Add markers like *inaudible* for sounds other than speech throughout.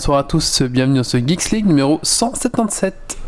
bonsoir à tous, bienvenue dans ce Geeks League numéro 177.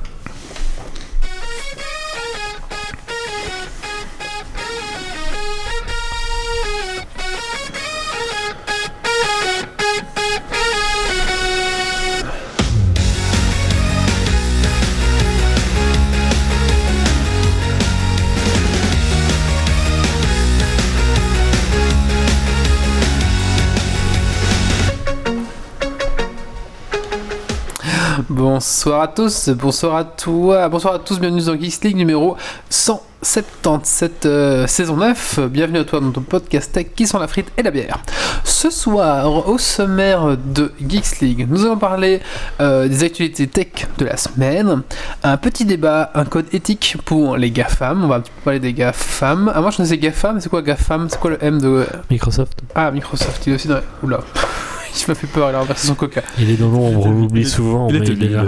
Bonsoir à tous, bonsoir à toi, bonsoir à tous, bienvenue dans Geeks League numéro 177 euh, saison 9. Bienvenue à toi dans ton podcast tech qui sont la frite et la bière. Ce soir, au sommaire de Geeks League, nous allons parler euh, des actualités tech de la semaine, un petit débat, un code éthique pour les GAFAM. On va un petit peu parler des GAFAM. Ah, moi je connaissais GAFAM, c'est quoi GAFAM? C'est quoi le M de. Microsoft. Ah, Microsoft, il est aussi dans. Oula. *laughs* il m'a fait peur, il a renversé son coca. Il est dans l'ombre, on l'oublie souvent, il mais était il est là.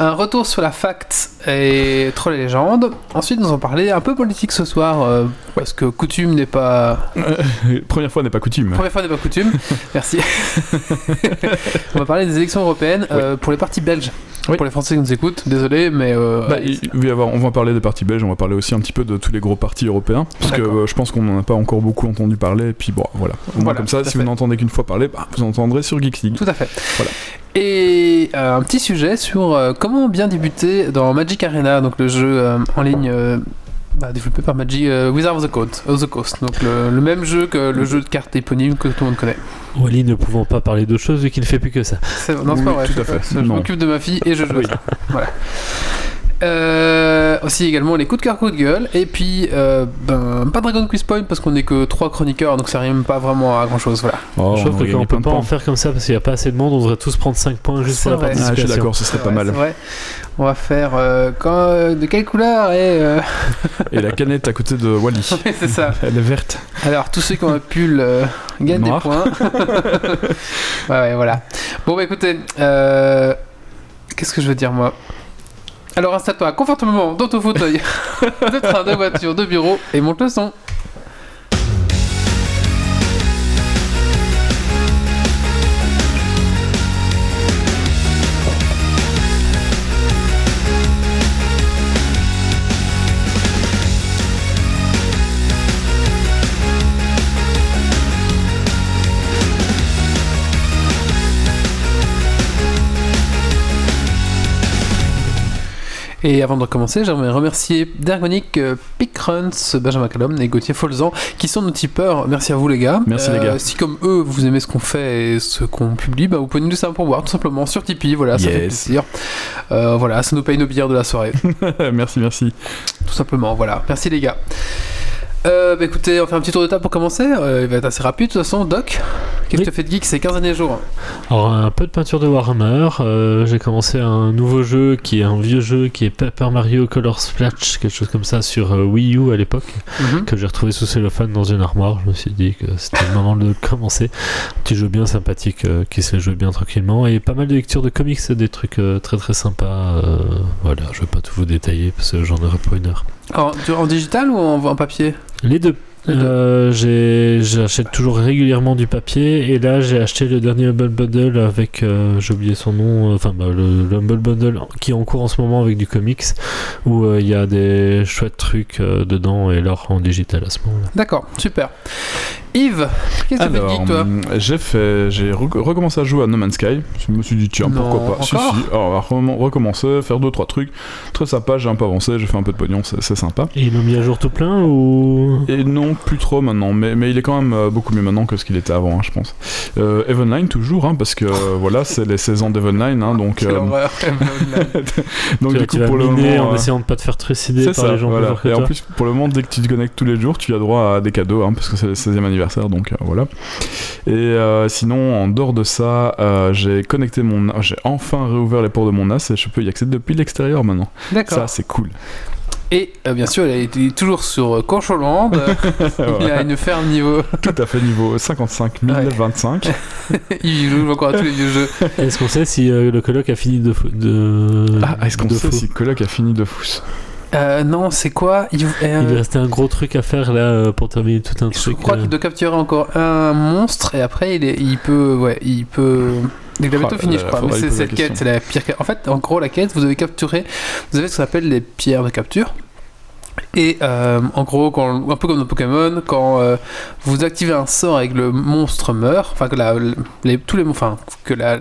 Un retour sur la fact et troll et légende. Ensuite, nous allons parler un peu politique ce soir, euh, parce que coutume n'est pas. Euh, Première fois n'est pas coutume. Première fois n'est pas coutume. *laughs* Merci. *laughs* On va parler des élections européennes euh, pour les partis belges. Oui. Pour les Français qui nous écoutent, désolé, mais. Bah, il- on va parler des partis belges, on va parler aussi un petit peu de tous les gros partis européens, parce que je pense qu'on n'en a pas encore beaucoup entendu parler, et puis bon, voilà. Au moins Voilà, comme ça, si fait. vous n'entendez qu'une fois parler, bah, vous entendrez sur Geeks League. Tout à fait. Voilà. Et euh, un petit sujet sur euh, comment bien débuter dans Magic Arena, donc le jeu euh, en ligne euh, bah, développé par Magic euh, Wizard of the Coast, of the Coast. Donc le, le même jeu que le jeu de cartes éponyme que tout le monde connaît. Wally ne pouvant pas parler d'autre chose vu qu'il ne fait plus que ça. Non, c'est pas Oui, vrai. tout je- à fait. Je Non. m'occupe de ma fille et je joue. Voilà. Euh, aussi également les coups de cœur, coups de gueule. Et puis, euh, ben, pas Dragon Quiz Point parce qu'on est que trois chroniqueurs, donc ça rime pas vraiment à grand chose. Voilà. Oh, je on trouve que gagner quand on peut pas points. en faire comme ça parce qu'il n'y a pas assez de monde, on devrait tous prendre 5 points juste pour la vrai. Ah, je participation. suis d'accord, ce serait pas Ouais, mal. vrai. On va faire euh, quand, euh, de quelle couleur est. euh, *laughs* Et la canette à côté de Wally. *laughs* c'est ça. *laughs* Elle est verte. Alors, tous ceux qui ont un pull euh, gagnent Noir. des points. ouais, ouais, voilà. Bon, bah écoutez, euh, qu'est-ce que je veux dire moi? Alors, installe-toi confortablement dans ton fauteuil *laughs* de train, de voiture, de bureau et monte le son. Et avant de recommencer, j'aimerais remercier Dergonic, euh, Pickruns, Benjamin Callum et Gauthier Folzan qui sont nos tipeurs. Merci à vous les gars. Merci, les gars. Si comme eux vous aimez ce qu'on fait et ce qu'on publie, bah, vous pouvez nous laisser un pourboire tout simplement sur Tipeee. Voilà, ça fait plaisir. Euh, voilà, ça nous paye nos bières de la soirée. *laughs* merci, merci. tout simplement. Voilà, merci les gars. Euh, bah écoutez, on fait un petit tour de table pour commencer. Euh, il va être assez rapide de toute façon. Doc, qu'est-ce Oui. que tu as fait de geek ces 15 derniers jours Alors un peu de peinture de Warhammer, euh, j'ai commencé un nouveau jeu qui est un vieux jeu qui est Paper Mario Color Splash, quelque chose comme ça sur euh, Wii U à l'époque, Mhm. que j'ai retrouvé sous cellophane dans une armoire. Je me suis dit que c'était le moment de le commencer. Petit jeu bien sympathique qui se joue bien tranquillement et pas mal de lectures de comics, des trucs très très sympas. voilà, je vais pas tout vous détailler parce que j'en aurai pour une heure. En, digital ou en, en papier? Les deux. Euh, J'achète toujours régulièrement du papier et là j'ai acheté le dernier Humble Bundle avec, euh, j'ai oublié son nom, euh, enfin bah, le, le Humble Bundle qui est en cours en ce moment avec du comics où euh, il y a des chouettes trucs euh, dedans et l'or en digital à ce moment-là. D'accord, super. Yves, qu'est-ce que tu geek toi? hum, j'ai fait, j'ai rec- recommencé à jouer à No Man's Sky. Je me suis dit tiens Non, pourquoi pas? Si encore si. Alors, on va recom- recommencer, faire deux trois trucs. Très sympa. J'ai un peu avancé. J'ai fait un peu de pognon. C'est c'est sympa. Et ils l'ont mis à jour tout plein ou? Et non, plus trop maintenant, mais, mais il est quand même euh, beaucoup mieux maintenant que ce qu'il était avant, hein, je pense. Euh, Evenline toujours, hein, parce que euh, *laughs* voilà, c'est les saisons d'Evenline, hein, donc, euh, *laughs* donc tu, du coup pour le miner moment, en euh, essayant de pas te faire trucider par ça, les gens voilà. Et en plus, pour le moment, dès que tu te connectes tous les jours, tu as droit à des cadeaux, hein, parce que c'est le 16e anniversaire, donc euh, voilà. Et euh, sinon, en dehors de ça, euh, j'ai connecté mon, j'ai enfin réouvert les ports de mon NAS et je peux y accéder depuis l'extérieur maintenant. D'accord. Ça, c'est cool. Et euh, bien sûr, il a été toujours sur euh, Concholand. *laughs* il a une ferme niveau. Tout à fait niveau 55 025. *laughs* il joue encore à tous les vieux jeux. Est-ce qu'on sait si euh, le colloque a fini de... fou- de Ah, est-ce qu'on sait fou si Coloc a fini de fous Euh, non, c'est quoi? Il, euh, restait un gros truc à faire là pour terminer tout un Je truc. crois euh. qu'il doit capturer encore un monstre et après il, est, il peut, ouais, il peut A bientôt Oh, fini, là je crois. Mais c'est cette quête, c'est la pire quête. En fait, en gros, la quête, vous avez capturé, vous avez ce qu'on appelle les pierres de capture. Et euh, en gros, quand, un peu comme dans Pokémon, quand euh, vous activez un sort et que le monstre meurt, enfin que la, les, tous les, enfin que la,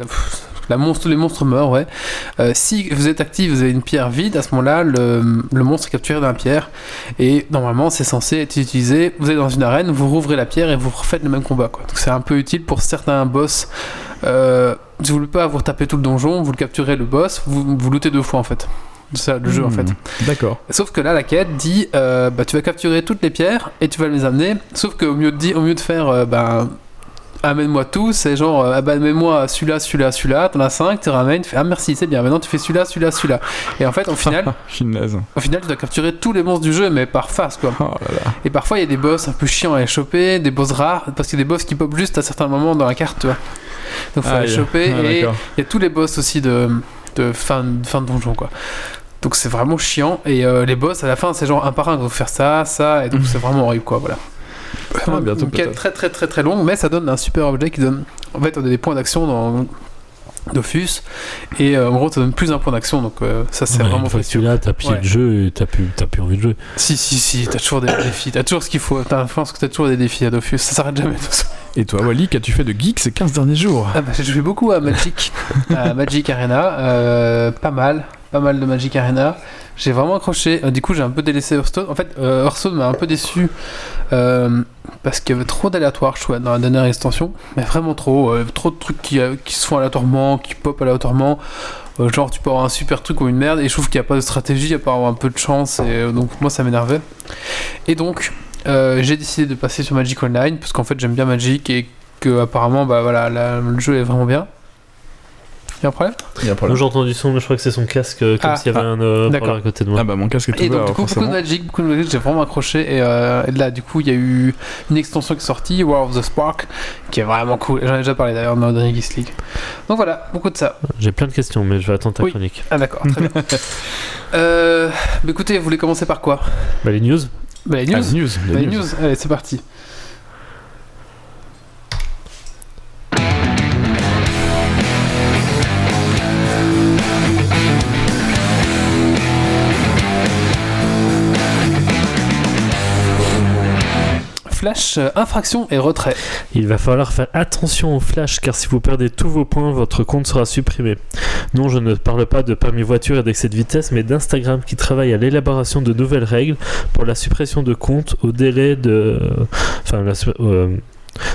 la monstre, tous les monstres meurent, ouais. Euh, si vous êtes actif, vous avez une pierre vide, à ce moment-là, le, le monstre est capturé dans la pierre. Et normalement, c'est censé être utilisé. Vous êtes dans une arène, vous rouvrez la pierre et vous refaites le même combat. Quoi. Donc c'est un peu utile pour certains boss. Euh, si vous voulez pas vous taper tout le donjon, vous le capturez le boss, vous, vous lootez deux fois en fait. C'est ça le jeu en Hmm, fait. D'accord. Sauf que là, la quête dit euh, bah, tu vas capturer toutes les pierres et tu vas les amener. Sauf qu'au mieux de, dire, au mieux de faire euh, ben, amène-moi tout, c'est genre euh, ah bah, amène-moi celui-là, celui-là, celui-là, t'en as 5, tu ramènes, tu fais ah merci, c'est bien, maintenant tu fais celui-là, celui-là, celui-là. Et en fait, au final, *laughs* au final, tu dois capturer tous les monstres du jeu, mais par face quoi. Oh là là. Et parfois, il y a des boss un peu chiants à les choper, des boss rares, parce qu'il y a des boss qui pop juste à certains moments dans la carte, tu vois. Donc faut les Aïe. choper, Ah, et il y a tous les boss aussi de, de fin, de fin de donjon, quoi. Donc c'est vraiment chiant, et euh, les boss à la fin, c'est genre un par un, faut faire ça, ça, et donc c'est vraiment horrible, quoi, voilà. Ah, bientôt Une quête très très très très longue, mais ça donne un super objet qui donne. En fait, on a des points d'action dans Dofus, et euh, en gros, ça donne plus d'un point d'action, donc euh, ça c'est Ouais, vraiment précieux. l'as, t'as Ouais. le jeu et t'as plus, envie de jouer. Si, si, si, t'as toujours des défis, t'as toujours ce qu'il faut. T'as- pense que t'as toujours des défis à Dofus, ça s'arrête jamais de. Et toi, Wally, qu'as-tu fait de geek ces 15 derniers jours? Ah bah, j'ai joué beaucoup à Magic, à Magic Arena, euh, pas mal, pas mal de Magic Arena. J'ai vraiment accroché. Euh, du coup, j'ai un peu délaissé Hearthstone. En fait, euh, Hearthstone m'a un peu déçu euh, parce qu'il y avait trop d'aléatoires, je dans la dernière extension. Mais vraiment trop. trop de trucs qui, se font aléatoirement, qui pop aléatoirement. Genre, tu peux avoir un super truc ou une merde, et je trouve qu'il n'y a pas de stratégie à part avoir un peu de chance, et donc moi ça m'énervait. Et donc, j'ai décidé de passer sur Magic Online parce qu'en fait j'aime bien Magic et que apparemment bah voilà le jeu est vraiment bien. Y a un problème? Il y a un Moi j'ai entendu son, mais je crois que c'est son casque, euh, comme Ah, s'il y avait ah, un euh, à côté de moi. Ah bah mon casque est Et ouvert, donc du coup beaucoup de. Magic, beaucoup de Magic, j'ai vraiment accroché et, euh, et là du coup il y a eu une extension qui est sortie, War of the Spark, qui est vraiment cool. J'en ai déjà parlé d'ailleurs dans le dernier Geeks League. Donc voilà, beaucoup de ça. J'ai plein de questions, mais je vais attendre ta Oui. chronique. Ah d'accord, très bien. *laughs* euh, bah, écoutez, vous voulez commencer par quoi? Bah, les news bah, Les Ah, news. les news, les Bah, les news. news. Allez, c'est parti. Flash, euh, infraction et retrait. Il va falloir faire attention au flash car si vous perdez tous vos points, votre compte sera supprimé. Non, je ne parle pas de permis voiture et d'excès de vitesse, mais d'Instagram qui travaille à l'élaboration de nouvelles règles pour la suppression de comptes au délai de. Enfin, la euh,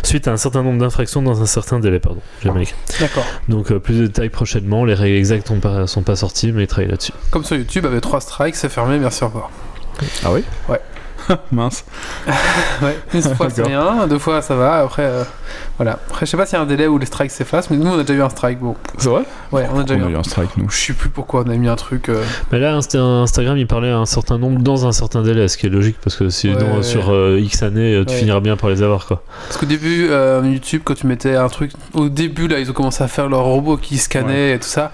suite à un certain nombre d'infractions dans un certain délai, pardon. J'ai mal écrit. D'accord. Donc, euh, plus de détails prochainement. Les règles exactes ne pas, sont pas sorties, mais ils travaillent là-dessus. Comme sur YouTube, avec 3 strikes, c'est fermé, merci, au revoir. Ah oui? Ouais. *laughs* Mince. *laughs* Ouais, *laughs* une fois c'est bien, deux fois ça va, après euh, voilà. Après je sais pas s'il y a un délai où les strikes s'effacent, mais nous on a déjà eu un strike, bon. C'est vrai Ouais, on a déjà On eu a un. eu un strike, nous. Je sais plus pourquoi on a mis un truc. euh, Mais là, Insta- Instagram, il parlait à un certain nombre dans un certain délai, ce qui est logique parce que sinon, Ouais, ouais. sur euh, X années, euh, tu Ouais. finiras bien par les avoir, quoi. Parce qu'au début, euh, YouTube, quand tu mettais un truc. Au début, là, ils ont commencé à faire leur robot qui scannait et tout ça.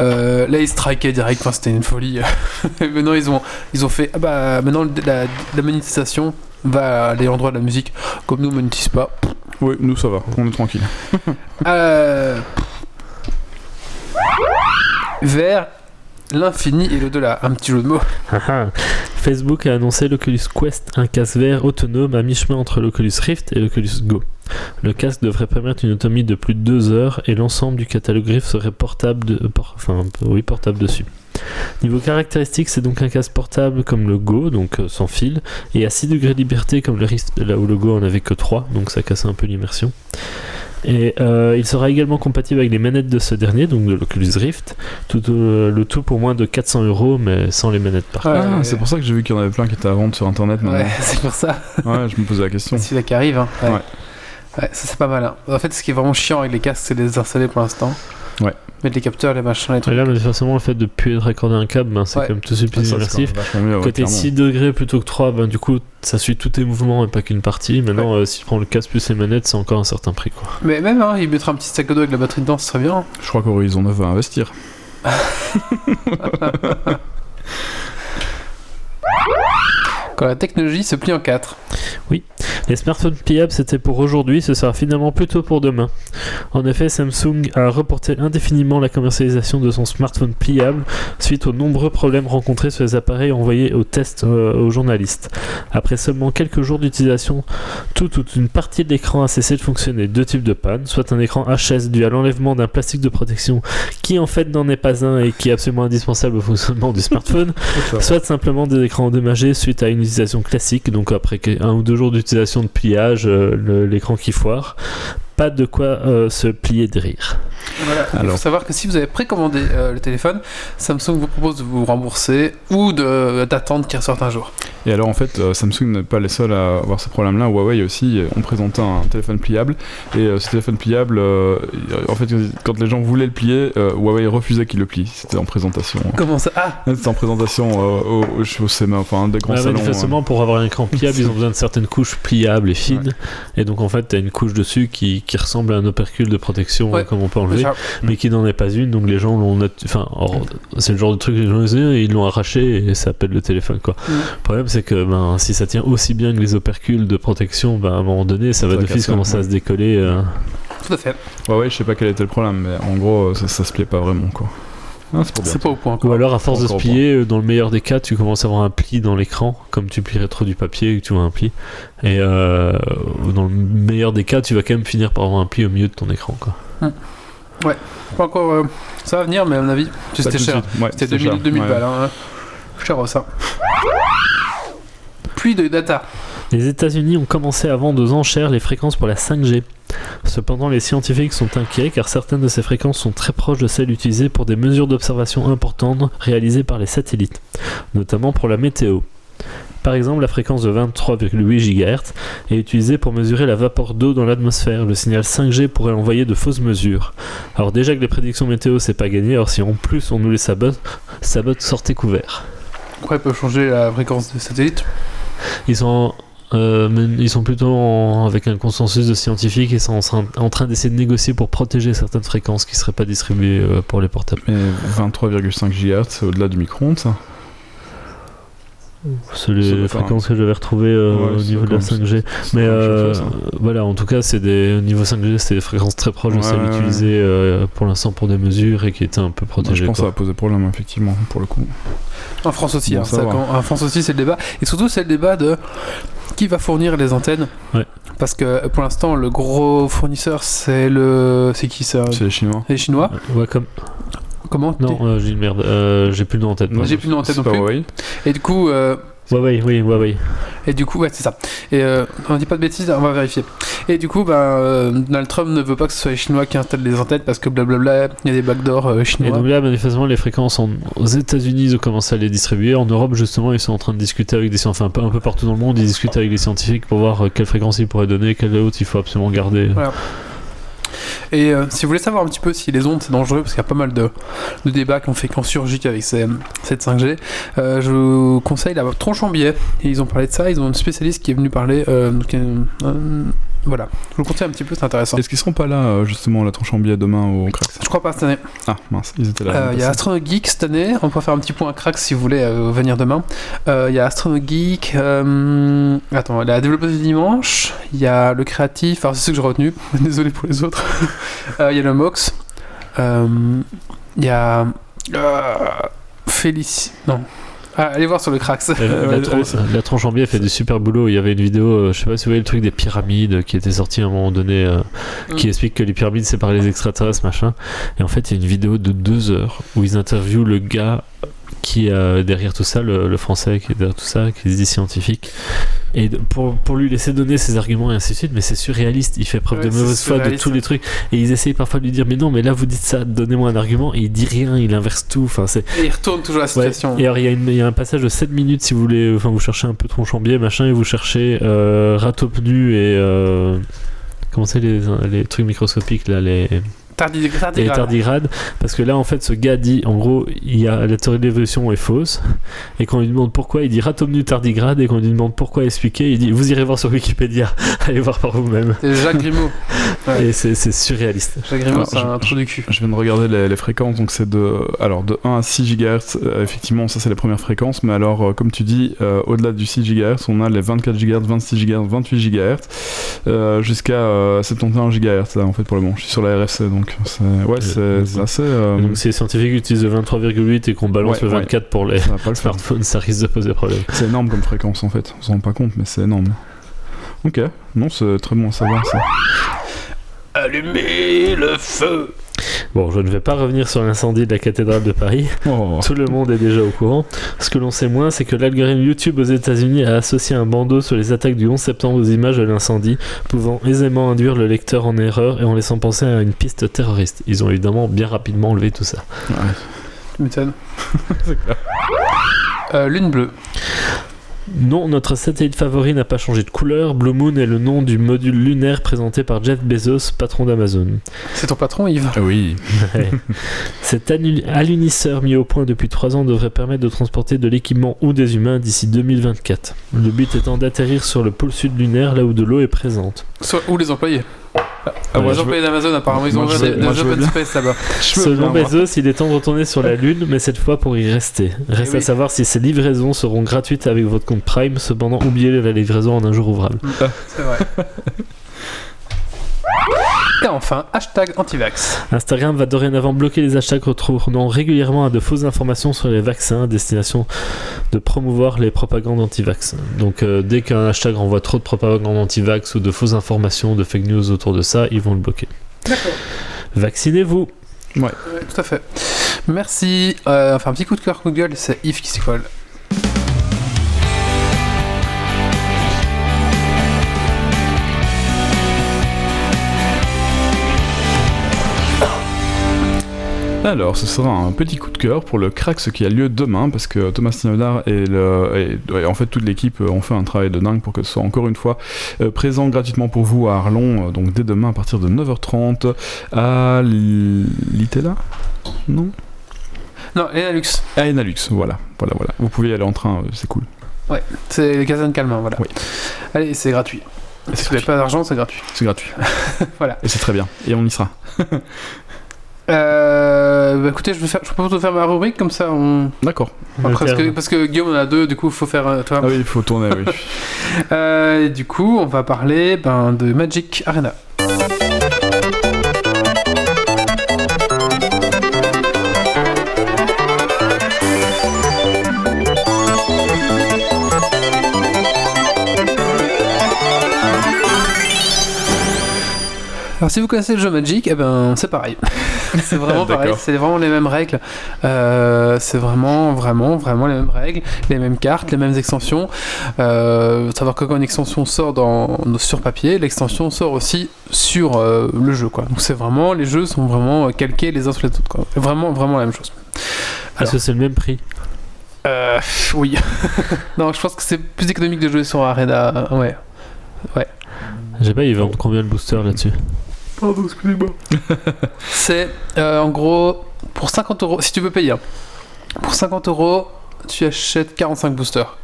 Euh, là, ils strikaient direct, enfin, c'était une folie. *laughs* Et maintenant, ils ont, ils ont fait. Ah bah, maintenant, la, la monétisation va aller en droit de la musique. Comme nous, on monétise pas. Oui, nous ça va, on est tranquille. *laughs* Euh, Vers l'infini et l'au-delà. Un petit jeu de mots. *laughs* Facebook a annoncé l'Oculus Quest, un casque VR autonome à mi-chemin entre l'Oculus Rift et l'Oculus Go. Le casque devrait permettre une autonomie de plus de 2 heures et l'ensemble du catalogue Rift serait portable, de, por- enfin, oui, portable dessus. Niveau caractéristiques, c'est donc un casque portable comme le Go, donc euh, sans fil, et à 6 degrés de liberté comme le Rift, là où le Go en avait que 3, donc ça casse un peu l'immersion. Et euh, il sera également compatible avec les manettes de ce dernier, donc de l'Oculus Rift, tout, euh, le tout pour moins de 400 euros, mais sans les manettes par Ouais, ah, ouais, c'est pour ça que j'ai vu qu'il y en avait plein qui étaient à vendre sur internet maintenant. Ouais, *laughs* c'est pour ça. Ouais, je me posais la question. C'est celui-là qui arrive. Hein. Ouais. Ouais. Ouais, ça c'est pas mal. hein. En fait, ce qui est vraiment chiant avec les casques, c'est de les installer pour l'instant. Ouais. Mettre les capteurs, les machins, les Et trucs. là, manifestement, le fait de plus raccorder un câble, ben, c'est Ouais. quand même tout de suite Ah, plus c'est immersif. mieux, ouais, Côté clairement. 6 degrés plutôt que 3, ben, du coup, ça suit tous tes mouvements et pas qu'une partie. Maintenant, euh, si tu prends le casque plus les manettes, c'est encore un certain prix. Quoi. Mais même, hein, il mettra un petit sac à dos avec la batterie dedans, ce serait bien. Je crois qu'Horizon 9 va investir. *laughs* *laughs* Quand la technologie se plie en quatre. Les smartphones pliables, c'était pour aujourd'hui, ce sera finalement plutôt pour demain. En effet, Samsung a reporté indéfiniment la commercialisation de son smartphone pliable suite aux nombreux problèmes rencontrés sur les appareils envoyés au test euh, aux journalistes. Après seulement quelques jours d'utilisation, tout ou une partie de l'écran a cessé de fonctionner. Deux types de panne, soit un écran HS dû à l'enlèvement d'un plastique de protection qui en fait n'en est pas un et qui est absolument indispensable au fonctionnement du smartphone, *laughs* soit simplement des écrans endommagés suite à une classique, donc après un ou deux jours d'utilisation de pliage, euh, l'écran qui foire. Pas de quoi euh, se plier de rire. Voilà. Il faut savoir que si vous avez précommandé euh, le téléphone, Samsung vous propose de vous rembourser ou de- d'attendre qu'il ressorte un jour. Et alors en fait, euh, Samsung n'est pas les seuls à avoir ce problème-là. Huawei aussi euh, ont présenté un téléphone pliable. Et euh, ce téléphone pliable, euh, en fait, quand les gens voulaient le plier, euh, Huawei refusait qu'il le plie. C'était en présentation. Comment ça? Ah C'était en présentation euh, au, au, au CMA, enfin des grands Ouais, salons. euh. manifestement, pour avoir un écran pliable, ils ont besoin de certaines couches pliables et fines. Et donc, en fait, tu as une couche dessus qui, qui ressemble à un opercule de protection, Ouais. comme on peut enlever, mais qui n'en est pas une. Donc, les gens l'ont. Enfin, c'est le genre de truc que les gens disent, eh, ils l'ont arraché et ça appelle le téléphone, quoi. Mm. Le problème, c'est que ben, si ça tient aussi bien que les opercules de protection, ben, à un moment donné, ça va Ça va d'office commencer à ouais. se décoller. euh. Tout à fait. Huawei, je sais pas quel était le problème, mais en gros, ça, ça se pliait pas vraiment, quoi. Ah, c'est pas au point Ou alors, à force de se plier, euh, dans le meilleur des cas, tu commences à avoir un pli dans l'écran, comme tu plierais trop du papier et que tu vois un pli. Et euh, dans le meilleur des cas, tu vas quand même finir par avoir un pli au milieu de ton écran. Quoi. Pas encore. euh, ça va venir, mais à mon avis, c'était cher. Ouais, C'était c'était 2000, cher. 2000 Ouais. balles. Hein. Cher ça. Pluie de data. Les États-Unis ont commencé à vendre aux enchères les fréquences pour la 5G. Cependant, les scientifiques sont inquiets car certaines de ces fréquences sont très proches de celles utilisées pour des mesures d'observation importantes réalisées par les satellites, notamment pour la météo. Par exemple, la fréquence de 23,8 GHz est utilisée pour mesurer la vapeur d'eau dans l'atmosphère. Le signal 5G pourrait envoyer de fausses mesures. Alors déjà que les prédictions météo c'est pas gagné, alors si en plus on nous les sabote, sabote sortez couvert. Pourquoi elle peut changer la fréquence des satellites? Ils euh, ils sont plutôt en- avec un consensus de scientifiques et sont en train, en train d'essayer de négocier pour protéger certaines fréquences qui seraient pas distribuées euh, pour les portables. Mais 23,5 GHz, c'est au-delà du micro-ondes, ça? C'est les fréquences que j'avais retrouvées euh, Ouais, au niveau de la comme- 5G. C'est Mais euh, chose, voilà, en tout cas, c'est des au niveau 5G, c'est des fréquences très proches de Ouais, celles ouais, ouais. utilisées euh, pour l'instant pour des mesures et qui étaient un peu Moi, protégées. je pense que ça va poser problème, effectivement, pour le coup. En France aussi. Bon, hein, ça ça, va. quand- en France aussi, c'est le débat. Et surtout, c'est le débat de qui va fournir les antennes. Ouais. Parce que pour l'instant, le gros fournisseur, c'est le. C'est qui ça C'est les Chinois. Les Chinois. Ouais, comme... Comment Non, euh, j'ai une merde. euh, j'ai plus le nom en tête. J'ai plus le nom en tête non pas plus. Et du coup, euh, Ouais, ouais, oui, ouais, ouais. et du coup, ouais, c'est ça. Et euh, on dit pas de bêtises, on va vérifier. Et du coup, ben, euh, Donald Trump ne veut pas que ce soit les Chinois qui installent les antennes parce que blablabla, il y a des backdoors euh, Et chinois. donc là, manifestement, les fréquences en- aux États-Unis, ils ont commencé à les distribuer. En Europe, justement, ils sont en train de discuter avec des scientifiques, enfin, un peu, partout dans le monde, ils discutent avec les scientifiques pour voir euh, quelle fréquence ils pourraient donner, quelle autre il faut absolument garder. Ouais. Et euh, si vous voulez savoir un petit peu si les ondes c'est dangereux, parce qu'il y a pas mal de, de débats qui ont fait qu'on surgit avec ces- cette 5G, euh, je vous conseille la tronche en biais. Et ils ont parlé de ça, ils ont une spécialiste qui est venue parler. euh, voilà, je vous le conseille un petit peu, c'est intéressant. Est-ce qu'ils seront pas là, euh, justement, à la tronche en billet demain au Crax? Je crois pas cette année. Ah, mince, ils étaient là. Euh, Il y a Astrono Geek cette année, on peut faire un petit point à crack si vous voulez euh, venir demain. Euh, Il y a Astrono Geek, attends, la développeuse du dimanche, il y a le créatif, alors c'est ce que j'ai retenu, *laughs* désolé pour les autres. *laughs* Il y a le Mox, il y a Félicie, non. Ah, allez voir sur le Crax. La, *laughs* la tronche en biais fait du super boulot. Il y avait une vidéo, euh, je sais pas si vous voyez le truc des pyramides qui était sorti à un moment donné, euh, qui Mm. explique que les pyramides séparaient les extraterrestres, machin. Et en fait, il y a une vidéo de deux heures où ils interviewent le gars qui est derrière tout ça, le, le français qui est derrière tout ça, qui se dit scientifique. Et pour, pour lui laisser donner ses arguments et ainsi de suite, mais c'est surréaliste. Il fait preuve Ouais, de mauvaise foi de tous les trucs. Et ils essayent parfois de lui dire, mais non, mais là vous dites ça, donnez-moi un argument. Et il dit rien, il inverse tout. Enfin, c'est Et il retourne toujours la Ouais. situation. Et alors, il y, a une- il y a un passage de 7 minutes si vous voulez. Enfin, vous cherchez un peu tronchambier, machin, et vous cherchez euh, Ratopnu et. euh, comment c'est les, les trucs microscopiques là les, Tardi- et tardigrade. tardigrade parce que là en fait ce gars dit en gros il y a la théorie de l'évolution est fausse et quand on lui demande pourquoi il dit ratomnu tardigrade et quand on lui demande pourquoi expliquer il dit vous irez voir sur Wikipédia *laughs* allez voir par vous-même C'est Jacques Grimaud. Ouais. *laughs* et c'est c'est surréaliste Jacques Grimaud, c'est un trou du cul. Je viens de regarder les, les fréquences, donc c'est de, alors de 1 à 6 GHz, euh, effectivement, ça c'est les premières fréquences, mais alors, euh, comme tu dis, euh, au-delà du 6 GHz, on a les 24 GHz, 26 GHz, 28 GHz, euh, jusqu'à euh, 71 GHz, là, en fait, pour le moment. Je suis sur la RFC, donc c'est ouais, c'est assez. euh, donc si les scientifiques utilisent le 23,8 et qu'on balance Ouais, le ouais. 24 pour les ça le *laughs* smartphones ça risque de poser problème C'est énorme comme fréquence, en fait. On s'en rend pas compte, mais c'est énorme. Ok, non, c'est très bon à savoir ça. Allumez le feu bon je ne vais pas revenir sur l'incendie de la cathédrale de Paris Oh. Tout le monde est déjà au courant. Ce que l'on sait moins, c'est que l'algorithme YouTube aux États-Unis a associé un bandeau sur les attaques du 11 septembre aux images de l'incendie, pouvant aisément induire le lecteur en erreur et en laissant penser à une piste terroriste. Ils ont évidemment bien rapidement enlevé tout ça. Ouais. Tu m'étonnes. *laughs* C'est clair. Euh, Lune bleue. Non, notre satellite favori n'a pas changé de couleur. Blue Moon est le nom du module lunaire présenté par Jeff Bezos, patron d'Amazon. C'est ton patron, Yves Ah oui. Ouais. Cet alunisseur mis au point depuis 3 ans devrait permettre de transporter de l'équipement ou des humains d'ici 2024. Le but étant d'atterrir sur le pôle sud lunaire là où de l'eau est présente. Soit- Ou les employés? Ah, je employés d'Amazon, apparemment, ils ont ouvert veux- des, veux open space là-bas. *laughs* Veux Selon. Bezos, il est temps de retourner sur la Lune, mais cette fois pour y rester. Reste Eh à oui. savoir si ces livraisons seront gratuites avec votre compte Prime, cependant oubliez la livraison en un jour ouvrable. C'est vrai. *laughs* Et enfin, hashtag antivax. Instagram va dorénavant bloquer les hashtags retournant régulièrement à de fausses informations sur les vaccins à destination de promouvoir les propagandes anti-vax. Donc euh, dès qu'un hashtag renvoie trop de propagande anti-vax ou de fausses informations, de fake news autour de ça, ils vont le bloquer. D'accord. Vaccinez-vous Ouais, tout à fait. Merci. Euh, enfin, un petit coup de cœur, coup de gueule, c'est Yves qui s'y colle. Alors, ce sera un petit coup de cœur pour le Crax qui a lieu demain, parce que Thomas Stinodar et, le, et- ouais, en fait toute l'équipe ont fait un travail de dingue pour que ce soit encore une fois euh, présent gratuitement pour vous à Arlon, euh, donc dès demain à partir de 9h30 à l'Itela Non? Non, Enalux. À Enalux, voilà, voilà, voilà. Vous pouvez y aller en train, euh, c'est cool. C'est le Kazan Calmin, voilà. Oui. Allez, c'est gratuit. Si vous n'avez pas d'argent, c'est gratuit. C'est gratuit. *laughs* Voilà. Et c'est très bien. Et on y sera. *laughs* Euh, bah, écoutez, je, vais faire, je propose de faire ma rubrique comme ça. On... D'accord. Après, parce, que, Alterne. parce que Guillaume en a deux, du coup, il faut faire. euh, toi. Ah oui, il faut tourner, oui. *laughs* Euh, du coup, on va parler ben, de Magic Arena. Alors si vous connaissez le jeu Magic, eh ben c'est pareil. *laughs* c'est vraiment pareil, D'accord. c'est vraiment les mêmes règles. Euh, c'est vraiment, vraiment, vraiment les mêmes règles, les mêmes cartes, les mêmes extensions. Euh, savoir que quand une extension sort dans, sur papier, l'extension sort aussi sur euh, le jeu. Quoi. Donc c'est vraiment, les jeux sont vraiment calqués les uns sur les autres. Quoi. Vraiment, vraiment la même chose. Est-ce que c'est le même prix? Euh, oui. *laughs* non, je pense que c'est plus économique de jouer sur Arena. Ouais. Je sais pas, ils vendent combien le booster là-dessus? Pardon, excusez-moi. *laughs* C'est euh, en gros pour 50 euros, si tu veux payer. hein. Pour 50 euros, tu achètes 45 boosters.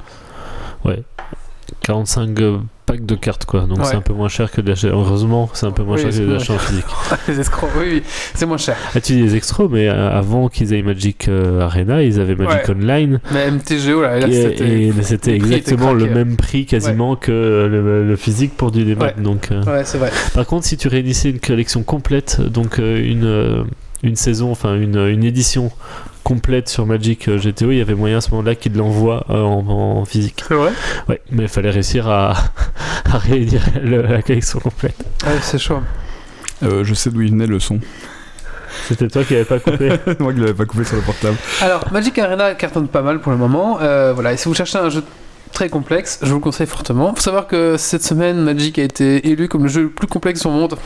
45 packs de cartes quoi, donc Ouais. c'est un peu moins cher que d'achat. Heureusement, c'est un peu moins Oui, cher que moins achats en physique. *laughs* les escrocs, oui, oui, c'est moins cher. Ah, tu dis les extras, mais euh, avant qu'ils aient Magic euh, Arena, ils avaient Magic Ouais. Online. Mais MTGO, là, là et c'était. exactement le même prix quasiment que le, le physique pour du. Ouais. Donc, euh, Ouais, c'est vrai. Par contre, si tu réunissais une collection complète, donc euh, une, une saison, enfin une, une édition complète sur Magic euh, GTO, il y avait moyen à ce moment-là qu'ils l'envoient euh, en, en physique. C'est vrai? Ouais, mais il fallait réussir à, *laughs* à réunir le- la collection complète. Ouais, c'est chaud. Euh, je sais d'où il venait le son. C'était toi qui avais pas coupé. *laughs* Moi qui l'avais pas coupé sur le portable. Alors, Magic Arena cartonne pas mal pour le moment. Euh, voilà, et si vous cherchez un jeu très complexe, je vous le conseille fortement. Faut savoir que cette semaine, Magic a été élu comme le jeu le plus complexe au monde.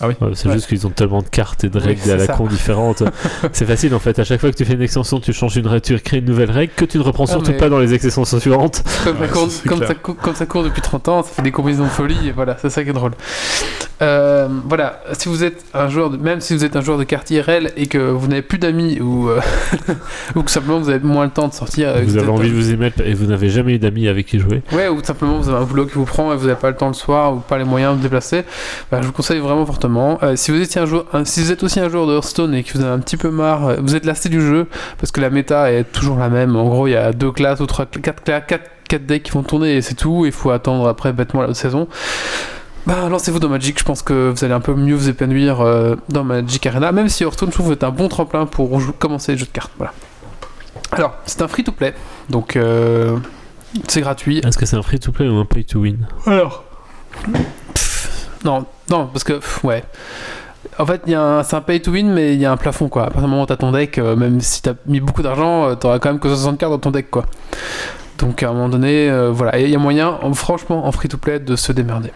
Ah oui. Ouais, c'est Ouais. juste qu'ils ont tellement de cartes et de Oui, règles c'est à la ça. con différentes. *laughs* c'est facile en fait. À chaque fois que tu fais une extension, tu changes une règle, tu crées une nouvelle règle que tu ne reprends Ah, surtout mais- pas dans les extensions suivantes. *laughs* Comme, ça Ouais, court, ça, c'est comme, clair. ça, cou- comme ça court depuis 30 ans, ça fait des combinaisons de folie, et voilà, c'est ça qui est drôle. Euh, voilà, si vous êtes un joueur, de, même si vous êtes un joueur de cartes IRL et que vous n'avez plus d'amis ou, euh, *laughs* ou que simplement vous avez moins le temps de sortir, euh, vous avez envie de vous y mettre et vous n'avez jamais eu d'amis avec qui jouer. Ouais, ou simplement vous avez un boulot qui vous prend et vous n'avez pas le temps le soir ou pas les moyens de vous déplacer, bah, je vous conseille vraiment Euh, si, vous étiez un joueur, un- si vous êtes aussi un joueur de Hearthstone et que vous avez un petit peu marre, euh, vous êtes lassé du jeu parce que la méta est toujours la même. En gros, il y a deux classes ou trois, quatre, quatre, quatre decks qui vont tourner et c'est tout. Il faut attendre après bêtement la saison. Bah, lancez-vous dans Magic, je pense que vous allez un peu mieux vous épanouir euh, dans Magic Arena, même si Hearthstone, je trouve, est un bon tremplin pour commencer les jeux de cartes. Voilà. Alors, c'est un free-to-play, donc euh, c'est gratuit. Est-ce que c'est un free-to-play ou un pay-to-win? Alors Non, non, parce que, ouais. En fait, c'est un pay to win, mais il y a un plafond, quoi. À partir du moment où t'as ton deck, euh, même si t'as mis beaucoup d'argent, euh, t'auras quand même que 60 cartes dans ton deck, quoi. Donc, à un moment donné, euh, voilà. Il y a moyen, en- franchement, en free to play, de se démerder.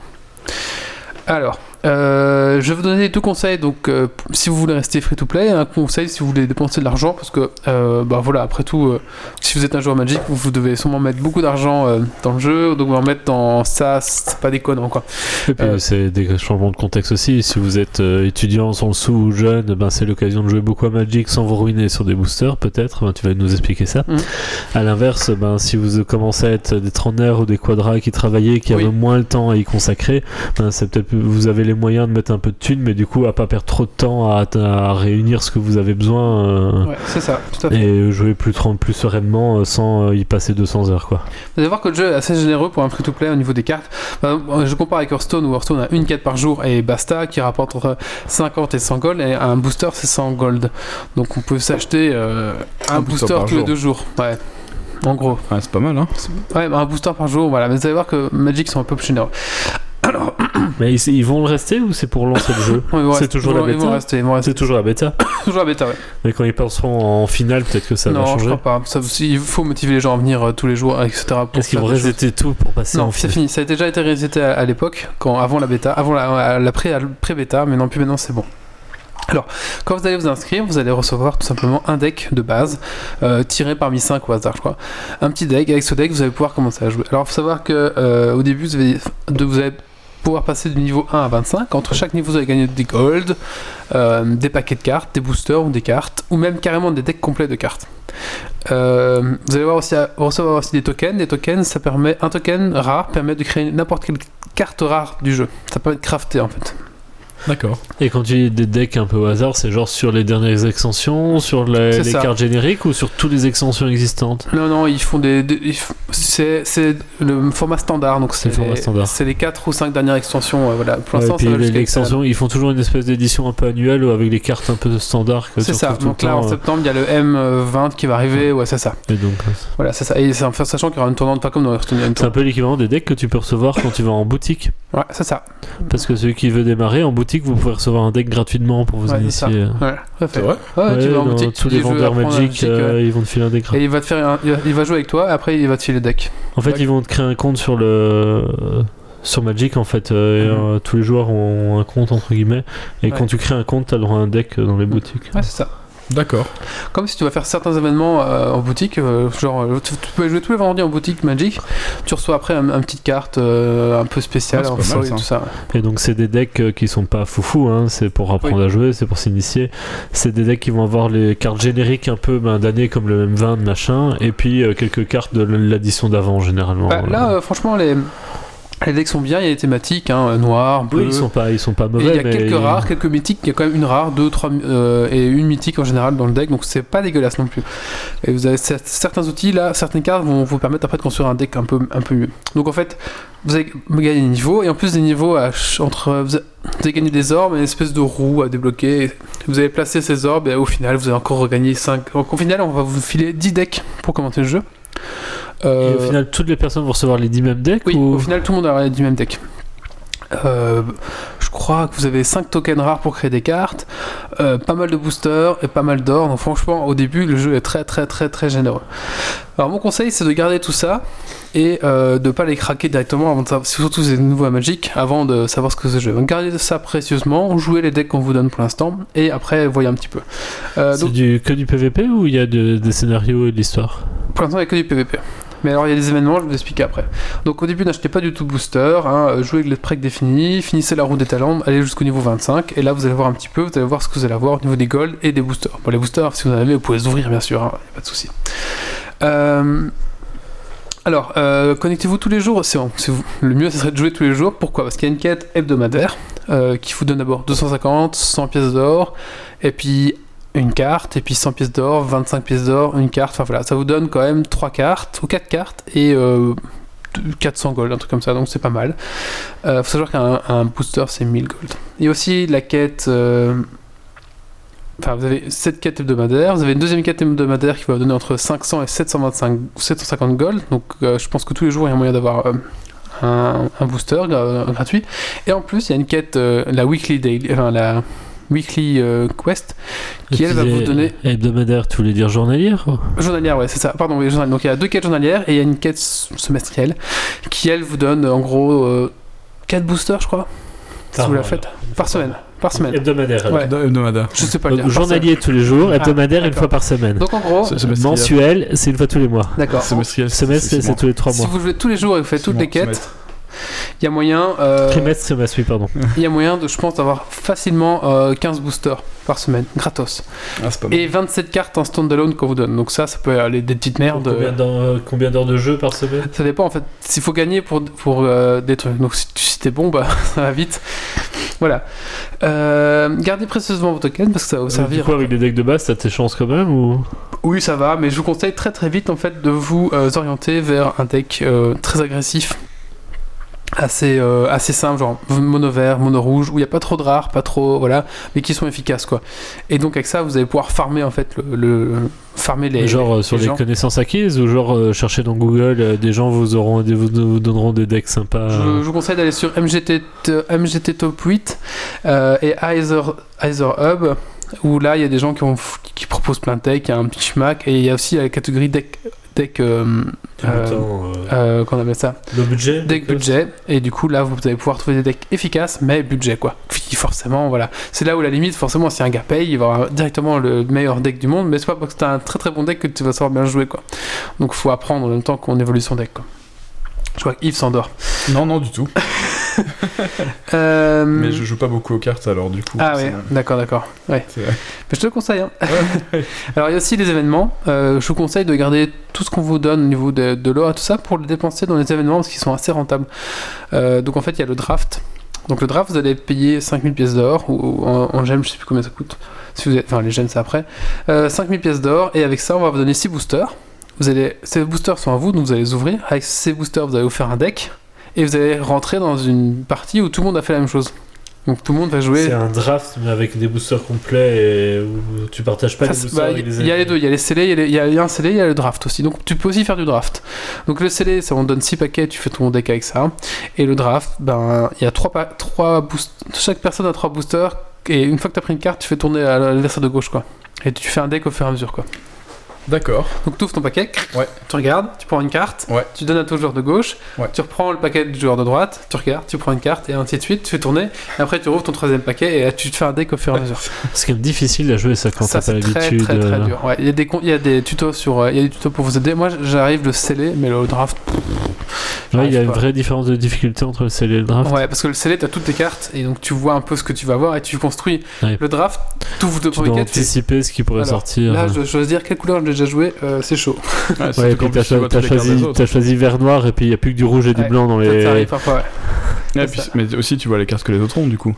Alors, euh, je vais vous donner deux conseils. Donc, euh, si vous voulez rester free to play, un conseil si vous voulez dépenser de l'argent, parce que, euh, bah voilà, après tout, euh, si vous êtes un joueur Magic, vous, devez sûrement mettre beaucoup d'argent dans le jeu, donc vous en mettre dans ça, c'est pas déconnant, quoi. Et puis c'est des changements de contexte aussi. Si vous êtes étudiant sans le sou ou jeune, ben c'est l'occasion de jouer beaucoup à Magic sans vous ruiner sur des boosters, peut-être. Ben, tu vas nous expliquer ça. Mhm. À l'inverse, ben, si vous commencez à être des trentenaires ou des quadras qui travaillaient, qui Oui. avaient moins le temps à y consacrer, ben, c'est peut-être vous avez les moyens de mettre un peu de thunes, mais du coup à pas perdre trop de temps à, à réunir ce que vous avez besoin. euh, Ouais, c'est ça, tout à fait. Et jouer plus, plus sereinement euh, sans euh, y passer 200 heures quoi. Vous allez voir que le jeu est assez généreux pour un free-to-play au niveau des cartes. Bah, je compare avec Hearthstone où Hearthstone a une quête par jour et basta qui rapporte entre 50 et 100 gold et un booster c'est 100 gold. Donc on peut s'acheter euh, un, Un booster, tous les deux jours. Ouais. En gros. Ouais, c'est pas mal, hein. Ouais, bah, un booster par jour, voilà. Mais vous allez voir que Magic sont un peu plus généreux. Alors, *coughs* Mais ils, ils vont le rester ou c'est pour lancer le jeu *coughs* C'est toujours ils la bêta C'est toujours la bêta. *coughs* toujours la bêta, ouais. Mais quand ils passeront en finale, peut-être que ça non, va je changer. crois pas. Ça, il faut motiver les gens à venir euh, tous les jours, etc. Est-ce qu'ils vont resetter tout pour passer Non, c'est fini. Ça a déjà été reseté à, à l'époque, quand avant la bêta, avant la, la pré- pré-bêta, mais non plus maintenant c'est bon. Alors, quand vous allez vous inscrire, vous allez recevoir tout simplement un deck de base, euh, tiré parmi 5 au hasard, je crois. Un petit deck, avec ce deck, vous allez pouvoir commencer à jouer. Alors, il faut savoir que euh, au début, vous de, vous allez pouvoir passer du niveau 1 à 25. Entre chaque niveau, vous allez gagner des gold, euh, des paquets de cartes, des boosters ou des cartes, ou même carrément des decks complets de cartes. Euh, vous allez voir aussi, recevoir aussi des tokens. Des tokens, ça permet un token rare permet de créer n'importe quelle carte rare du jeu. Ça permet de crafter en fait. D'accord. Et quand tu dis des decks un peu au hasard, c'est genre sur les dernières extensions, sur les, les cartes génériques ou sur toutes les extensions existantes? Non, non, ils font des. des- c'est, c'est le format standard, donc c'est, le format les, standard. c'est les 4 ou 5 dernières extensions. euh, voilà. Pour Ouais, l'instant, va les- ils font toujours une espèce d'édition un peu annuelle ou avec des cartes un peu standard. C'est ça. Donc le là, temps, en euh, septembre, il y a le M20 qui va arriver. Ouais, c'est ça. et donc, euh, Voilà, c'est ça. Et c'est en fait, sachant qu'il y aura une tournante pas comme dans c'est un peu l'équivalent des decks que tu peux recevoir quand tu vas en boutique. Ouais, c'est ça. Parce que celui qui veut démarrer en boutique, vous pouvez recevoir un deck gratuitement pour vous Ouais, initier. Ouais. C'est vrai Ouais, Ouais, tu vas en boutique, tous les vendeurs Magic, euh, euh, ils vont te filer un deck. Et il va te faire, un- il va- il va jouer avec toi. Après, il va te filer le deck. En fait, Ouais. ils vont te créer un compte sur le sur Magic en fait. euh, Mhm. euh, tous les joueurs ont un compte entre guillemets. Et Ouais. quand tu crées un compte, t'as le droit à un deck euh, dans les boutiques. Ouais, c'est ça. D'accord. Comme si tu vas faire certains événements euh, en boutique, euh, genre euh, tu, tu peux jouer tous les vendredis en boutique Magic, tu reçois après un, un petite carte euh, un peu spéciale Ah, en mal, et ça. tout ça. Et donc c'est des decks qui sont pas foufou, hein, c'est pour apprendre à jouer, c'est pour s'initier. C'est des decks qui vont avoir les cartes génériques un peu ben, d'année comme le M20 de machin, et puis euh, quelques cartes de l'addition d'avant généralement. Bah, là, euh, franchement, les, les decks sont bien, il y a des thématiques, hein, noir, bleu. oui, ils sont pas, ils sont pas Et mauvais. il y a mais quelques ils- rares, quelques mythiques, il y a quand même une rare, deux, trois, euh, et une mythique en général dans le deck, donc c'est pas dégueulasse non plus. Et vous avez cer- certains outils là, certaines cartes vont vous permettre après de construire un deck un peu, un peu mieux. Donc en fait, vous avez gagné des niveaux, et en plus des niveaux à entre. Vous avez, gagné des orbes une espèce de roue à débloquer. Vous avez placé ces orbes, et au final, vous avez encore regagné 5. Donc au final, on va vous filer 10 decks pour commencer le jeu. Et Euh, au final, toutes les personnes vont recevoir les 10 mêmes decks oui, ou... au final, tout le monde aura du même deck. Euh, je crois que vous avez 5 tokens rares pour créer des cartes, euh, pas mal de boosters et pas mal d'or. Donc franchement, au début, le jeu est très très très très généreux. Alors mon conseil, c'est de garder tout ça et euh, de pas les craquer directement avant de savoir, surtout c'est nouveau à Magic, avant de savoir ce que c'est le jeu. Donc gardez ça précieusement, jouez les decks qu'on vous donne pour l'instant et après voyez un petit peu. C'est donc du, que du PVP ou il y a de- des scénarios et de l'histoire? Pour l'instant, il n'y a que du PVP. Mais alors, il y a des événements, je vais vous expliquer après. Donc, au début, n'achetez pas du tout de booster, hein, euh, jouez avec les precs définis, finissez la roue des talents, allez jusqu'au niveau 25, et là, vous allez voir un petit peu, vous allez voir ce que vous allez avoir au niveau des golds et des boosters. Bon, les boosters, si vous en avez, vous pouvez les ouvrir, bien sûr, a pas de souci. Euh, alors, euh, connectez-vous tous les jours, c'est. Le mieux, ce serait de jouer tous les jours. Pourquoi? Parce qu'il y a une quête hebdomadaire qui vous donne d'abord 250, 100 pièces d'or, et puis une carte, et puis 100 pièces d'or, 25 pièces d'or, une carte. Enfin voilà, ça vous donne quand même 3 cartes, ou 4 cartes, et euh, 400 gold, un truc comme ça, donc c'est pas mal. Euh, faut savoir qu'un un booster, c'est 1000 gold. Et aussi la quête. euh, Enfin, vous avez cette quête hebdomadaire, vous avez une deuxième quête hebdomadaire qui va donner entre 500 et 725, 750 gold. Donc, euh, je pense que tous les jours, il y a moyen d'avoir euh, un, un booster gra- gratuit. Et en plus, il y a une quête, la weekly daily, enfin la weekly euh, quest, qui elle va vous donner Hebdomadaire, tu voulais dire journalière quoi Journalière, ouais, c'est ça. Pardon, oui, journal. Donc il y a deux quêtes journalières et il y a une quête semestrielle qui, elle, vous donne en gros 4 boosters, je crois. Si vous la faites. Par semaine. Par semaine. Hebdomadaire. Ouais. Hebdomadaire. Je sais pas le Donc, dire. journalier tous les jours, Ah, hebdomadaire une fois par semaine. Donc en gros. Mensuel, c'est une fois tous les mois. d'accord. Semestriel. Semestre, c'est tous les trois Si mois. vous jouez tous les jours et vous faites toutes les quêtes, semestre. Il y a moyen, euh, Trimestre, trimestre, oui, pardon. il y a moyen de, je pense, d'avoir facilement euh, 15 boosters par semaine, gratos. Ah, c'est pas mal. Et 27 cartes en standalone qu'on vous donne. Donc ça, ça peut aller des petites merdes. Combien d'heures- euh, Combien d'heures de jeu par semaine? Ça dépend en fait. S'il faut gagner pour, pour euh, des trucs. Donc si, tu- si t'es bon, bah *laughs* ça va vite. Voilà. Euh, gardez précieusement vos tokens parce que ça va vous Du servir. coup, avec les decks de base, t'as tes chances quand même ou? Oui, ça va, mais je vous conseille très très vite en fait de vous euh, orienter vers un deck euh, très agressif. Assez, euh, assez simple, genre mono vert, mono rouge, où il n'y a pas trop de rares, pas trop, voilà, mais qui sont efficaces quoi. Et donc avec ça, vous allez pouvoir farmer en fait le, le- farmer les. Genre euh, sur les connaissances acquises ou genre euh, chercher dans Google, euh, des gens vous, auront, des- vous, vous donneront des decks sympas Je, je vous conseille d'aller sur MGT, MGT Top 8 euh, et Either, Either Hub, où là il y a des gens qui, ont, qui proposent plein de decks, il y a un petit schmack, et il y a aussi la catégorie deck, deck euh, euh, euh, euh, qu'on appelle ça, le budget deck budget, et du coup là vous allez pouvoir trouver des decks efficaces, mais budget quoi. Puis forcément, voilà, c'est là où la limite, forcément, si un gars paye, il va avoir directement le meilleur deck du monde, mais c'est pas parce que t'as un très très bon deck que tu vas savoir bien jouer quoi. Donc faut apprendre en même temps qu'on évolue son deck quoi. Je crois que Yves s'endort. Non, non, du tout. *laughs* Euh, Mais je joue pas beaucoup aux cartes alors, du coup. Ah ouais, d'accord, d'accord. Ouais. vrai. Mais je te le conseille. hein. Ouais. *laughs* Alors il y a aussi les événements. Euh, je vous conseille de garder tout ce qu'on vous donne au niveau de, de l'or et tout ça pour le dépenser dans les événements parce qu'ils sont assez rentables. Euh, donc en fait il y a le draft. Donc le draft vous allez payer 5000 pièces d'or ou ou en, en gemmes je sais plus combien ça coûte. Si vous êtes, enfin les gemmes c'est après. Euh, 5000 pièces d'or et avec ça on va vous donner 6 boosters. Vous allez, ces boosters sont à vous donc vous allez les ouvrir. Avec ces boosters vous allez vous faire un deck et vous allez rentrer dans une partie où tout le monde a fait la même chose. Donc tout le monde va jouer. C'est un draft mais avec des boosters complets et où tu partages pas les boosters bah, avec les Il y a les deux, il y a les scellés, il y a y, un scellé, il y a le draft aussi. Donc tu peux aussi faire du draft. Donc le scellé, ça on donne 6 paquets, tu fais ton deck avec ça. Et le draft, ben il y a 3 trois boost- chaque personne a 3 boosters. Et une fois que tu as pris une carte, tu fais tourner à l'adversaire de gauche quoi. Et tu fais un deck au fur et à mesure quoi. D'accord. Donc tu ouvres ton paquet, Ouais. tu regardes, tu prends une carte, Ouais. tu donnes à ton joueur de gauche, Ouais. tu reprends le paquet du joueur de droite, tu regardes, tu prends une carte et ainsi de suite, tu fais tourner. Et après tu rouvres ton troisième paquet et là, tu te fais un deck au fur et à mesure. *laughs* C'est quand même difficile à jouer ça quand t'as pas c'est très l'habitude. très très euh, dur. Ouais, il y a des con- il y a des tutos sur euh, il y a des tutos pour vous aider. Moi j'arrive le scellé mais le draft. Ouais, il y a une vraie différence de difficulté entre le scellé et le draft. Ouais, parce que le scellé t'as toutes tes cartes et donc tu vois un peu ce que tu vas voir et tu construis. Ouais. Le draft, tout vous deux Tu dois anticiper ce qui pourrait Alors, sortir. Là, je dois choisir quelle couleur j'ai déjà joué, euh, c'est chaud. *laughs* Ouais, et puis t'as les choisi, vert noir et puis il n'y a plus que du rouge et du Ouais. blanc dans Ça, ça arrive les. parfois, ouais. Puis- mais aussi, tu vois les cartes que les autres ont, du coup.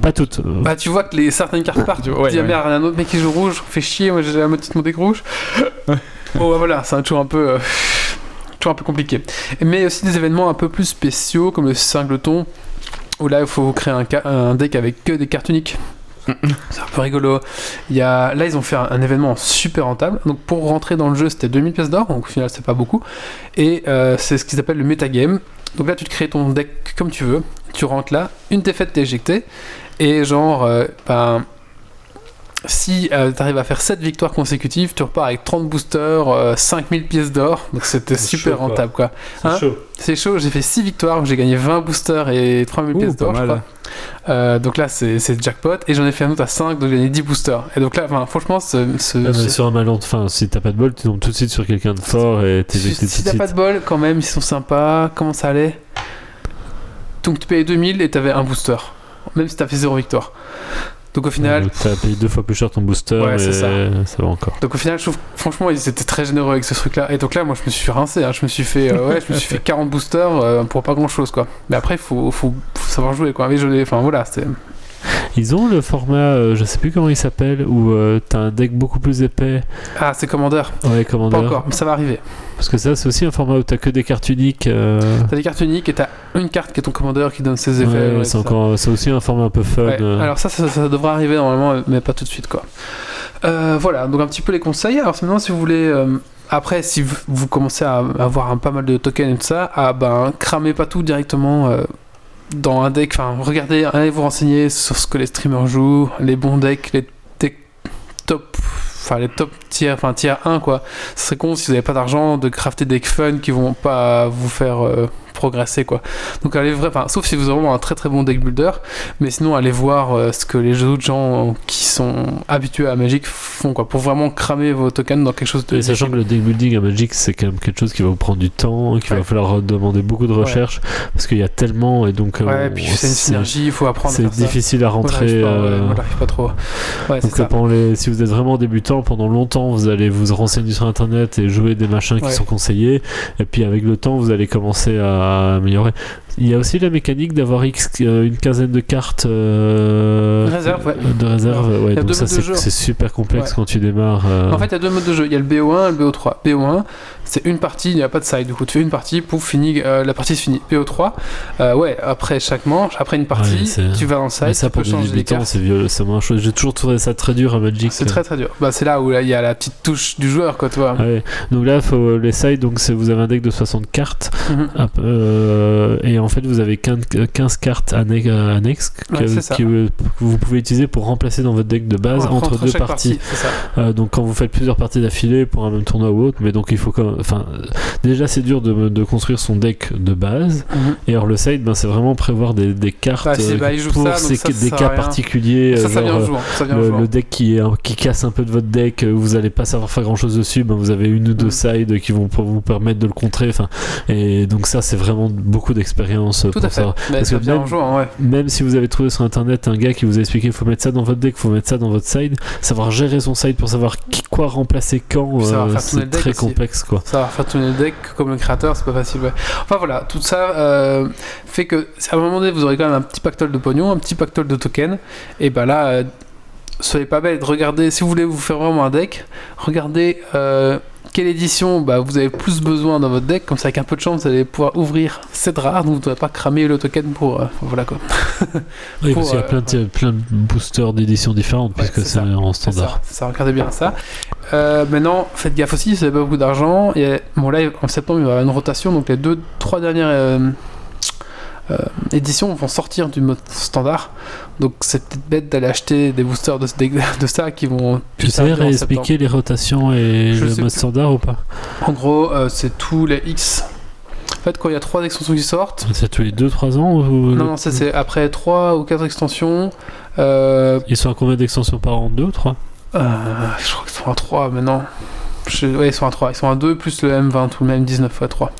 Pas toutes. euh, Bah tu vois que les certaines cartes partent. Tu vois, dis ah, merde, il y a un autre mec qui joue rouge, fait chier, moi j'ai la moitié de mon deck rouge. *laughs* bon bah, voilà, c'est toujours un peu euh, toujours un peu compliqué. Mais aussi des événements un peu plus spéciaux comme le singleton où là il faut créer un, un deck avec que des cartes uniques. *laughs* C'est un peu rigolo. Là, ils ont fait un, un événement super rentable. Donc, pour rentrer dans le jeu, c'était 2000 pièces d'or. Donc, au final, c'est pas beaucoup. Et euh, c'est ce qu'ils appellent le metagame. Donc là, tu te crées ton deck comme tu veux. tu rentres là, une défaite t'est éjectée, et genre, euh, ben, si euh, tu arrives à faire 7 victoires consécutives, tu repars avec 30 boosters, euh, 5000 pièces d'or, donc c'était C'est super chaud, rentable quoi. C'est Hein chaud. C'est chaud, j'ai fait 6 victoires, j'ai gagné 20 boosters et 3000 Ouh, pièces d'or, crois. Euh, donc là, c'est c'est jackpot. Et j'en ai fait un autre à 5, donc j'ai gagné 10 boosters. Et donc là, franchement, ce, ce- Ah, sur un malin, enfin, si t'as pas de bol, tu tombes tout de suite sur quelqu'un de fort et t'es si, éjecté si de t'as pas de bol, quand même, ils sont sympas. Comment ça allait? Donc tu payais 2000 et t'avais un booster. Même si t'as fait 0 victoire. Donc au final, Donc, T'as payé deux fois plus cher ton booster Ouais, et c'est ça. ça va encore. Donc au final, je trouve franchement, ils étaient très généreux avec ce truc-là. Et donc là, moi, je me suis rincé. hein. Je me suis fait, euh, ouais, je me suis fait *laughs* 40 boosters euh, pour pas grand-chose, quoi. Mais après, il faut, faut, faut savoir jouer, quoi. Mais je l'ai- enfin voilà, c'était. Ils ont le format, euh, je sais plus comment il s'appelle, où euh, t'as un deck beaucoup plus épais. Ah, c'est Commander. Ouais, Pas Commander. encore, mais ça va arriver. Parce que ça, c'est aussi un format où t'as que des cartes uniques. euh, T'as des cartes uniques et t'as une carte qui est ton Commander qui donne ses effets. ouais, ouais, c'est encore, c'est aussi un format un peu fun. Ouais, euh. Alors ça, ça, ça devrait arriver normalement, mais pas tout de suite, quoi. Euh, voilà, donc un petit peu les conseils. Alors maintenant, si vous voulez. euh, après, si vous, vous commencez à avoir un, pas mal de tokens et tout ça, à ben, cramer pas tout directement euh, dans un deck. Enfin, regardez, allez vous renseigner sur ce que les streamers jouent, les bons decks, les decks top. Enfin, les top tiers, enfin tier 1 quoi. Ce serait con si vous n'avez pas d'argent de crafter des decks fun qui vont pas vous faire euh, progresser quoi. Donc allez vrai, enfin, sauf si vous avez vraiment un très très bon deck builder, mais sinon allez voir euh, ce que les autres gens qui sont habitués à Magic font quoi, pour vraiment cramer vos tokens dans quelque chose de. Et sachant que le deck building à Magic, c'est quand même quelque chose qui va vous prendre du temps, qu'il Ouais. va falloir demander beaucoup de recherche, parce qu'il y a tellement, et donc euh, Ouais, et puis c'est une synergie, il faut apprendre. c'est ça. difficile à rentrer. pas, euh, moi, j'arrive pas trop. Donc ça. pendant les, si vous êtes vraiment débutant, pendant longtemps, vous allez vous renseigner sur internet et jouer des machins qui sont conseillés. Et puis avec le temps, vous allez commencer à améliorer. Il y a aussi la mécanique d'avoir X, euh, une quinzaine de cartes euh, Réserve, ouais. de réserve. Ouais, donc ça c'est super complexe Ouais. quand tu démarres. euh, En fait, il y a deux modes de jeu. Il y a le BO1 et le BO3. BO1, c'est une partie, il n'y a pas de side. Du coup, tu fais une partie, pouf, fini, euh, la partie se finit. BO3, euh, ouais, après chaque manche, après une partie, Ouais, tu vas dans le mais side, ça tu pour des changer les débutants, cartes. c'est violent. J'ai toujours trouvé ça très dur à Magic. C'est très très dur. Bah, c'est là où là, il y a la petite touche du joueur, quoi, tu vois. Ouais. Donc là, faut les sides. Donc vous avez un deck de 60 cartes. Mhm. Euh, et en fait, vous avez 15, 15 cartes anne- euh, annexes que, Ouais, que vous- que vous pouvez utiliser pour remplacer dans votre deck de base Entre- deux parties. partie. Euh, donc quand vous faites plusieurs parties d'affilée pour un même tournoi ou autre, mais donc il faut quand enfin déjà c'est dur de, de construire son deck de base. Mhm. Et alors le side, ben, c'est vraiment prévoir des, des cartes Bah, euh, bah, pour ça, ces- ça, ça des à cas particuliers. Ça, euh, ça vient genre. Ça le, le deck qui, est, qui casse un peu de votre deck, euh, vous allez pas savoir faire grand chose dessus, ben vous avez une ou deux Mm. sides qui vont vous permettre de le contrer. Enfin, et donc ça c'est vraiment beaucoup d'expérience pour à fait. ça. Mais Parce ça que vient même- en jouant, ouais. Même si vous avez trouvé sur internet un gars qui vous a expliqué faut mettre ça dans votre deck, faut mettre ça dans votre side, savoir gérer son side pour savoir qui, quoi remplacer quand, euh, c'est très aussi. complexe quoi. Va faire tourner le deck comme le créateur, c'est pas facile. Enfin voilà, tout ça euh, fait que à un moment donné, vous aurez quand même un petit pactole de pognon, un petit pactole de tokens. Et ben là, euh, soyez pas bête, regardez, si vous voulez vous faire vraiment un deck, regardez euh, quelle édition bah, vous avez plus besoin dans votre deck. Comme ça, avec un peu de chance, vous allez pouvoir ouvrir 7 rares, donc vous ne devrez pas cramer le token pour. euh, voilà quoi. *laughs* Oui, Pour, parce qu'il y a euh, plein de, plein de boosters d'éditions différentes Ouais, puisque c'est en standard. Ça, ça, regardez bien ça. Euh, maintenant, faites gaffe aussi, si vous n'avez pas beaucoup d'argent. Bon, là, en septembre, il va y avoir une rotation, donc les deux, trois dernières euh, éditions vont sortir du mode standard. Donc, c'est peut-être bête d'aller acheter des boosters de, *laughs* ça qui vont. Tu sais réexpliquer les rotations et Je le mode standard ou pas. En gros, euh, c'est tous les X. En fait, quand il y a trois extensions qui sortent. C'est tous les 2-3 ans ou Non, non, ça, c'est après trois ou quatre extensions. Euh, Ils sont à combien d'extensions par an? 2 ou 3 Euh, je crois qu'ils sont à 3 maintenant. Je... Ouais, ils sont à 3. Ils sont à 2 plus le M20 ou le M19 à 3.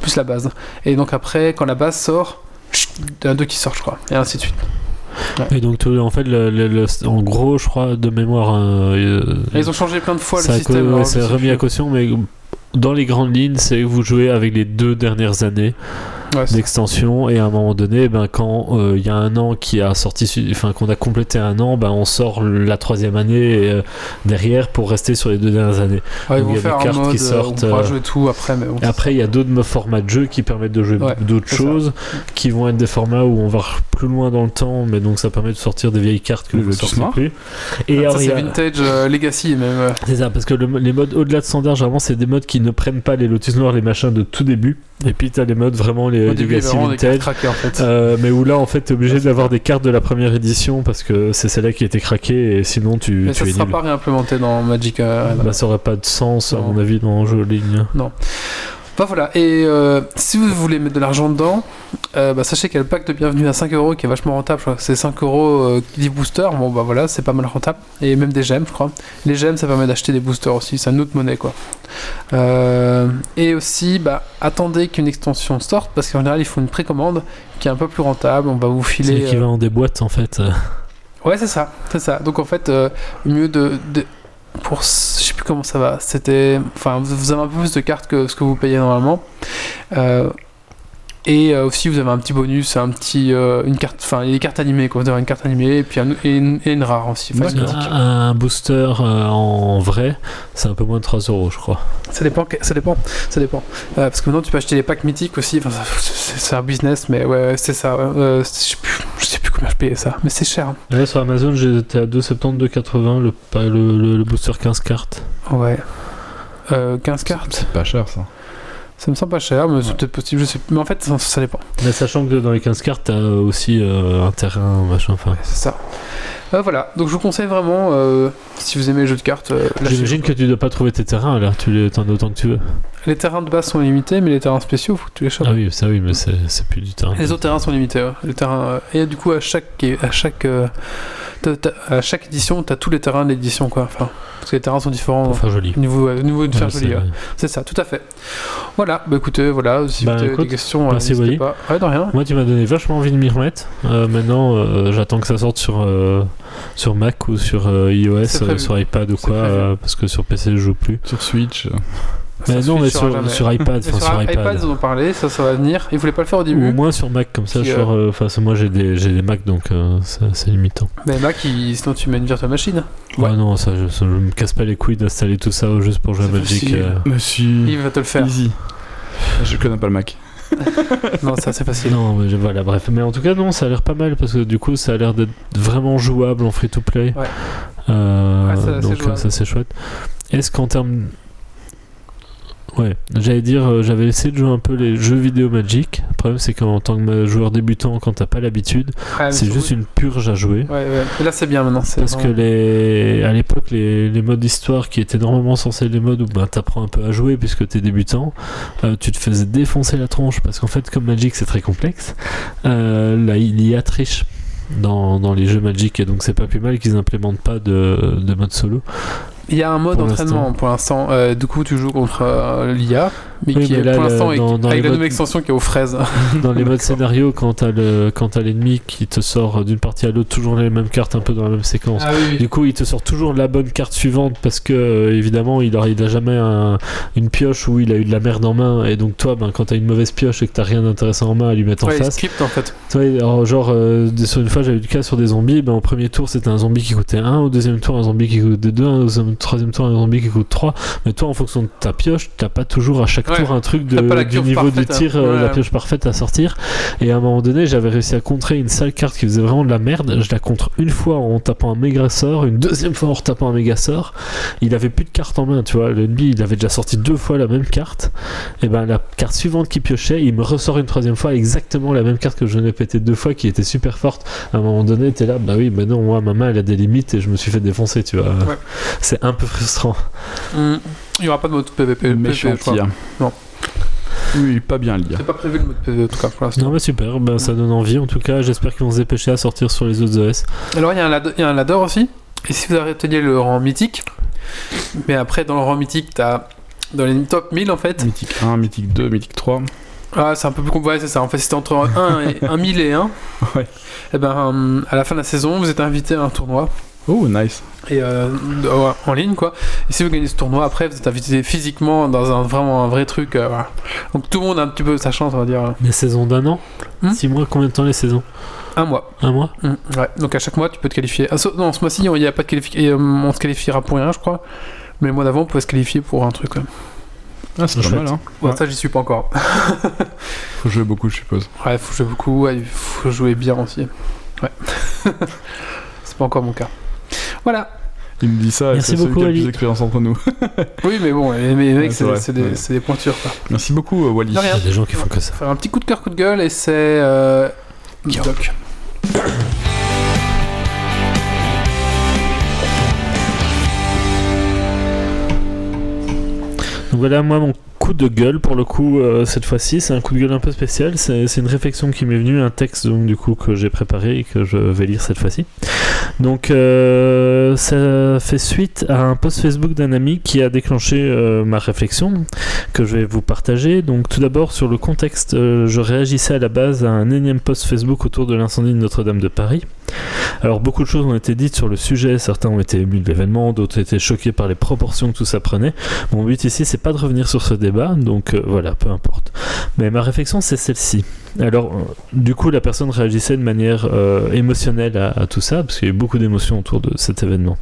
Plus la base. Et donc après, quand la base sort, il y a deux qui sortent, je crois. Et ainsi de suite. Et donc tout- en fait, le- le- le- en gros, je crois de mémoire, euh, ils ont changé plein de fois ça le système. ouais, c'est remis à caution, mais dans les grandes lignes, c'est que vous jouez avec les deux dernières années Ouais, d'extension et à un moment donné, ben, quand euh, il y a un an qui a sorti, enfin qu'on a complété un an, ben, on sort la troisième année euh, derrière pour rester sur les deux dernières années. Ouais, ils donc vont il y a faire des un cartes mode qui euh, sortent, on jouer tout après. Mais bon, Et après, il y a d'autres formats de jeux qui permettent de jouer Ouais, d'autres ça. choses, qui vont être des formats où on va plus loin dans le temps, mais donc ça permet de sortir des vieilles cartes que Le Noir. plus. Et Ah, c'est a- vintage euh, Legacy même. c'est ça, parce que le- les modes au-delà de standard, généralement, c'est des modes qui ne prennent pas les Lotus Noirs, les machins de tout début. Et puis t'as les modes vraiment les Au début, vraiment des Vintage. craquées en fait. Euh, mais où là, en fait, t'es obligé d'avoir des cartes de la première édition parce que c'est celle-là qui a été craquée et sinon tu, Mais tu ça es sera nul. pas réimplémenté dans Magic euh. Bah, ça aurait pas de sens, à Non. mon avis, dans un jeu ligne. Bah voilà, et euh, si vous voulez mettre de l'argent dedans, euh, bah sachez qu'il y a le pack de bienvenue à 5 euros qui est vachement rentable. Je crois que c'est 5 euros euh, qui dit booster. Bon bah voilà, c'est pas mal rentable. Et même des gemmes, je crois. Les gemmes, ça permet d'acheter des boosters aussi. C'est une autre monnaie quoi. Euh, et aussi, bah attendez qu'une extension sorte parce qu'en général, il faut une précommande qui est un peu plus rentable. On va vous C'est filer. euh, l'équivalent des boîtes en fait. Ouais, c'est ça, c'est ça. Donc en fait, euh, mieux de, de- pour, je sais plus comment ça va. C'était, enfin, vous avez un peu plus de cartes que ce que vous payez normalement. Euh, et euh, aussi, vous avez un petit bonus, un petit, euh, une carte, enfin, des cartes animées, quoi. Vous avez une carte animée et puis un- et une, et une rare aussi. Un, un booster euh, en vrai, c'est un peu moins de 3 euros, je crois. Ça dépend, ça dépend, ça dépend. Euh, parce que maintenant, tu peux acheter les packs mythiques aussi. Enfin, c'est un business, mais ouais, c'est ça. ouais. Euh, je sais plus, je sais plus combien je payais ça, mais c'est cher. hein. Là, sur Amazon, j'étais à 2,70, 2,80 le, le, le, le booster 15 cartes. Ouais. Euh, 15 cartes. C'est pas cher ça. Ça me semble pas cher, mais c'est Ouais. peut-être possible, je sais Mais en fait, ça, ça dépend. Mais sachant que dans les 15 cartes, t'as aussi euh, un terrain, machin, enfin. C'est ça. Euh, voilà, donc je vous conseille vraiment, euh, si vous aimez les jeux de cartes, J'imagine que tu dois pas trouver tes terrains là, tu les as autant que tu veux. Les terrains de base sont limités, mais les terrains spéciaux, faut que tu les chopes. Ah oui, ça oui, mais c'est plus du terrain. Les autres terrains sont limités. ouais. Les terrains, et du coup, à chaque, à chaque, à chaque édition, tu as tous les terrains de l'édition. quoi. Enfin, parce que les terrains sont différents Pour faire joli. au niveau, au niveau de faire Ouais, joli. c'est- ouais. Ça, tout à fait. Voilà, bah écoutez, voilà, si Bah, vous avez des questions, merci, n'hésitez Wally. pas. Ouais, de rien. Moi, tu m'as donné vachement envie de m'y remettre. Euh, maintenant, euh, j'attends que ça sorte sur, euh, sur Mac ou sur euh, iOS, euh, sur iPad ou quoi, euh, parce que sur PC, je joue plus. Sur Switch. Euh, Mais Ça non, mais sur, sur iPad, sur sur iPad, iPad. ils ont parlé, ça, ça va venir. Ils voulaient pas le faire au Ou début. au moins sur Mac, comme ça, sur, euh, enfin, c'est- moi j'ai des, j'ai des Mac donc euh, c'est limitant. Mais Mac, il- sinon tu mets une virtual machine. Ouais, Ouais. non, ça je, ça, je me casse pas les couilles d'installer tout ça juste pour jouer à Magic. euh. Monsieur. Il va te le faire. Easy. Je connais pas le Mac. *laughs* non, ça c'est facile. Non, mais je- voilà, bref. Mais en tout cas, non, ça a l'air pas mal parce que du coup, ça a l'air d'être vraiment jouable en free to play. Ouais. Euh, Ouais, ça, donc, ça, c'est chouette. Est-ce qu'en termes. Ouais, j'allais dire, euh, j'avais essayé de jouer un peu les jeux vidéo Magic. Le problème, c'est qu'en tant que joueur débutant, quand t'as pas l'habitude, c'est juste une purge à jouer. Ouais, ouais. Et là c'est bien maintenant. Parce que les... à l'époque, les... les modes histoire qui étaient normalement censés être les modes où ben, t'apprends un peu à jouer puisque t'es débutant, euh, tu te faisais défoncer la tronche parce qu'en fait, comme Magic c'est très complexe, euh, là il y a triche dans, dans les jeux Magic et donc c'est pas plus mal qu'ils implémentent pas de, de mode solo. Il y a un mode Pour entraînement pour l'instant. Euh, du coup, tu joues contre euh, l'IA, mais Oui, qui mais est là, pour l'instant avec, dans- avec la nouvelle extension qui est aux fraises. *laughs* Dans les modes scénario, quand t'as le- quand t'as l'ennemi qui te sort d'une partie à l'autre toujours les mêmes cartes un peu dans la même séquence. Ah oui, Du coup, il te sort toujours la bonne carte suivante parce que, euh, évidemment, il a, il a jamais un- une pioche où il a eu de la merde en main. Et donc, toi, ben, quand t'as une mauvaise pioche et que t'as rien d'intéressant en main à lui mettre en Ouais, il face, script en fait. toi, alors, genre, euh, sur une fois, j'avais eu le cas sur des zombies. Ben, au premier tour, c'était un zombie qui coûtait 1. Au deuxième tour, un zombie qui coûtait 2. Au deuxième- troisième tour, un zombie qui coûte 3. Mais toi, en fonction de ta pioche, t'as pas toujours à chaque Ouais. tour un truc de, la du niveau du tir, hein. euh, la pioche parfaite à sortir. Et à un moment donné, j'avais réussi à contrer une sale carte qui faisait vraiment de la merde. Je la contre une fois en tapant un méga sort, une deuxième fois en retapant un méga sort. Il avait plus de carte en main, tu vois. L'ennemi, il avait déjà sorti deux fois la même carte. Et ben la carte suivante qui piochait, il me ressort une troisième fois exactement la même carte que je venais péter deux fois, qui était super forte. À un moment donné, t'es là, bah oui, mais non, moi, ma main, elle a des limites et je me suis fait défoncer, tu vois. Ouais. C'est un peu frustrant. Hmm. Il n'y aura pas de mode PVP. Méchant tir. Non. Oui, pas bien l'IA. C'est pas prévu le mode PVP en tout cas pour l'instant. Non, mais super, ben, ça donne envie en tout cas. J'espère qu'ils vont se dépêcher à sortir sur les autres OS. Alors il y, a un ladder- il y a un ladder aussi. Et si vous arrêtez le rang mythique, mais après dans le rang mythique, t'as dans les top 1000 en fait. Mythique 1, Mythique 2, Mythique 3. Ah, c'est un peu plus compliqué, ouais, c'est ça. En fait, c'était entre 1 et 1 1000 et 1. *laughs* Ouais. Et ben, euh, à la fin de la saison, vous êtes invité à un tournoi. Oh, nice. Et euh, en ligne, quoi. Et si vous gagnez ce tournoi, après, vous êtes invité physiquement dans un vraiment un vrai truc. euh, voilà. Donc tout le monde a un petit peu sa chance, on va dire. Les saisons d'un an Hmm 6 mois, combien de temps les saisons Un mois. Un mois Mm, ouais. Donc à chaque mois, tu peux te qualifier. Ah, so- non, ce mois-ci, il n'y a pas de qualification. On se qualifiera pour rien, je crois. Mais le mois d'avant, on pouvait se qualifier pour un truc. Ah, c'est pas Chouette. mal, hein. Ouais, Ouais. ça, j'y suis pas encore. *laughs* Faut jouer beaucoup, je suppose. Ouais, faut jouer beaucoup, ouais, faut jouer bien aussi. Ouais. *laughs* c'est pas encore mon cas. Voilà. Il me dit ça, c'est celui beaucoup, qui a le plus d'expérience entre nous. *laughs* Oui, mais bon, les, les mecs, Ouais, c'est c'est vrai, c'est des, ouais. c'est des pointures, quoi. Merci beaucoup, euh, Wally. Il y a des gens qui font que ça. Faire un petit coup de cœur, coup de gueule, et c'est. Euh... Doc. *clears throat* Donc voilà, moi, mon coup de gueule, pour le coup, euh, cette fois-ci, c'est un coup de gueule un peu spécial. C'est une réflexion qui m'est venue, un texte, donc, du coup, que j'ai préparé et que je vais lire cette fois-ci. Donc, euh, ça fait suite à un post Facebook d'un ami qui a déclenché euh, ma réflexion, que je vais vous partager. Donc, tout d'abord, sur le contexte, je réagissais à la base à un énième post Facebook autour de l'incendie de Notre-Dame de Paris. Alors, beaucoup de choses ont été dites sur le sujet. Certains ont été émus de l'événement, d'autres étaient choqués par les proportions que tout ça prenait. Mon but ici, c'est pas de revenir sur ce débat, donc euh, voilà, peu importe. Mais ma réflexion, c'est celle-ci. Alors, euh, du coup, la personne réagissait de manière euh, émotionnelle à, tout ça, parce qu'il y a eu beaucoup d'émotions autour de cet événement.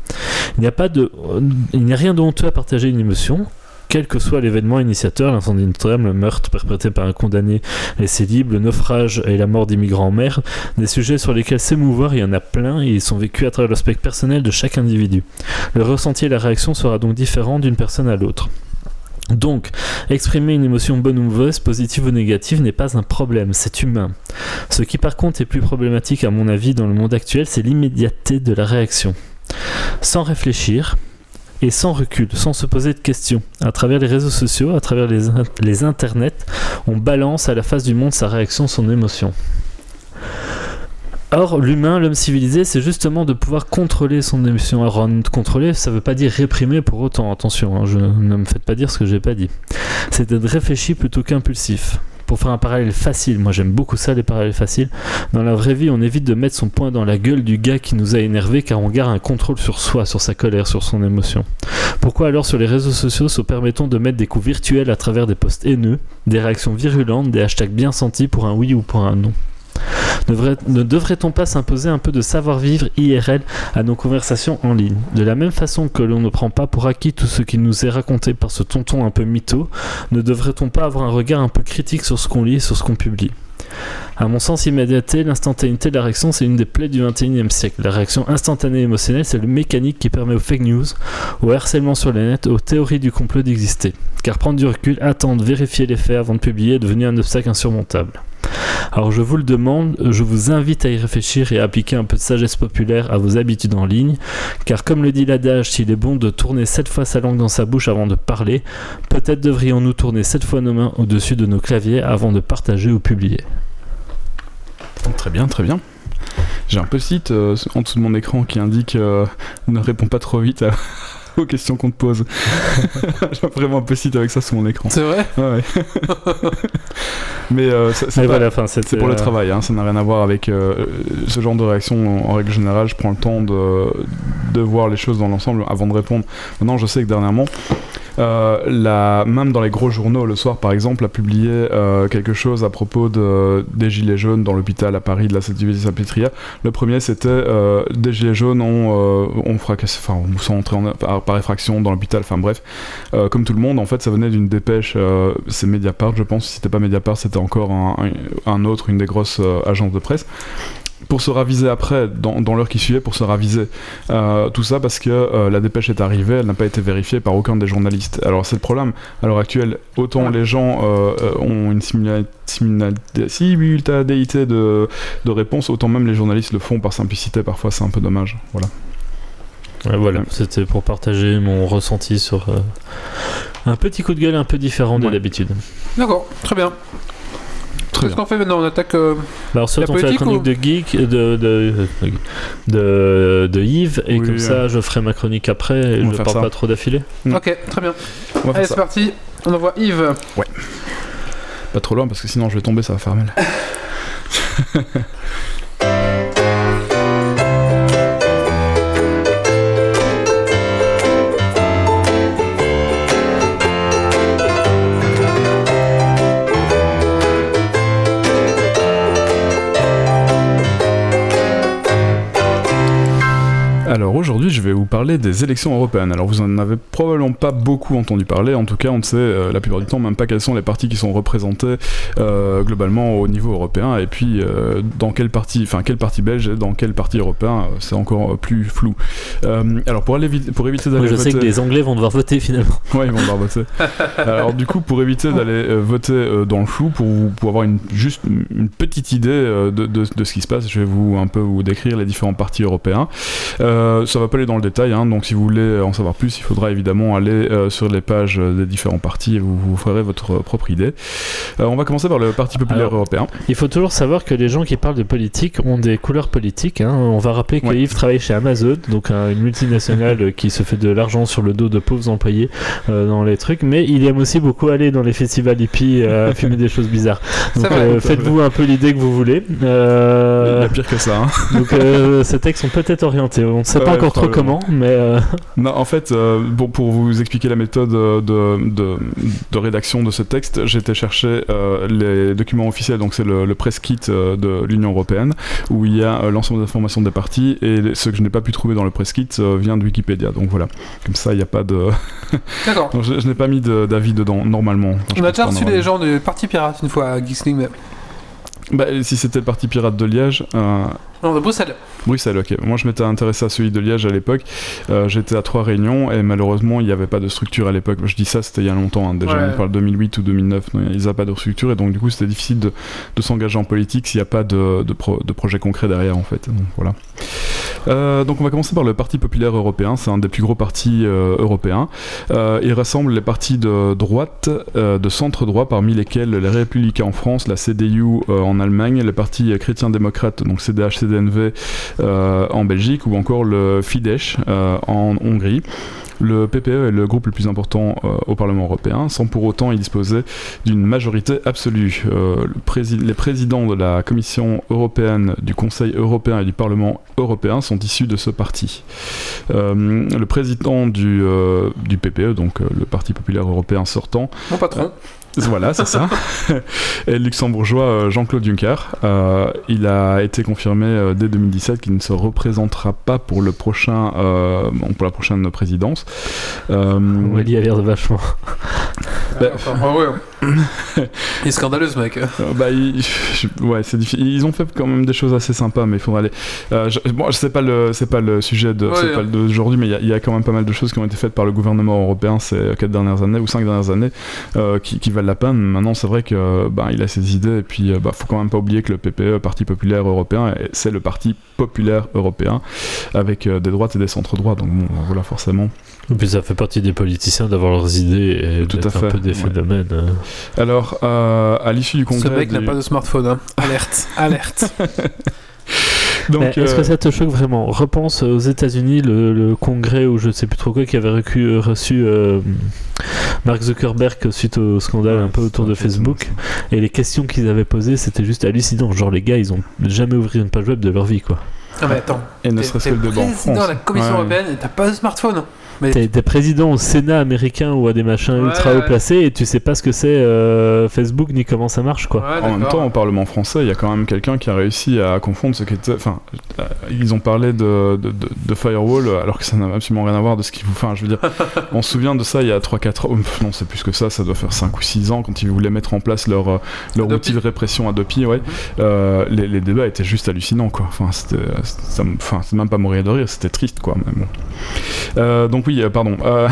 Il n'y a rien de honteux à partager une émotion. Quel que soit l'événement initiateur, l'incendie de Notre-Dame, le meurtre perpétré par un condamné laissé libre, le naufrage et la mort d'immigrants en mer, des sujets sur lesquels s'émouvoir, il y en a plein et ils sont vécus à travers l'aspect personnel de chaque individu. Le ressenti et la réaction sera donc différent d'une personne à l'autre. Donc, exprimer une émotion bonne ou mauvaise, positive ou négative n'est pas un problème, c'est humain. Ce qui par contre est plus problématique à mon avis dans le monde actuel, c'est l'immédiateté de la réaction. Sans réfléchir et sans recul, sans se poser de questions, à travers les réseaux sociaux, à travers les, in- les internets, on balance à la face du monde sa réaction, son émotion. Or, l'humain, l'homme civilisé, c'est justement de pouvoir contrôler son émotion. Alors, contrôler, ça veut pas dire réprimer pour autant, attention, hein, je, ne me faites pas dire ce que j'ai pas dit. C'est d'être réfléchi plutôt qu'impulsif. Pour faire un parallèle facile, moi j'aime beaucoup ça, les parallèles faciles. Dans la vraie vie, on évite de mettre son poing dans la gueule du gars qui nous a énervé car on garde un contrôle sur soi, sur sa colère, sur son émotion. Pourquoi alors sur les réseaux sociaux se permettons de mettre des coups virtuels à travers des posts haineux, des réactions virulentes, des hashtags bien sentis pour un oui ou pour un non? Ne devrait-on pas s'imposer un peu de savoir-vivre IRL à nos conversations en ligne? De la même façon que l'on ne prend pas pour acquis tout ce qui nous est raconté par ce tonton un peu mytho, ne devrait-on pas avoir un regard un peu critique sur ce qu'on lit et sur ce qu'on publie? À mon sens, immédiateté, l'instantanéité de la réaction, c'est une des plaies du 21e siècle. La réaction instantanée émotionnelle, c'est le mécanique qui permet aux fake news, au harcèlement sur le net, aux théories du complot d'exister. Car prendre du recul, attendre, vérifier les faits avant de publier est devenu un obstacle insurmontable. Alors je vous le demande, je vous invite à y réfléchir et à appliquer un peu de sagesse populaire à vos habitudes en ligne, car comme le dit l'adage, s'il est bon de tourner sept fois sa langue dans sa bouche avant de parler, peut-être devrions-nous tourner sept fois nos mains au-dessus de nos claviers avant de partager ou publier. Très bien, très bien. J'ai un post-it euh, en dessous de mon écran qui indique euh, ne réponds pas trop vite à- *laughs* aux questions qu'on te pose. *laughs* J'ai vraiment un post-it avec ça sous mon écran. C'est vrai Ouais. *laughs* Mais euh, ça- c'est voilà, enfin, c'est c'était, pour le euh, travail, hein, ça n'a rien à voir avec euh, ce genre de réaction. En, règle générale, je prends le temps de, de voir les choses dans l'ensemble avant de répondre. Maintenant, je sais que dernièrement, euh, la, même dans les gros journaux, le soir par exemple, a publié euh, quelque chose à propos de, des Gilets jaunes dans l'hôpital à Paris de la Saint-Pétria. Le premier, c'était euh, des Gilets jaunes ont, euh, ont fracassé, enfin, sont entrés en, par, effraction dans l'hôpital, enfin bref. Euh, comme tout le monde, en fait, ça venait d'une dépêche, euh, c'est Mediapart, je pense. Si c'était pas Mediapart, c'était encore un, un- un autre, une des grosses euh, agences de presse. Pour se raviser après, dans, dans l'heure qui suivait, pour se raviser. Euh, tout ça parce que euh, la dépêche est arrivée, elle n'a pas été vérifiée par aucun des journalistes. Alors c'est le problème. À l'heure actuelle, autant les gens euh, ont une simultanéité de, de réponses, autant même les journalistes le font par simplicité. Parfois, c'est un peu dommage. Voilà. Ouais, voilà, Ouais. c'était pour partager mon ressenti sur euh, un petit coup de gueule un peu différent de Ouais. d'habitude. D'accord, très bien. Très Qu'est-ce bien. qu'on fait maintenant? On attaque. euh, Bah alors soit La on fait la chronique ou- de Geek, de, de, de, de Yves, et Oui, comme euh. ça je ferai ma chronique après, et je faire parle ça. pas trop d'affilée. Mm. Ok, très bien. Allez, c'est parti. On envoie Yves. Pas trop loin parce que sinon je vais tomber, ça va faire mal. *laughs* aujourd'hui, je vais vous parler des élections européennes. Alors, vous en avez probablement pas beaucoup entendu parler. En tout cas, on ne sait euh, la plupart du temps même pas quels sont les partis qui sont représentés euh, globalement au niveau européen. Et puis, euh, dans quel parti, enfin, quel parti belge et dans quel parti européen, c'est encore plus flou. Alors, pour, aller, pour éviter d'aller je sais voter... que les Anglais vont devoir voter finalement. *laughs* Ouais, ils vont devoir voter. Alors du coup, pour éviter d'aller voter dans le flou, pour, vous- pour avoir une, juste une- petite idée de, de- de ce qui se passe, je vais vous un peu vous décrire les différents partis européens. Ça va aller dans le détail, hein, donc si vous voulez en savoir plus, il faudra évidemment aller euh, sur les pages euh, des différents partis et vous vous ferez votre euh, propre idée. Euh, on va commencer par le Parti populaire Alors, européen. Il faut toujours savoir que les gens qui parlent de politique ont des couleurs politiques. hein. On va rappeler que Ouais. Yves travaille chez Amazon, donc un- une multinationale qui se fait de l'argent sur le dos de pauvres employés euh, dans les trucs, mais il aime aussi beaucoup aller dans les festivals hippies euh, à *laughs* fumer des choses bizarres. Donc euh, faites-vous un peu l'idée que vous voulez. Il y a pire que ça. hein. donc euh, ces textes sont peut-être orientés. On ne sait pas encore trop probablement. comment, mais euh, *laughs* Non, en fait, euh, pour, pour vous expliquer la méthode euh, de, de, de rédaction de ce texte, j'ai été chercher euh, les documents officiels, donc c'est le, le press kit euh, de l'Union Européenne, où il y a euh, l'ensemble des informations des partis, et ce que je n'ai pas pu trouver dans le press kit euh, vient de Wikipédia. Donc voilà, comme ça, il n'y a pas de... *laughs* D'accord. Je je n'ai pas mis de- d'avis dedans, normalement. Enfin, On a déjà reçu des gens du Parti Pirate une fois à Geeksling même. Bah, si c'était le parti pirate de Liège... euh, Non, de Bruxelles. Bruxelles, ok. Moi, je m'étais intéressé à celui de Liège à l'époque. Euh, J'étais à trois réunions et malheureusement, il n'y avait pas de structure à l'époque. Je dis ça, c'était il y a longtemps. hein, déjà, Ouais. on parle 2008 ou 2009. non, Ils n'avaient pas de structure et donc, du coup, c'était difficile de, de s'engager en politique s'il n'y a pas de, de, pro- de projet concret derrière, en fait. Donc, voilà. Euh, donc, on va commencer par le Parti populaire européen. C'est un des plus gros partis euh, européens. Euh, il rassemble les partis de droite, de centre droit, parmi lesquels les Républicains en France, la CDU en Allemagne, les partis chrétiens-démocrates, donc CDH, CDNV euh, en Belgique, ou encore le Fidesz euh, en Hongrie. Le PPE est le groupe le plus important euh, au Parlement européen, sans pour autant y disposer d'une majorité absolue. Euh, le prési- les présidents de la Commission européenne, du Conseil européen et du Parlement européen sont issus de ce parti. Euh, le président du, du PPE, donc le Parti populaire européen sortant, Mon patron. Voilà, c'est ça. *laughs* Et le luxembourgeois euh, Jean-Claude Juncker. Euh, il a été confirmé euh, dès 2017 qu'il ne se représentera pas pour, le prochain, euh, pour la prochaine présidence. Euh, Aurélie a l'air de vachement. Bah, Enfin, ouais, ouais. Il est scandaleux ce mec. Euh, bah, il- ouais, c'est difficile. Ils ont fait quand même des choses assez sympas, mais il faudra aller. Euh, je, bon, c'est pas le, c'est pas le sujet de, Ouais, d'aujourd'hui, mais il y a- il y, a quand même pas mal de choses qui ont été faites par le gouvernement européen ces quatre dernières années ou cinq dernières années euh, qui, qui valent la peine. Maintenant, c'est vrai que bah, il a ses idées et puis euh, bah, faut quand même pas oublier que le PPE, Parti populaire européen, est- c'est le parti populaire européen avec des droites et des centres droits. Donc bon, voilà, forcément. Et puis ça fait partie des politiciens d'avoir leurs idées et Tout d'être à fait, un peu des ouais. phénomènes. euh. Alors, euh, à l'issue du congrès, Ce mec n'a pas de smartphone. Hein. Alerte, *laughs* alerte. *laughs* Est-ce euh, que ça te choque vraiment? Repense aux États-Unis, le, le congrès ou je sais plus trop quoi qui avait recu- reçu euh, Mark Zuckerberg suite au scandale un peu autour de Facebook et les questions qu'ils avaient posées, c'était juste hallucinant. Genre les gars, ils ont jamais ouvert une page web de leur vie quoi. Non mais attends. et ne serait-ce que le de la Commission Ouais. européenne et t'as pas de smartphone. Mais T'es t'es président au Sénat américain ou à des machins Ouais, ultra haut ouais. placés et tu sais pas ce que c'est euh, Facebook ni comment ça marche quoi. Ouais, En même temps, au Parlement français, il y a quand même quelqu'un qui a réussi à confondre ce qu'était. Enfin, euh, ils ont parlé de, de, de- de firewall alors que ça n'a absolument rien à voir de ce qu'ils vous. Enfin, je veux dire, *laughs* on se souvient de ça il y a 3-4 ans. Non, c'est plus que ça, ça doit faire 5 ou 6 ans quand ils voulaient mettre en place leur, euh, outil de répression Adopi. Ouais. Euh, les, les débats étaient juste hallucinants, quoi. Enfin, c'était ça me- enfin, c'est même pas mourir de rire, c'était triste, quoi. Mais bon. Euh, donc, oui, euh, pardon. Euh,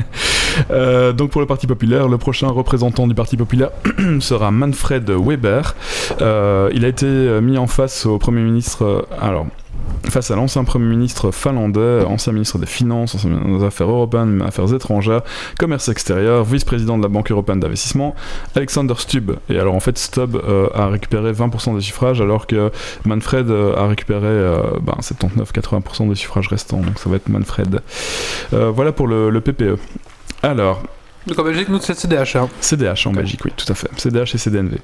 *laughs* euh, donc, pour le Parti Populaire, le prochain représentant du Parti Populaire *clears throat* sera Manfred Weber. Il a été mis en face au Premier ministre. alors. Face à l'ancien Premier ministre finlandais, ancien ministre des Finances, ancien ministre des Affaires européennes, Affaires étrangères, Commerce extérieur, vice-président de la Banque européenne d'investissement, Alexander Stubb. Et alors en fait, Stubb euh, a récupéré 20% des suffrages, alors que Manfred euh, a récupéré euh, ben, 79-80% des suffrages restants. Donc ça va être Manfred. Voilà pour le, le PPE. Alors, Donc en Belgique, nous c'est CDH. Hein. CDH en Belgique, oui, tout à fait. CDH et CDNV.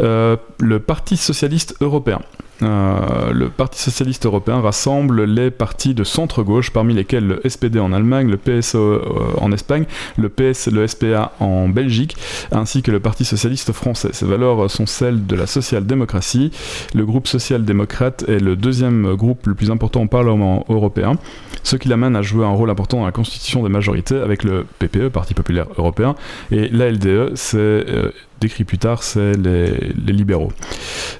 Euh, le Parti Socialiste Européen. Euh, le Parti socialiste européen rassemble les partis de centre-gauche, parmi lesquels le SPD en Allemagne, le PSE euh, en Espagne, le PS, le SPA en Belgique, ainsi que le Parti socialiste français. Ces valeurs sont celles de la social-démocratie. Le groupe social-démocrate est le deuxième groupe le plus important au Parlement européen, ce qui l'amène à jouer un rôle important dans la constitution des majorités avec le PPE, Parti populaire européen, et l'ALDE, c'est euh, décrit plus tard, c'est les, libéraux.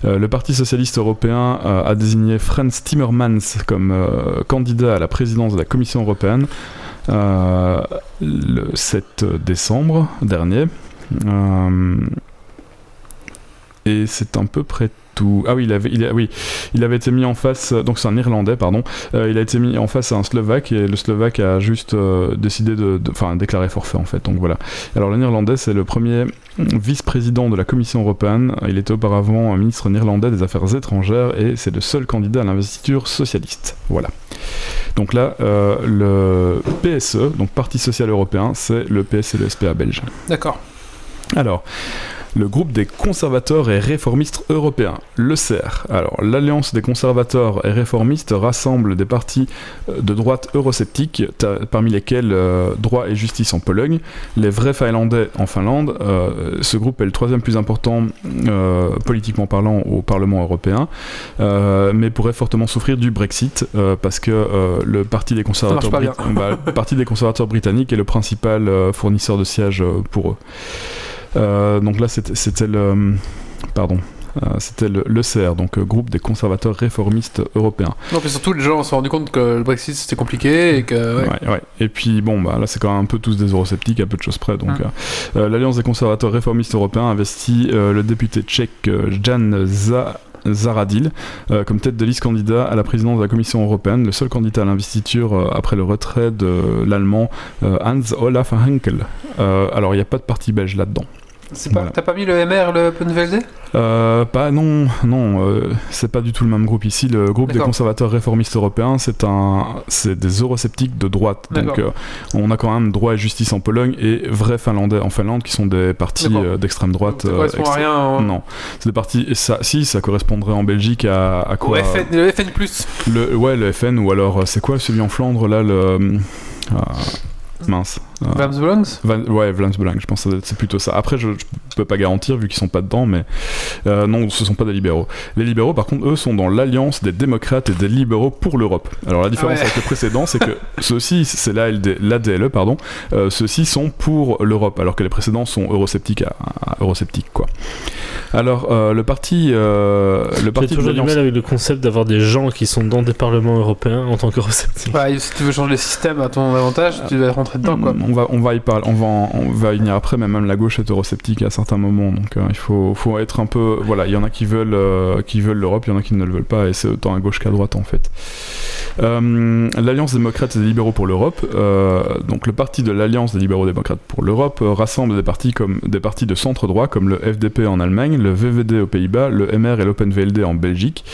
Euh, le Parti socialiste européen euh, a désigné Franz Timmermans comme euh, candidat à la présidence de la Commission européenne le 7 décembre dernier. Et c'est à peu près tout. Ah oui, il avait, il a- oui, il avait été mis en face. Donc c'est un Irlandais, pardon. Euh, il a été mis en face à un Slovaque et le Slovaque a juste euh, décidé de, enfin, déclaré forfait en fait. Donc voilà. Alors le Néerlandais, c'est le premier vice-président de la Commission européenne. Il était auparavant un ministre néerlandais des Affaires étrangères et c'est le seul candidat à l'investiture socialiste. Voilà. Donc là, euh, le PSE, donc Parti social européen, c'est le PS et le SPA belge. D'accord. Alors, le groupe des conservateurs et réformistes européens, le CER. Alors, l'Alliance des conservateurs et réformistes rassemble des partis euh, de droite eurosceptiques, parmi lesquels euh, Droit et Justice en Pologne, les vrais Finlandais en Finlande. Euh, ce groupe est le troisième plus important euh, politiquement parlant au Parlement européen, mais pourrait fortement souffrir du Brexit parce que le Parti des conservateurs bah, le Parti des conservateurs britanniques est le principal fournisseur de sièges pour eux. Euh, donc là, c'était le. Pardon. Euh, c'était le, l'ECR, donc euh, groupe des conservateurs réformistes européens. Non, puis surtout, les gens se sont rendus compte que le Brexit c'était compliqué et que. ouais. Ouais, ouais. Et puis bon, bah, là c'est quand même un peu tous des eurosceptiques, à peu de choses près. Donc, euh, euh, l'Alliance des conservateurs réformistes européens investit euh, le député tchèque euh, Jan Za- Zaradil euh, comme tête de liste candidat à la présidence de la Commission européenne, le seul candidat à l'investiture euh, après le retrait de l'allemand euh, Hans Olaf Henkel. Euh, alors il n'y a pas de parti belge là-dedans. Voilà. T'as pas mis le MR, le Penvelde Euh, pas non non euh, c'est pas du tout le même groupe. Ici le groupe des conservateurs réformistes européens c'est un c'est des eurosceptiques de droite. Donc euh, on a quand même droit et justice en Pologne et vrais finlandais en Finlande qui sont des partis euh, d'extrême droite Ça correspond à rien. en- non. C'est des partis et ça si ça correspondrait en Belgique à, à Au quoi FN, le FN. le ouais le FN ou alors c'est quoi celui en Flandre là le euh, mince Euh, Vlaams Belangs Van- ouais, Vlaams Belang, je pense que c'est plutôt ça. Après, je, je peux pas garantir vu qu'ils sont pas dedans, mais euh, non, ce sont pas des libéraux. Les libéraux, par contre, eux, sont dans l'alliance des démocrates et des libéraux pour l'Europe. Alors la différence Ouais. avec les précédents, c'est que *laughs* ceux-ci, c'est l'ADLE, pardon, euh, ceux-ci sont pour l'Europe, alors que les précédents sont eurosceptiques, à, à- eurosceptiques quoi. Alors euh, le parti, euh, le parti de toujours du l'alliance. mal avec le concept d'avoir des gens qui sont dans des parlements européens en tant qu'eurosceptiques. Bah, si tu veux changer le système à ton avantage, tu vas rentrer dedans quoi. On va, on va y parler, on va, on va venir après, mais même la gauche est eurosceptique à certains moments, donc euh, il faut, faut être un peu, voilà, il y en a qui veulent, euh, veulent l'Europe, il y en a qui ne le veulent pas, et c'est autant à gauche qu'à droite en fait. Euh, L'Alliance démocrate et des libéraux pour l'Europe, donc le parti de l'Alliance des libéraux démocrates pour l'Europe rassemble des partis comme des partis de centre droit comme le FDP en Allemagne, le VVD aux Pays-Bas, le MR et l'Open VLD en Belgique,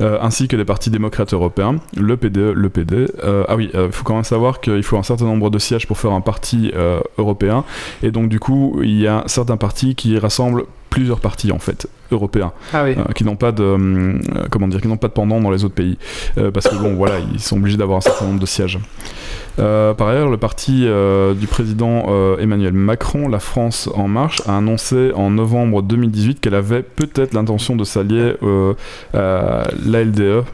ainsi que des partis démocrates européens, le PDE, le PD. Euh, ah oui, il faut quand même savoir qu'il faut un certain nombre de sièges pour faire un parti euh, européen, et donc du coup, il y a certains partis qui rassemblent plusieurs partis en fait européens Ah oui. euh, qui n'ont pas de euh, comment dire qui n'ont pas de pendant dans les autres pays. Euh, parce que bon voilà ils sont obligés d'avoir un certain nombre de sièges Euh, par ailleurs le parti euh, du président euh, Emmanuel Macron la France en marche a annoncé en novembre 2018 qu'elle avait peut-être l'intention de s'allier à l'ALDE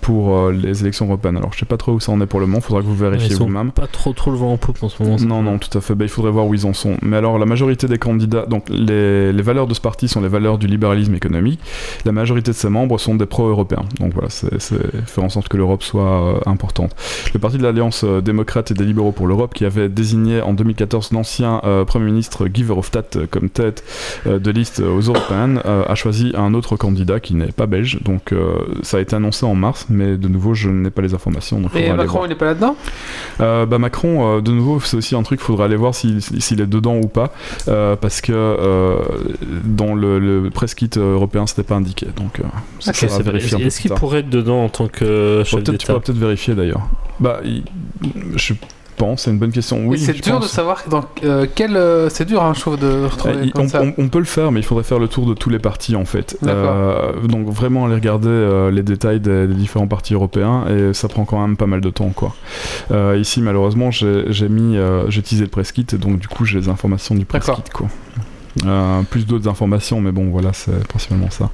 pour les élections européennes alors je sais pas trop où ça en est pour le moment faudra que vous vérifiez vous-même pas trop trop le vent en poupe en ce moment. non, non, tout à fait. Bah, il faudrait voir où ils en sont. Mais alors, la majorité des candidats, donc les, les valeurs de ce parti sont les valeurs du libéralisme économique. La majorité de ses membres sont des pro-européens. Donc voilà, c'est faire en sorte que l'Europe soit importante. Le parti de l'Alliance euh, démocrate et des libéraux pour l'Europe, qui avait désigné en 2014 l'ancien euh, Premier ministre Guy Verhofstadt euh, comme tête euh, de liste aux européennes, euh, a choisi un autre candidat qui n'est pas belge. Donc euh, ça a été annoncé en mars, mais de nouveau, je n'ai pas les informations. Donc Et Macron, il est pas là-dedans? Euh, bah Macron, euh, de nouveau, c'est aussi un truc, il faudra aller voir s'il s'il est dedans ou pas, euh, parce que euh, dans le, le press kit européen, c'était pas indiqué. Donc, euh, ça Ok, sera C'est vérifié Est-ce qu'il pourrait être dedans en tant que chef peut-être- Tu d'État pourras peut-être vérifier d'ailleurs. Bah, il- je pense, c'est une bonne question. Oui, c'est dur de savoir dans euh, quel. euh, c'est dur, hein, je trouve, de retrouver Euh, comme on, ça. on- on peut le faire, mais il faudrait faire le tour de tous les partis en fait. Euh, donc vraiment aller regarder euh, les détails des, des différents partis européens et ça prend quand même pas mal de temps quoi. Ici malheureusement j'ai mis, j'ai utilisé le press kit et donc du coup j'ai les informations du press kit quoi. Euh, plus d'autres informations, mais bon, voilà, c'est principalement ça.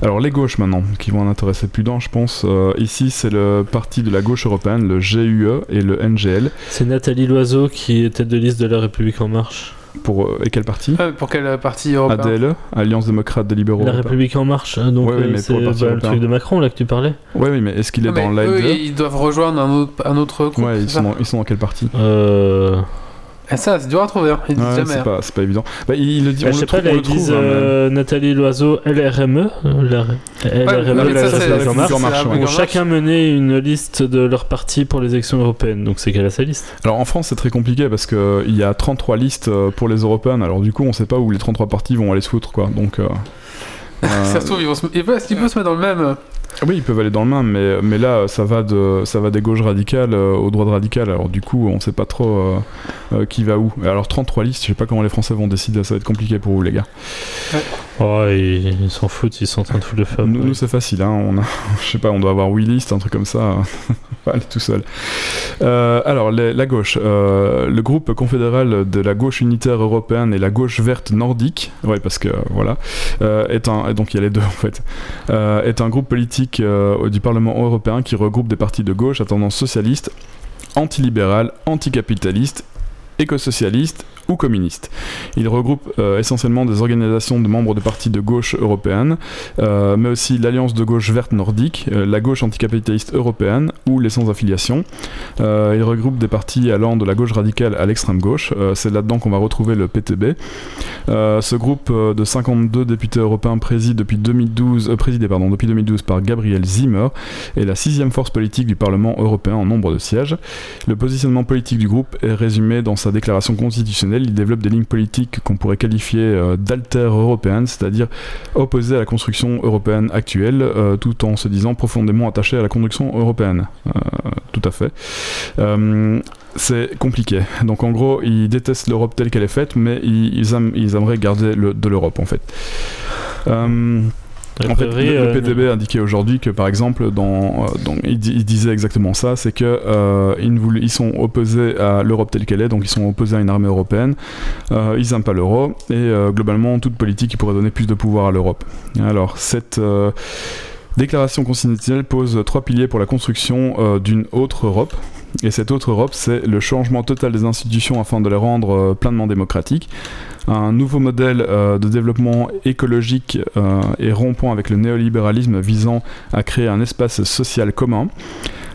Alors, les gauches maintenant, qui vont en intéresser plus d'un, je pense. Euh, ici, c'est le parti de la gauche européenne, le GUE et le NGL. C'est Nathalie Loiseau qui est tête de liste de la République En Marche. Pour, euh, et quel parti Euh, pour quel parti européen ADLE, Alliance démocrate des libéraux. La. République En Marche, hein, donc Ouais, mais c'est le Parti bah, le truc de Macron là que tu parlais. Oui, oui, mais est-ce qu'il est Ah, mais dans eux, l'ALDE ils doivent rejoindre un autre, un autre groupe. Ouais, ils sont, dans, ils sont dans quel parti Euh... Et ça, c'est dur à trouver. Hein. Ils disent Ouais, jamais. c'est hein. pas, c'est pas évident. Bah, il le dit, Bah, on je le sais pas, trouve, là, on ils le trouve. disent hein, euh, Nathalie Loiseau, LRME, euh, la- LRME, ont chacun mené une liste de leur parti pour les élections européennes. Donc c'est qu'elle a sa liste. Alors en France, c'est très compliqué parce qu'il y a 33 listes euh, pour les européennes. Alors du coup, on sait pas où les 33 partis vont aller se foutre, quoi. Donc. euh, euh, *laughs* Ça se trouve, ils vont se... ils est-ce qu'ils peuvent se mettre dans le même. Euh, Oui, ils peuvent aller dans le même, mais, mais là, ça va, de, ça va des gauches radicales euh, aux droites radicales. Alors, du coup, on sait pas trop euh, euh, qui va où. Alors, 33 listes, je sais pas comment les Français vont décider, ça va être compliqué pour vous, les gars. Oh, ils s'en foutent, ils sont en train de foutre le feu. Nous, nous, c'est facile, hein. On a, *laughs* je sais pas, on doit avoir 8 listes, un truc comme ça. *laughs* aller tout seul. Euh, alors, les- la gauche. euh, le groupe confédéral de la gauche unitaire européenne et la gauche verte nordique, ouais, parce que voilà, euh, est un, et donc il y a les deux en fait, est un groupe politique euh, du Parlement européen qui regroupe des partis de gauche à tendance socialiste, antilibérale, anticapitaliste, éco-socialiste ou communiste. Il regroupe euh, essentiellement des organisations de membres de partis de gauche européennes, euh, mais aussi l'Alliance de gauche verte nordique, euh, la gauche anticapitaliste européenne ou les sans affiliation. Euh, il regroupe des partis allant de la gauche radicale à l'extrême gauche. C'est là-dedans qu'on va retrouver le PTB. Ce groupe de 52 députés européens préside depuis 2012, euh, présidé depuis 2012 par Gabriel Zimmer est la sixième force politique du Parlement européen en nombre de sièges. Le positionnement politique du groupe est résumé dans sa déclaration constitutionnelle. Il développe des lignes politiques qu'on pourrait qualifier euh, d'alter européennes, c'est-à-dire opposées à la construction européenne actuelle, euh, tout en se disant profondément attaché à la construction européenne. Euh, tout à fait. C'est compliqué. Donc en gros, ils détestent l'Europe telle qu'elle est faite, mais ils, aimeraient garder de l'Europe en fait. En fait, le, le euh, PTB indiquait aujourd'hui que, par exemple, dans, euh, dans- il, di- il disait exactement ça, c'est que euh, ils, ne voulaient- ils sont opposés à l'Europe telle qu'elle est, donc ils sont opposés à une armée européenne. Euh, ils n'aiment pas l'euro et euh, globalement toute politique qui pourrait donner plus de pouvoir à l'Europe. Alors cette déclaration constitutionnelle pose trois piliers pour la construction d'une autre Europe. Et cette autre Europe, c'est le changement total des institutions afin de les rendre pleinement démocratiques, un nouveau modèle euh, de développement écologique euh, et rompant avec le néolibéralisme visant à créer un espace social commun,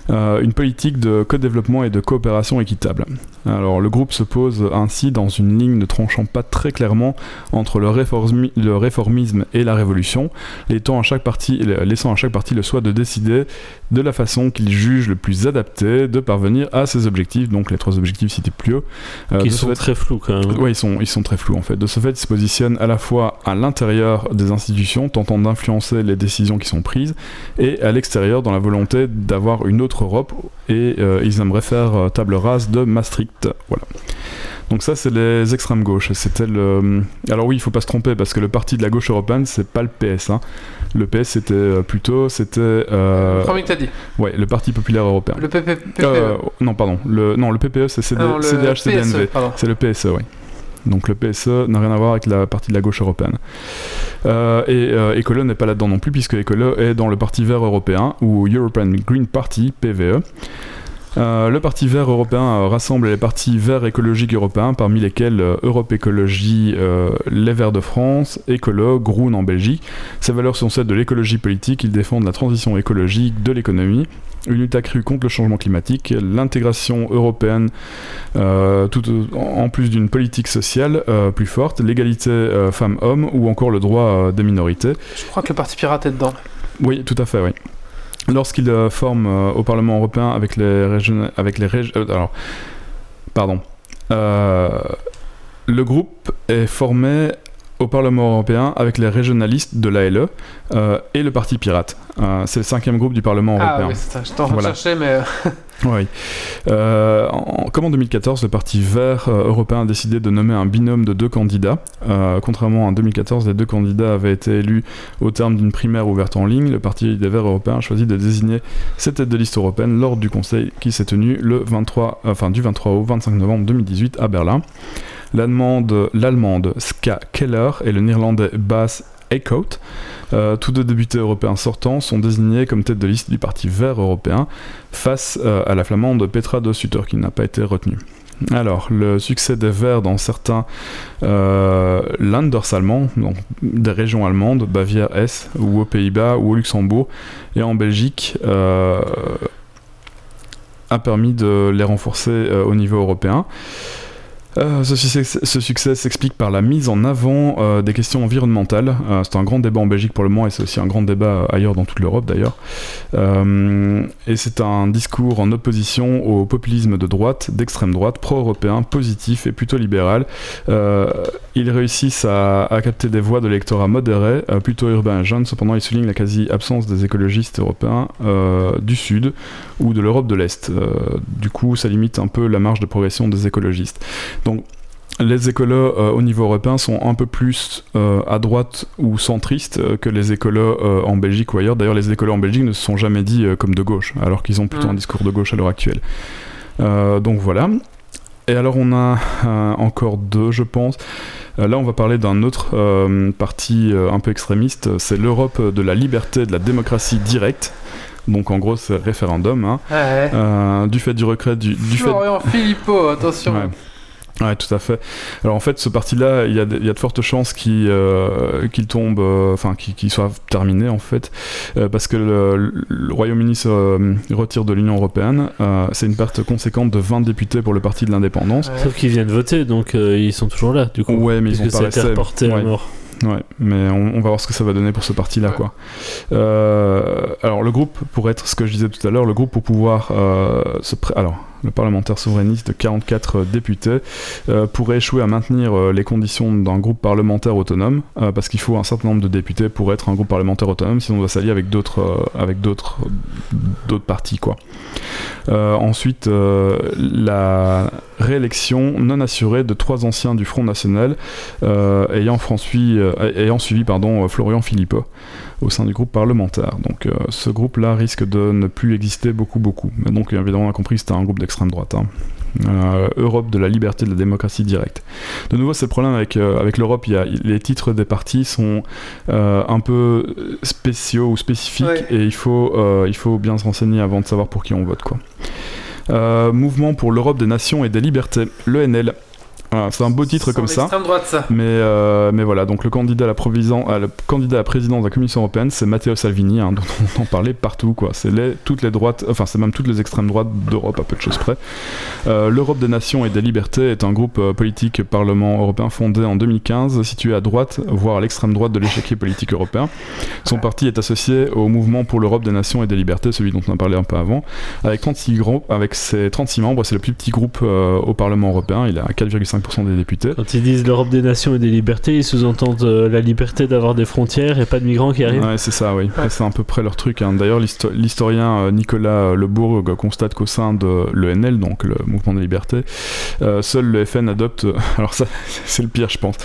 euh, une politique de co-développement et de coopération équitable. Alors le groupe se pose ainsi dans une ligne ne tranchant pas très clairement entre le, réformi- le réformisme et la révolution, laissant à chaque parti, le choix de décider de la façon qu'il juge le plus adapté de parvenir à ses objectifs, donc les trois objectifs cités plus haut. Euh, ce sont fait- très flous quand même. Ils sont, ils sont très flous en fait. De ce fait, ils se positionnent à la fois à l'intérieur des institutions, tentant d'influencer les décisions qui sont prises, et à l'extérieur dans la volonté d'avoir une autre Europe, et euh, ils aimeraient faire euh, table rase de Maastricht. Voilà. Donc ça, c'est les extrêmes gauches. C'était le. Alors oui, il faut pas se tromper parce que le parti de la gauche européenne, c'est pas le PS. hein. Le PS, c'était euh, plutôt, c'était. euh, Le premier que t'as dit. Ouais, le Parti populaire européen. Le PP, PPE. Euh, non, pardon. Le, non, le PPE, c'est CD, le CDH, CDNV. C'est le PSE, oui. Donc le PSE n'a rien à voir avec la partie de la gauche européenne. Euh, et euh, Écolo n'est pas là-dedans non plus, puisque Écolo est dans le Parti vert européen, ou European Green Party, PVE. Euh, le Parti vert européen rassemble les partis verts écologiques européens, parmi lesquels euh, Europe Écologie, euh, Les Verts de France, Écolo, Groen en Belgique. Ses valeurs sont celles de l'écologie politique, ils défendent la transition écologique de l'économie, une lutte accrue contre le changement climatique, l'intégration européenne, euh, tout en plus d'une politique sociale euh, plus forte, l'égalité euh, femmes-hommes ou encore le droit des minorités. Je crois que le Parti Pirate est dedans. Oui, tout à fait, oui. Lorsqu'il euh, forme euh, au Parlement européen avec les régions, avec les régions, alors, pardon, Euh, le groupe est formé au Parlement européen avec les régionalistes de l'ALE euh, et le Parti Pirate. Euh, c'est le cinquième groupe du Parlement Ah européen. oui, c'est ça. Je t'en Voilà. mais. *laughs* Oui. Euh, en- comme en 2014, le Parti vert euh, européen a décidé de nommer un binôme de deux candidats. Euh, contrairement à 2014, les deux candidats avaient été élus au terme d'une primaire ouverte en ligne. Le Parti des Verts européens a choisi de désigner ses têtes de liste européenne lors du Conseil qui s'est tenu le 23, euh, enfin, du 23 au 25 novembre 2018 à Berlin. L'allemande, l'allemande Ska Keller et le néerlandais Bas Eickhout, euh, tous deux députés européens sortants, sont désignés comme tête de liste du Parti vert européen face euh, à la flamande Petra de Sutter qui n'a pas été retenue. Alors, le succès des Verts dans certains euh, Landers allemands, donc des régions allemandes, Bavière-Hesse, ou aux Pays-Bas, ou au Luxembourg, et en Belgique, euh, a permis de les renforcer au niveau européen. Euh, ce, succès, s'explique par la mise en avant euh, des questions environnementales. Euh, c'est un grand débat en Belgique pour le moment et c'est aussi un grand débat ailleurs dans toute l'Europe d'ailleurs. Et c'est un discours en opposition au populisme de droite, d'extrême droite, pro-européen, positif et plutôt libéral. Ils réussissent à, à capter des voix de l'électorat modéré, euh, plutôt urbain et jeune. Cependant, ils soulignent la quasi-absence des écologistes européens euh, du Sud ou de l'Europe de l'Est. Euh, du coup, ça limite un peu la marge de progression des écologistes. Donc, les écolos euh, au niveau européen sont un peu plus euh, à droite ou centristes euh, que les écolos en Belgique ou ailleurs. D'ailleurs, les écolos en Belgique ne se sont jamais dit comme de gauche, alors qu'ils ont plutôt un discours de gauche à l'heure actuelle. Donc voilà. Et alors on a encore deux, je pense. Euh, là, on va parler d'un autre euh, parti euh, un peu extrémiste. C'est l'Europe de la liberté, et de la démocratie directe. Donc en gros, c'est référendum. hein. Ouais. Euh, du fait du recret du, du fait Florian Philippot, attention. Ouais. Ouais, tout à fait. Alors en fait, ce parti-là, il y, a de- il y a de fortes chances qu'il euh, qu'il tombe, euh, enfin qu'il soit terminé en fait, euh, parce que le, le Royaume-Uni se retire de l'Union européenne. C'est une perte conséquente de 20 députés pour le parti de l'indépendance. Sauf qu'ils viennent voter, donc ils sont toujours là, du coup. Ouais, mais ils ont pas été reporté à Ouais. mort. Ouais, mais on, on va voir ce que ça va donner pour ce parti-là, quoi. Alors, le groupe, pour être ce que je disais tout à l'heure, le groupe pour pouvoir se pré- alors le parlementaire souverainiste de 44 députés euh, pourrait échouer à maintenir euh, les conditions d'un groupe parlementaire autonome, euh, parce qu'il faut un certain nombre de députés pour être un groupe parlementaire autonome, sinon on doit s'allier avec d'autres euh, avec d'autres d'autres partis, quoi. Euh, ensuite, euh, la réélection non assurée de trois anciens du Front National euh, ayant, euh, ayant suivi pardon, euh, Florian Philippot au sein du groupe parlementaire. Donc euh, ce groupe-là risque de ne plus exister beaucoup, beaucoup. Mais donc évidemment, on a compris que c'était un groupe d'extrême droite. hein. Euh, Europe de la liberté, de la démocratie directe. De nouveau, c'est le problème avec, euh, avec l'Europe. il y a- Les titres des partis sont euh, un peu spéciaux ou spécifiques Ouais. et il faut, il faut bien se renseigner avant de savoir pour qui on vote. Quoi. Mouvement pour l'Europe des nations et des libertés, l'ENL. Voilà, c'est un beau titre comme ça. droite, ça. Mais, euh, mais voilà, donc le candidat à la, à la- candidat à la présidence de la Commission européenne, c'est Matteo Salvini, hein, *laughs* dont on en parlait partout, quoi. C'est les, toutes les droites, enfin, c'est même toutes les extrêmes droites d'Europe, à peu de choses près. Euh, L'Europe des nations et des libertés est un groupe euh, politique parlement européen fondé en 2015, situé à droite, voire à l'extrême droite de l'échiquier politique européen. Son parti est associé au mouvement pour l'Europe des nations et des libertés, celui dont on a parlé un peu avant, avec 36 groupes, avec ses 36 membres, c'est le plus petit groupe au Parlement européen, il a 4,5% des députés. Quand ils disent l'Europe des nations et des libertés, ils sous-entendent euh, la liberté d'avoir des frontières et pas de migrants qui arrivent. Ouais, c'est ça, oui. C'est à peu près leur truc. hein. D'ailleurs, l'histo- l'historien euh, Nicolas Lebourg constate qu'au sein de l'ENL, donc le Mouvement des Libertés, euh, seul le FN adopte. *laughs* Alors, ça, *laughs* c'est le pire, je pense.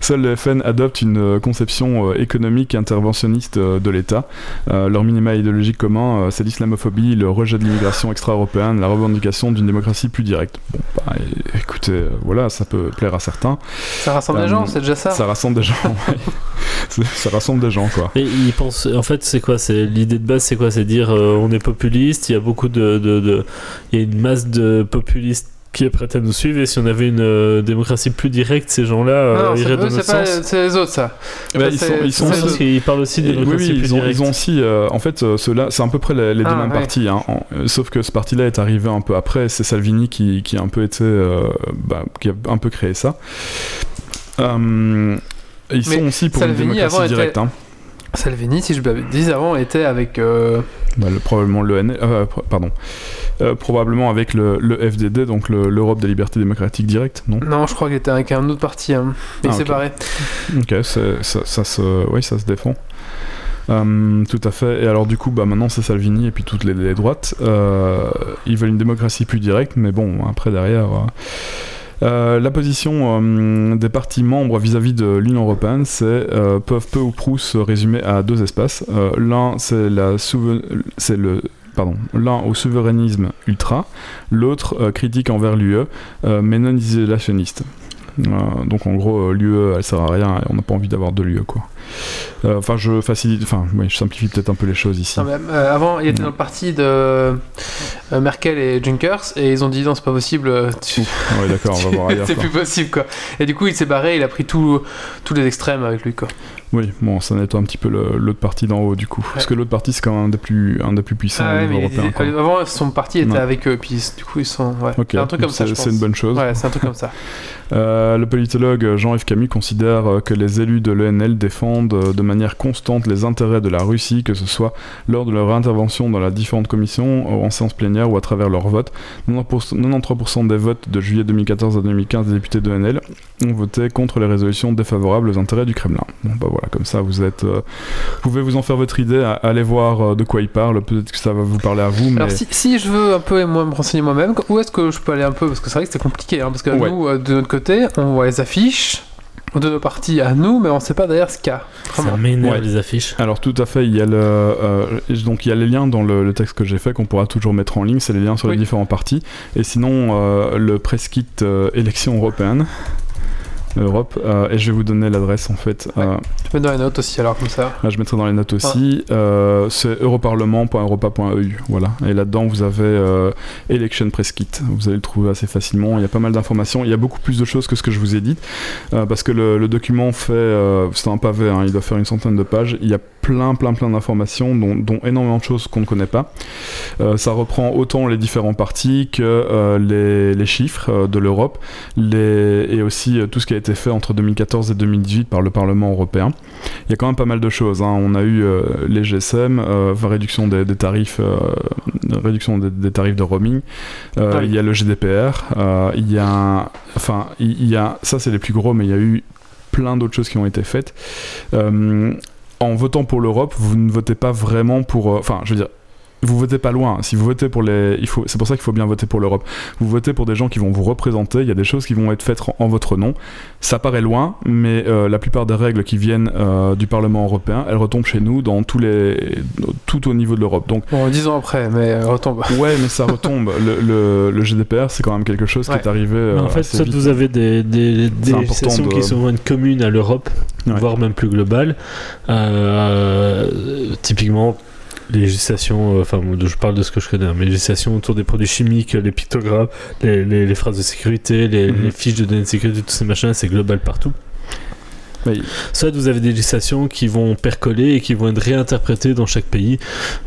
Seul le FN adopte une euh, conception euh, économique interventionniste euh, de l'État. Euh, leur minima idéologique commun, euh, c'est l'islamophobie, le rejet de l'immigration extra-européenne, la revendication d'une démocratie plus directe. Bon, bah, écoutez, euh, voilà, ça peut plaire à certains. Ça rassemble des Euh, gens, c'est déjà ça. Ça rassemble des gens, ouais. *laughs* Ça rassemble des gens, quoi. Et ils pensent, en fait, c'est quoi? C'est l'idée de base, c'est quoi? C'est dire euh, on est populiste. Il y a beaucoup de, de, de- il y a une masse de populistes qui est prête à nous suivre. Et si on avait une euh, démocratie plus directe, ces gens-là euh, iraient dans notre sens. c'est les autres, ça. Eh ben, Ça, ils sont, ils sont parce qu'ils parlent aussi de oui, démocratie oui, plus ils ont, directe. ils ont aussi, euh, en fait, euh, ceux-là, c'est à peu près les, les deux Ah, mêmes ouais. partis, hein, euh, sauf que ce parti-là est arrivé un peu après, c'est Salvini qui, qui a un peu été, euh, bah, qui a un peu créé ça. Euh, ils Mais sont aussi pour Salvini, une démocratie avant, était- directe, hein. Salvini, si je dis avant, était avec. euh, Bah, le- probablement l'ENL, euh, pr- pardon. Euh, probablement avec le, le FDD, donc le- l'Europe des libertés démocratiques directes, non? Non, je crois qu'il était avec un autre parti, hein. mais Ah, ok. séparé. Ok, ça, ça se, oui, ça se défend. Euh, tout à fait. Et alors du coup, bah maintenant c'est Salvini et puis toutes les, les droites. Euh, ils veulent une démocratie plus directe, mais bon, après derrière. Euh, la position euh, des partis membres vis-à-vis de l'Union européenne, c'est euh, peuvent peu ou prou se résumer à deux espaces. L'un, c'est la c'est le pardon, l'un au souverainisme ultra, l'autre critique envers l'UE, euh, mais non isolationniste. Donc en gros, l'UE, elle sert à rien et on n'a pas envie d'avoir de l'UE quoi. Euh, Enfin, je facilite, enfin, oui, je simplifie peut-être un peu les choses ici. Non, mais, euh, avant, il était dans le parti de euh, Merkel et Junkers, et ils ont dit non, c'est pas possible. tu- Ouais, d'accord, on va voir *laughs* ailleurs. c'est plus possible quoi. Et du coup, il s'est barré, il a pris tous les extrêmes avec lui quoi. Oui, bon, ça nettoie un petit peu l'autre partie d'en haut du coup. Parce que l'autre partie, c'est quand même un des plus, un des plus puissants Ah au ouais, niveau mais il européen. disait- quoi. avant, son parti était avec eux, puis du coup, ils sont. Ouais. C'est un truc comme ça, c'est je c'est pense. une bonne chose. Ouais, c'est un truc comme ça. *laughs* Le politologue Jean-Yves Camus considère que les élus de l'ENL défendent euh, de manière constante les intérêts de la Russie, que ce soit lors de leur intervention dans la différentes commissions, euh, en séance plénière ou à travers leurs votes. 90% 93% des votes de juillet 2014 à 2015 des députés de l'ENL ont voté contre les résolutions défavorables aux intérêts du Kremlin. Bon bah voilà, comme ça vous êtes, euh, vous pouvez vous en faire votre idée, à- allez voir euh, de quoi il parle, peut-être que ça va vous parler à vous, mais Alors, si, si je veux un peu moi, me renseigner moi-même, où est-ce que je peux aller un peu? Parce que c'est vrai que c'est compliqué, hein, parce que Ouais. nous, euh, de notre côté, on voit les affiches de nos partis à nous, mais on sait pas derrière ce qu'il y a. Ça m'énerve Ouais. les affiches. Alors tout à fait, il y a le, euh, donc il y a les liens dans le, le texte que j'ai fait qu'on pourra toujours mettre en ligne, c'est les liens sur Oui. les différents partis. Et sinon euh, le press kit euh, élection européenne. Europe euh, et je vais vous donner l'adresse en fait. Ouais. Euh, Tu peux dans les notes aussi, alors comme ça. là, je mettrai dans les notes aussi. Euh, c'est europarlement.europa.eu. Voilà. Et là-dedans, vous avez euh, Election Press Kit. Vous allez le trouver assez facilement. Il y a pas mal d'informations. Il y a beaucoup plus de choses que ce que je vous ai dit. Parce que le, le document fait. c'est un pavé, hein, il doit faire une centaine de pages. Il y a plein, plein, plein d'informations, dont, dont énormément de choses qu'on ne connaît pas. Euh, ça reprend autant les différents partis que euh, les, les chiffres euh, de l'Europe les, et aussi tout ce qui a été fait entre 2014 et 2018 par le Parlement européen. Il y a quand même pas mal de choses. hein. On a eu les GSM, réduction des, des tarifs, réduction des, des tarifs de roaming. Il y a le GDPR. il y a, enfin, il il y a, ça c'est les plus gros, mais il y a eu plein d'autres choses qui ont été faites. Euh, en votant pour l'Europe, vous ne votez pas vraiment pour. euh, Enfin, je veux dire. Vous votez pas loin. Si vous votez pour les, il faut, c'est pour ça qu'il faut bien voter pour l'Europe. Vous votez pour des gens qui vont vous représenter. Il y a des choses qui vont être faites en, en votre nom. Ça paraît loin, mais euh, la plupart des règles qui viennent euh, du Parlement européen, elles retombent chez nous dans tous les, tout au niveau de l'Europe. Donc Bon, dix ans après, mais euh, retombe. *laughs* ouais, mais ça retombe. le, le- le GDPR, c'est quand même quelque chose Ouais. qui est arrivé. Mais euh, en fait, assez soit vite. vous avez des, des, des important législations de- qui sont communes à l'Europe, Ouais. voire même plus globales. Euh, typiquement, les législations, euh, enfin, je parle de ce que je connais, hein, mais les législations autour des produits chimiques, les pictogrammes, les, les- les phrases de sécurité, les, Mhm. les fiches de données de sécurité, tous ces machins, c'est global partout. Oui. Soit vous avez des législations qui vont percoler et qui vont être réinterprétées dans chaque pays,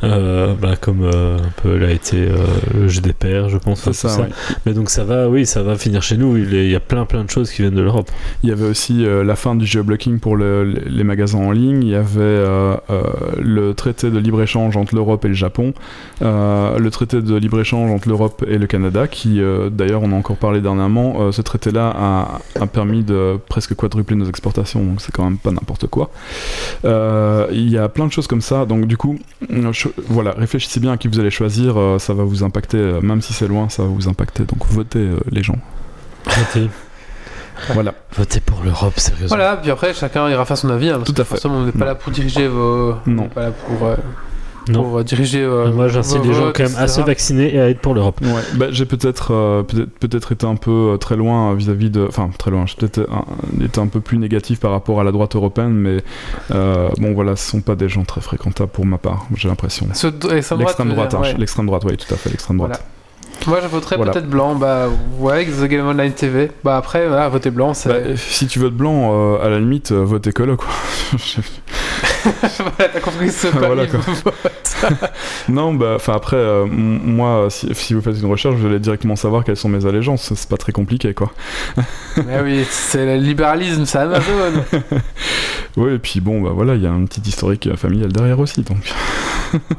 euh, bah, comme euh, un peu l'a été euh, le GDPR, je pense. Enfin, ça. ouais. Mais donc ça va, oui, ça va finir chez nous. Il y a plein plein de choses qui viennent de l'Europe. Il y avait aussi euh, la fin du geoblocking pour le- les magasins en ligne. Il y avait le traité de libre-échange entre l'Europe et le Japon. Le traité de libre-échange entre l'Europe et le Canada, qui d'ailleurs on a encore parlé dernièrement. ce traité-là a, a permis de presque quadrupler nos exportations, donc c'est quand même pas n'importe quoi. Euh, il y a plein de choses comme ça. Donc du coup, euh, voilà, réfléchissez bien à qui vous allez choisir. euh, ça va vous impacter, euh, même si c'est loin, ça va vous impacter. Donc votez euh, les gens. Votez, *laughs* Voilà. votez pour l'Europe, sérieusement. Voilà, puis après, chacun ira faire son avis. hein, Tout à fait. forcément, on n'est pas là pour diriger vos. on Non. n'est pas là pour, euh, Non. pour euh, diriger. euh, Moi, j'incite les gens quand même à se vacciner et à être pour l'Europe. Ouais, bah, j'ai peut-être euh, peut-être peut-être été un peu très loin vis-à-vis de enfin très loin j'ai peut-être un- été un peu plus négatif par rapport à la droite européenne mais euh, bon voilà ce sont pas des gens très fréquentables pour ma part j'ai l'impression l'extrême droite, hein, ouais. l'extrême droite oui tout à fait l'extrême droite Moi, je voterais Voilà. peut-être blanc. Bah, ouais, avec The Game Online TV. Bah, après, voilà, voter blanc, c'est. Bah, si tu votes blanc euh, à la limite vote écolo quoi *laughs* *laughs* voilà, t'as compris ce Voilà, vote. *laughs* non bah enfin après euh, moi si, si vous faites une recherche vous allez directement savoir quelles sont mes allégeances c'est pas très compliqué quoi Mais *laughs* oui, c'est le libéralisme, c'est Amazon. oui et puis bon bah voilà il y a un petit historique euh, familial derrière aussi donc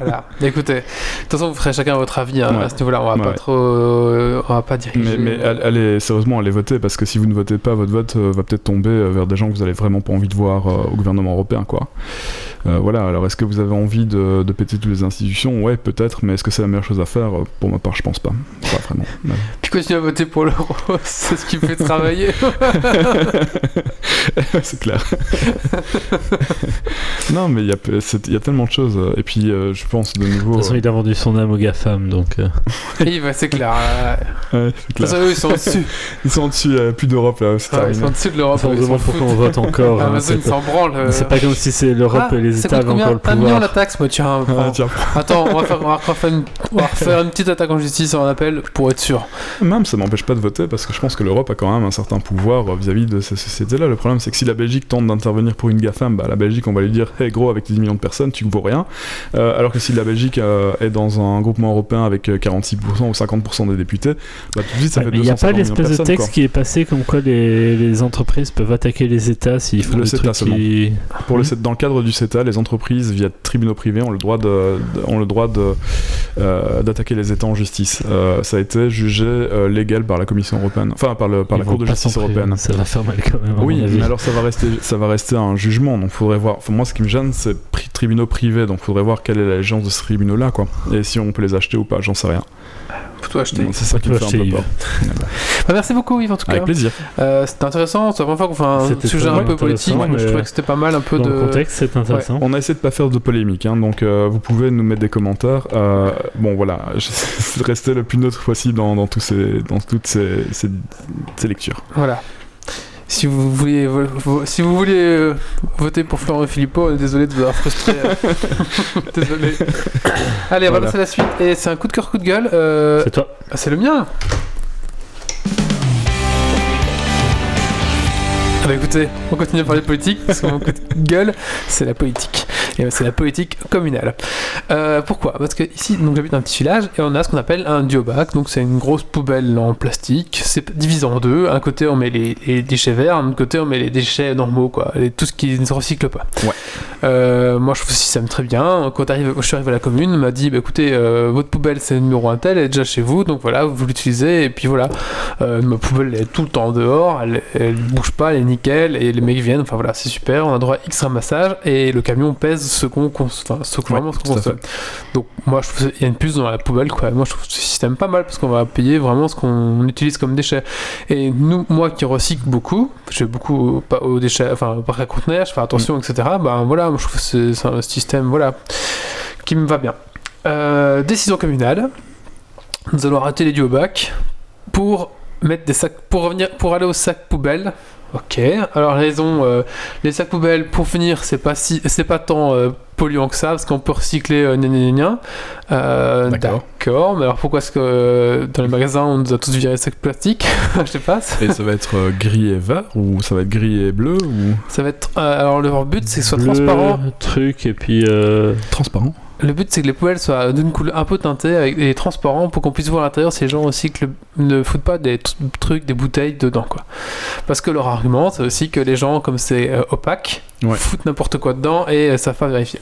voilà. Écoutez, de toute façon, vous ferez chacun votre avis hein, Ouais. à ce niveau-là. On va pas Ouais. trop, euh, on va pas diriger. Mais, mais allez, sérieusement, allez voter parce que si vous ne votez pas, votre vote va peut-être tomber vers des gens que vous avez vraiment pas envie de voir euh, au gouvernement européen, quoi. Euh, voilà. Alors, est-ce que vous avez envie de, péter toutes les institutions? Ouais, peut-être. Mais est-ce que c'est la meilleure chose à faire? Euh, Pour ma part, je pense pas. Pas vraiment. Puis continuer à voter pour l'euro, *laughs* c'est ce qui me fait travailler. *laughs* c'est clair. *laughs* non, mais il y, a y tellement de choses. Et puis, euh, je pense de De nouveau. toute façon, il a vendu son âme aux GAFAM, donc. euh, Oui, bah, c'est clair. euh, Ouais, De eux, ils sont au-dessus. Ils sont dessus, a plus d'Europe là. Ils sont au-dessus de l'Europe. ils demande pourquoi on vote encore. hein, Amazon, ils c'est s'en branlent. euh. c'est pas comme si c'est l'Europe Ah, et les États avaient encore le million la pouvoir. taxe, moi, tiens. Ah. Attends, on va, faire, on va refaire une, on va refaire une petite attaque en justice en appel pour être sûr. Même ça m'empêche pas de voter parce que je pense que l'Europe a quand même un certain pouvoir euh, vis-à-vis de ces sociétés-là. Le problème c'est que si la Belgique tente d'intervenir pour une GAFAM, bah, la Belgique on va lui dire Hey gros, avec 10 millions de personnes, tu ne vaux rien. Euh, alors que si la Belgique euh, est dans un groupement européen avec euh, 46% ou 50% des députés, bah tout de suite ça Ouais, fait mais il n'y a 250 pas l'espèce de texte quoi. qui est passé comme quoi les, les entreprises peuvent attaquer les États s'ils font Le des CETA trucs qui... Pour le, Mhm. dans le cadre du CETA, les entreprises via tribunaux privés ont le droit de, de- ont le droit de, euh, d'attaquer les États en justice. Ça a été jugé euh, légal par la Commission européenne, enfin par, le, par Ils la Cour de justice européenne. Ça va faire mal quand même. Oui, mais alors ça va rester, ça va rester un jugement, donc faudrait voir. Enfin, moi, ce qui me gêne, c'est tribunaux privés, donc faudrait voir quelle est l'allégeance de ces tribunaux-là, quoi. Et si on peut les acheter ou pas, j'en sais rien. Faut tout acheter. Donc, C'est ça qui me fait un peu peur. *laughs* Bah, merci beaucoup, Yves, en tout cas. Avec plaisir. Euh, c'était intéressant. C'est la première fois qu'on fait un C'était sujet un peu politique, mais je mais trouvais que c'était pas mal un peu Dans de. le contexte, c'est intéressant. On a essayé de pas faire de polémique, hein, donc euh, vous pouvez nous mettre des commentaires. Euh, bon, voilà, *laughs* j'essaie de rester le plus neutre possible dans, dans, tous ces, dans toutes ces, ces, ces lectures. Voilà. Si vous voulez, vo- vo- si vous voulez euh, voter pour Florent Philippot, désolé de vous avoir frustré. euh. *laughs* désolé. Allez, on va passer à la suite. Et c'est un coup de cœur, coup de gueule. euh, C'est toi. ah, c'est le mien. Ah bah écoutez, on continue à parler politique parce que mon coup de gueule, c'est la politique. C'est la politique communale. Euh, pourquoi? Parce que ici, donc j'habite dans un petit village et on a ce qu'on appelle un diobac. Donc c'est une grosse poubelle en plastique. C'est divisé en deux. Un côté on met les, les déchets verts, un autre côté on met les déchets normaux, quoi. Et tout ce qui ne se recycle pas. Ouais. Euh, moi je trouve ce système très bien. Quand arrive, je suis arrivé à la commune, on m'a dit bah, écoutez, euh, votre poubelle c'est le numéro un tel, elle est déjà chez vous, donc voilà, vous l'utilisez. Et puis voilà, ma poubelle elle est tout le temps dehors, elle, elle bouge pas, elle est nickel. Et les mecs viennent, enfin voilà, c'est super. On a droit à X ramassage et le camion pèse ce qu'on cons- enfin, ce qu'on Ouais, consomme. Donc moi je trouve qu'il y a une puce dans la poubelle quoi. Moi je trouve ce système pas mal parce qu'on va payer vraiment ce qu'on utilise comme déchets. Et nous, moi qui recycle beaucoup, je vais beaucoup pas aux déchets, enfin au parc à conteneurs, je fais attention, etc. Ben voilà, moi, je trouve que c'est un système voilà qui me va bien. Euh, décision communale. Nous allons arrêter les diobacs pour mettre des sacs pour revenir pour aller aux sacs poubelles. Ok. Alors raison, euh, les sacs poubelles pour finir, c'est pas si c'est pas tant euh, polluant que ça parce qu'on peut recycler euh, gna gna gna gna. Euh, D'accord. D'accord. Mais alors pourquoi est-ce que euh, dans les magasins on nous a tous viré les sacs plastiques? *laughs* Je sais pas. Et ça va être euh, gris et vert ou ça va être gris et bleu ou? Ça va être. euh, alors leur but c'est que ce soit Bleu, transparent. truc, et puis. euh, transparent Le but c'est que les poubelles soient d'une couleur un peu teintée avec et transparent pour qu'on puisse voir à l'intérieur si les gens recyclent ne foutent pas des tr- trucs, des bouteilles dedans quoi. Parce que leur argument c'est aussi que les gens comme c'est euh, opaque Ouais. foutent n'importe quoi dedans et euh, ça va pas vérifier.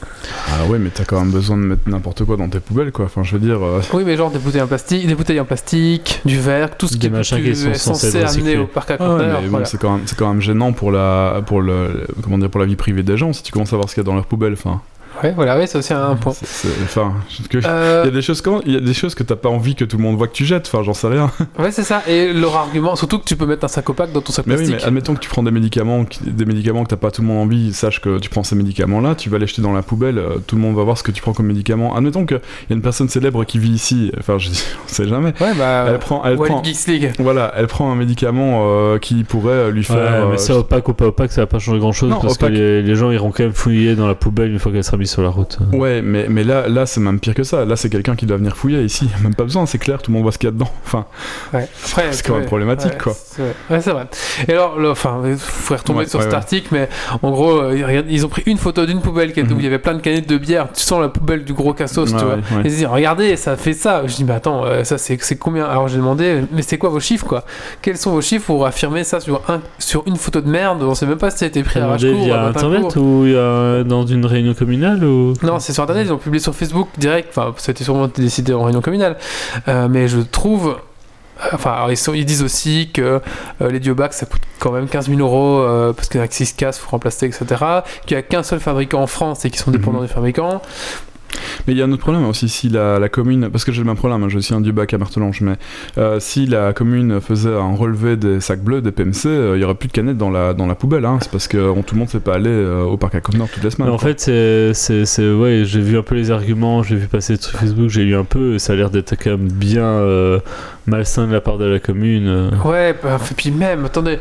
Ah ouais, mais t'as quand même besoin de mettre n'importe quoi dans tes poubelles quoi. Enfin, je veux dire. euh, Oui mais genre des bouteilles en plastique, des bouteilles en plastique, du verre, tout ce Des qui est plus qui sont est censés censé amener au parc à Ah ouais, bon, voilà. c'est quand même c'est quand même gênant pour la pour le comment dire pour la vie privée des gens si tu commences à voir ce qu'il y a dans leur poubelle. Enfin, Ouais, voilà, oui, c'est aussi un point. enfin, Euh, il y a des choses quand il y a des choses que t'as pas envie que tout le monde voit que tu jettes. Enfin, j'en sais rien. *laughs* Ouais, c'est ça. Et leur argument, surtout que tu peux mettre un sac opaque dans ton sac Mais oui, plastique. mais admettons que tu prends des médicaments, des médicaments que t'as pas tout le monde envie, sache que tu prends ces médicaments-là, tu vas les jeter dans la poubelle, euh, tout le monde va voir ce que tu prends comme médicament. Admettons qu'il y a une personne célèbre qui vit ici, enfin, je dis, *laughs* on sait jamais. Ouais, bah. Elle prend, elle League. voilà, elle prend un médicament euh, qui pourrait lui Ouais, faire. mais ça, opaque ou pas opaque, ça va pas changer grand chose Non, parce opaque. que les, les gens iront quand même fouiller dans la poubelle une fois qu'elle sera mise sur la route. Ouais, mais, mais là, là c'est même pire que ça. Là, c'est quelqu'un qui doit venir fouiller ici. Même pas besoin, c'est clair, tout le monde voit ce qu'il y a dedans. Enfin, Ouais. C'est quand même problématique, ouais, quoi. c'est vrai. Ouais, c'est vrai. Et alors, là, enfin, il faudrait retomber Ouais, sur ouais, cet ouais. article, mais en gros, euh, ils ont pris une photo d'une poubelle qui était- où il y avait plein de canettes de bière. Tu sens la poubelle du gros cassos, Ouais, tu vois. ouais, ouais. Et ils se disent, regardez, ça fait ça. Je dis, mais attends, euh, ça c'est c'est combien? Alors j'ai demandé, mais c'est quoi vos chiffres, quoi? Quels sont vos chiffres pour affirmer ça sur, un, sur une photo de merde? On sait même pas si ça a été pris à Rachecourt, via à internet ou il y a dans une réunion communale? Communale ou... Non, c'est sur internet, ils ont publié sur Facebook direct. Enfin, ça a été sûrement décidé en réunion communale. Euh, mais je trouve. Enfin, alors, ils, sont- ils disent aussi que euh, les diobacs ça coûte quand même 15 000 euros euh, parce qu'avec 6 casses, il faut remplacer, etc. Qu'il n'y a qu'un seul fabricant en France et qu'ils sont dépendants Mhm. des fabricants. Mais il y a un autre problème aussi, si la, la commune, parce que j'ai le même problème, hein, j'ai aussi un Dubac à Martelange, mais euh, si la commune faisait un relevé des sacs bleus, des PMC, euh, il y aurait plus de canettes dans la, dans la poubelle, hein, c'est parce que on- tout le monde ne sait pas aller euh, au parc à conteneurs toutes les semaines. Mais en quoi. fait, c'est, ouais, j'ai vu un peu les arguments, j'ai vu passer sur Facebook, j'ai lu un peu, et ça a l'air d'être quand même bien malsain de la part de la commune. euh. Ouais, bah, et puis même, attendez,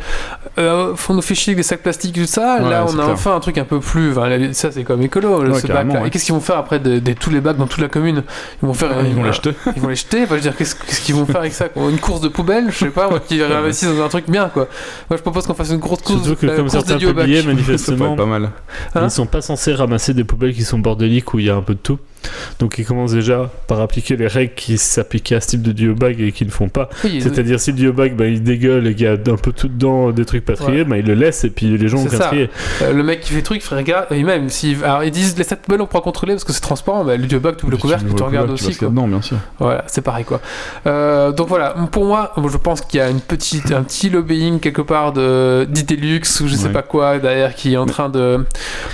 euh, faut nous fait chier avec des sacs plastiques et tout ça. Ouais, Là, on a clair. enfin un truc un peu plus. enfin, ça, c'est comme écolo, Ouais, ce bac-là. ouais. Et qu'est-ce qu'ils vont faire après de, de tous les bacs dans toute la commune? Ils vont faire. ils vont euh, les jeter. Ils vont les jeter. Enfin, je veux dire, qu'est-ce qu'ils vont faire avec ça quoi? Une course de poubelle Je sais pas, moi, qui *laughs* réinvestissent dans un truc bien, quoi. Moi, je propose qu'on fasse une grosse course. Surtout que comme course certains bac. publiés, manifestement, *laughs* pas mal. Hein? ils sont pas censés ramasser des poubelles qui sont bordéliques où il y a un peu de tout. Donc ils commencent déjà par appliquer les règles qui s'appliquaient à ce type de duobag et qui ne font pas. Oui, C'est-à-dire si le duobag bah, il dégueule et qu'il y a un peu tout dedans des trucs pas triés, Ouais. bah, il le laisse et puis les gens ont C'est qu'à ça. trier. euh, le mec qui fait truc, frère, gars, et même, si, alors ils disent les sacs poubelles on pourra contrôler parce que c'est transparent, bah, le bac, tu ouvres le couvercle, tu le regardes aussi, quoi. dedans, bien sûr. Voilà, c'est pareil quoi. Euh, donc voilà, pour moi, je pense qu'il y a une petite, un petit lobbying quelque part de d'Idelux ou je sais Ouais. pas quoi derrière qui est en train de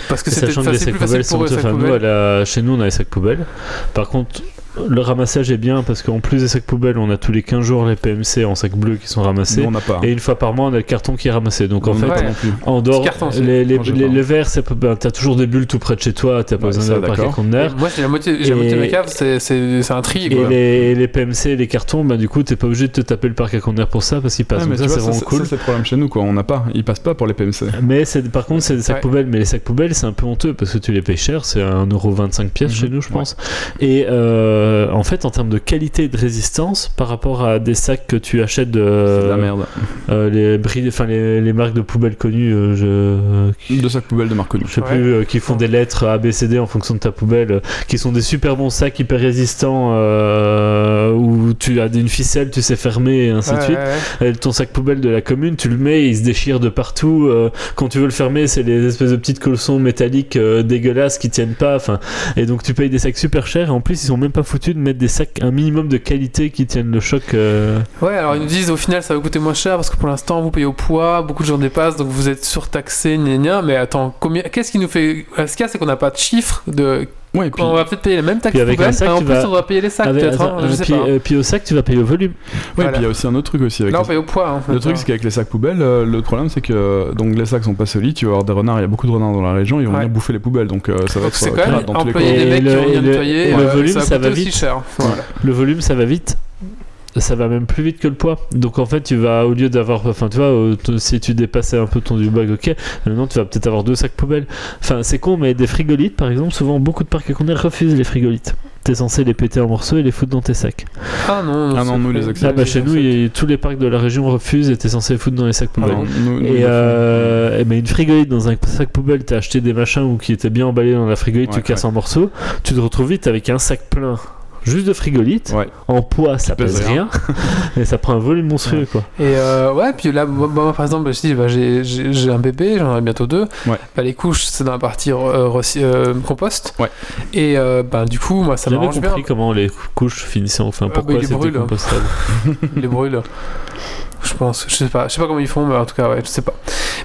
parce que c'est plus facile pour eux sacs nous, à poubelles. la- chez nous on a les sacs poubelles. Par contre, le ramassage est bien parce qu'en plus des sacs poubelles, on a tous les 15 jours les PMC en sac bleu qui sont ramassés. Nous, on n'a pas. Et une fois par mois, on a le carton qui est ramassé. Donc en On fait, Ouais. en dehors, carton, les, les, le verre, ben, t'as toujours des bulles tout près de chez toi, t'as pas Ouais, besoin ça, d'aller au parc à d'accord. conteneurs. Et Moi j'ai la moitié, j'ai la moitié de ma cave, c'est c'est c'est un tri Et quoi. les, les PMC et les cartons, bah, du coup, t'es pas obligé de te taper le parc à conteneurs pour ça parce qu'ils passent. Ouais, mais ça, vois, c'est vraiment cool. ça, c'est le problème chez nous, quoi. On n'a pas. Ils passent pas pour les PMC. Mais c'est, par contre, c'est des sacs poubelles. Mais les sacs poubelles, c'est un peu honteux parce que tu les payes cher. C'est 1,25€ pièce Mhm. chez nous, je pense. Et euh, en fait, en termes de qualité et de résistance, par rapport à des sacs que tu achètes de. C'est de la merde. euh, les, bri- enfin, les, les marques de poubelles connues, euh, je. Deux sacs poubelles de marque connue. Je sais Ouais. plus, euh, qui font des lettres A, B, C, D en fonction de ta poubelle, euh, qui sont des super bons sacs hyper résistants euh, où tu as une ficelle, tu sais fermer et ainsi Ouais, de suite. ouais, ouais. Euh, ton sac poubelle de la commune, tu le mets, il se déchire de partout. euh, quand tu veux le fermer, c'est les espèces de petites colsons métalliques euh, dégueulasses qui tiennent pas. Enfin, et donc tu payes des sacs super chers. Et en plus, ils sont même pas de mettre des sacs un minimum de qualité qui tiennent le choc. euh. Ouais, alors ils nous disent au final ça va coûter moins cher parce que pour l'instant vous payez au poids, beaucoup de gens dépassent donc vous êtes surtaxé, gna gna. Mais attends, combien Qu'est-ce qui nous fait. Ce qu'il y a, c'est qu'on n'a pas de chiffre de. Ouais, puis, On va peut-être payer les mêmes taxes Puis avec poubelles, un sac, et en tu plus vas- on doit payer les sacs Avec- peut-être, hein, euh, je sais puis, pas. euh, puis au sac, tu vas payer au volume. ouais, voilà. puis il y a aussi un autre truc aussi avec Là on les- paye au poids. hein, en fait, Le truc, hein. c'est qu'avec les sacs poubelles, euh, le problème, c'est que donc les sacs sont pas solides. Tu vas avoir des renards, il y a beaucoup de renards dans la région, ils vont Ouais. venir bouffer les poubelles. Donc euh, ça va Donc être c'est euh, quand même crade dans tous les employer des mecs qui le- vont le- nettoyer. et le euh, volume, ça va va vite. cher. Voilà. Le volume, ça va vite. Ça va même plus vite que le poids. Donc en fait, tu vas, au lieu d'avoir. Enfin, tu vois, euh, si tu dépassais un peu ton du bag, ok. Maintenant, tu vas peut-être avoir deux sacs poubelles. Enfin, c'est con, mais des frigolites, par exemple, souvent beaucoup de parcs à conteneurs refusent les frigolites. T'es censé les péter en morceaux et les foutre dans tes sacs. Ah non, Ah non, nous, les acceptons. Ah bah chez nous, y tous les parcs de la région refusent et t'es censé les foutre dans les sacs Ah poubelles. non, nous- nous, Et, euh, eh ben, une frigolite dans un sac poubelle, t'as acheté des machins ou qui étaient bien emballés dans la frigolite, tu Ouais, casses ouais. en morceaux, tu te retrouves vite avec un sac plein juste de frigolite. Ouais. En poids, ça pèse pèse rien. *laughs* et ça prend un volume monstrueux, quoi. Et euh, ouais, puis là, moi, moi, par exemple, je dis, bah, j'ai- j'ai j'ai un bébé, j'en ai bientôt deux. Ouais. Bah, les couches, c'est dans la partie euh, euh, compost. Ouais. Et euh, bah, du coup, moi, ça J'ai jamais m'arrange bien. compris comment les couches finissaient enfin Ah, bah, pourquoi il les c'était compostable. *laughs* les brûle. *laughs* Je pense, je sais pas, je sais pas comment ils font, mais en tout cas, je sais pas.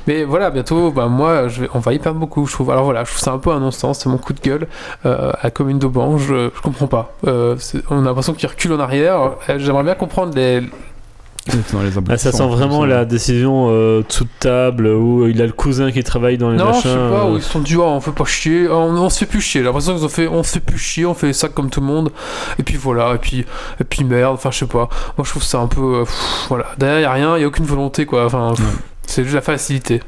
Mais voilà, bientôt, bah, moi, on va y perdre beaucoup, je trouve. Alors voilà, je trouve ça un peu un non-sens, c'est mon coup de gueule. Euh, à commune d'Auban, je, je comprends pas. Euh, on a l'impression qu'il recule en arrière. Euh, J'aimerais bien comprendre les. C'est *laughs* dans les Ah, ça sent vraiment la décision euh, de table où il a le cousin qui travaille dans les Non, machins. je sais pas, euh, où ils se sont dit, oh, on fait pas chier, on, on se fait plus chier. J'ai l'impression qu'ils ont fait, on se fait plus chier, on fait ça comme tout le monde. Et puis voilà, et puis, et puis merde, enfin, je sais pas. Moi, je trouve ça un peu. euh, pff, voilà, derrière, y a rien, y a aucune volonté, quoi. Enfin, Ouais. c'est juste la facilité.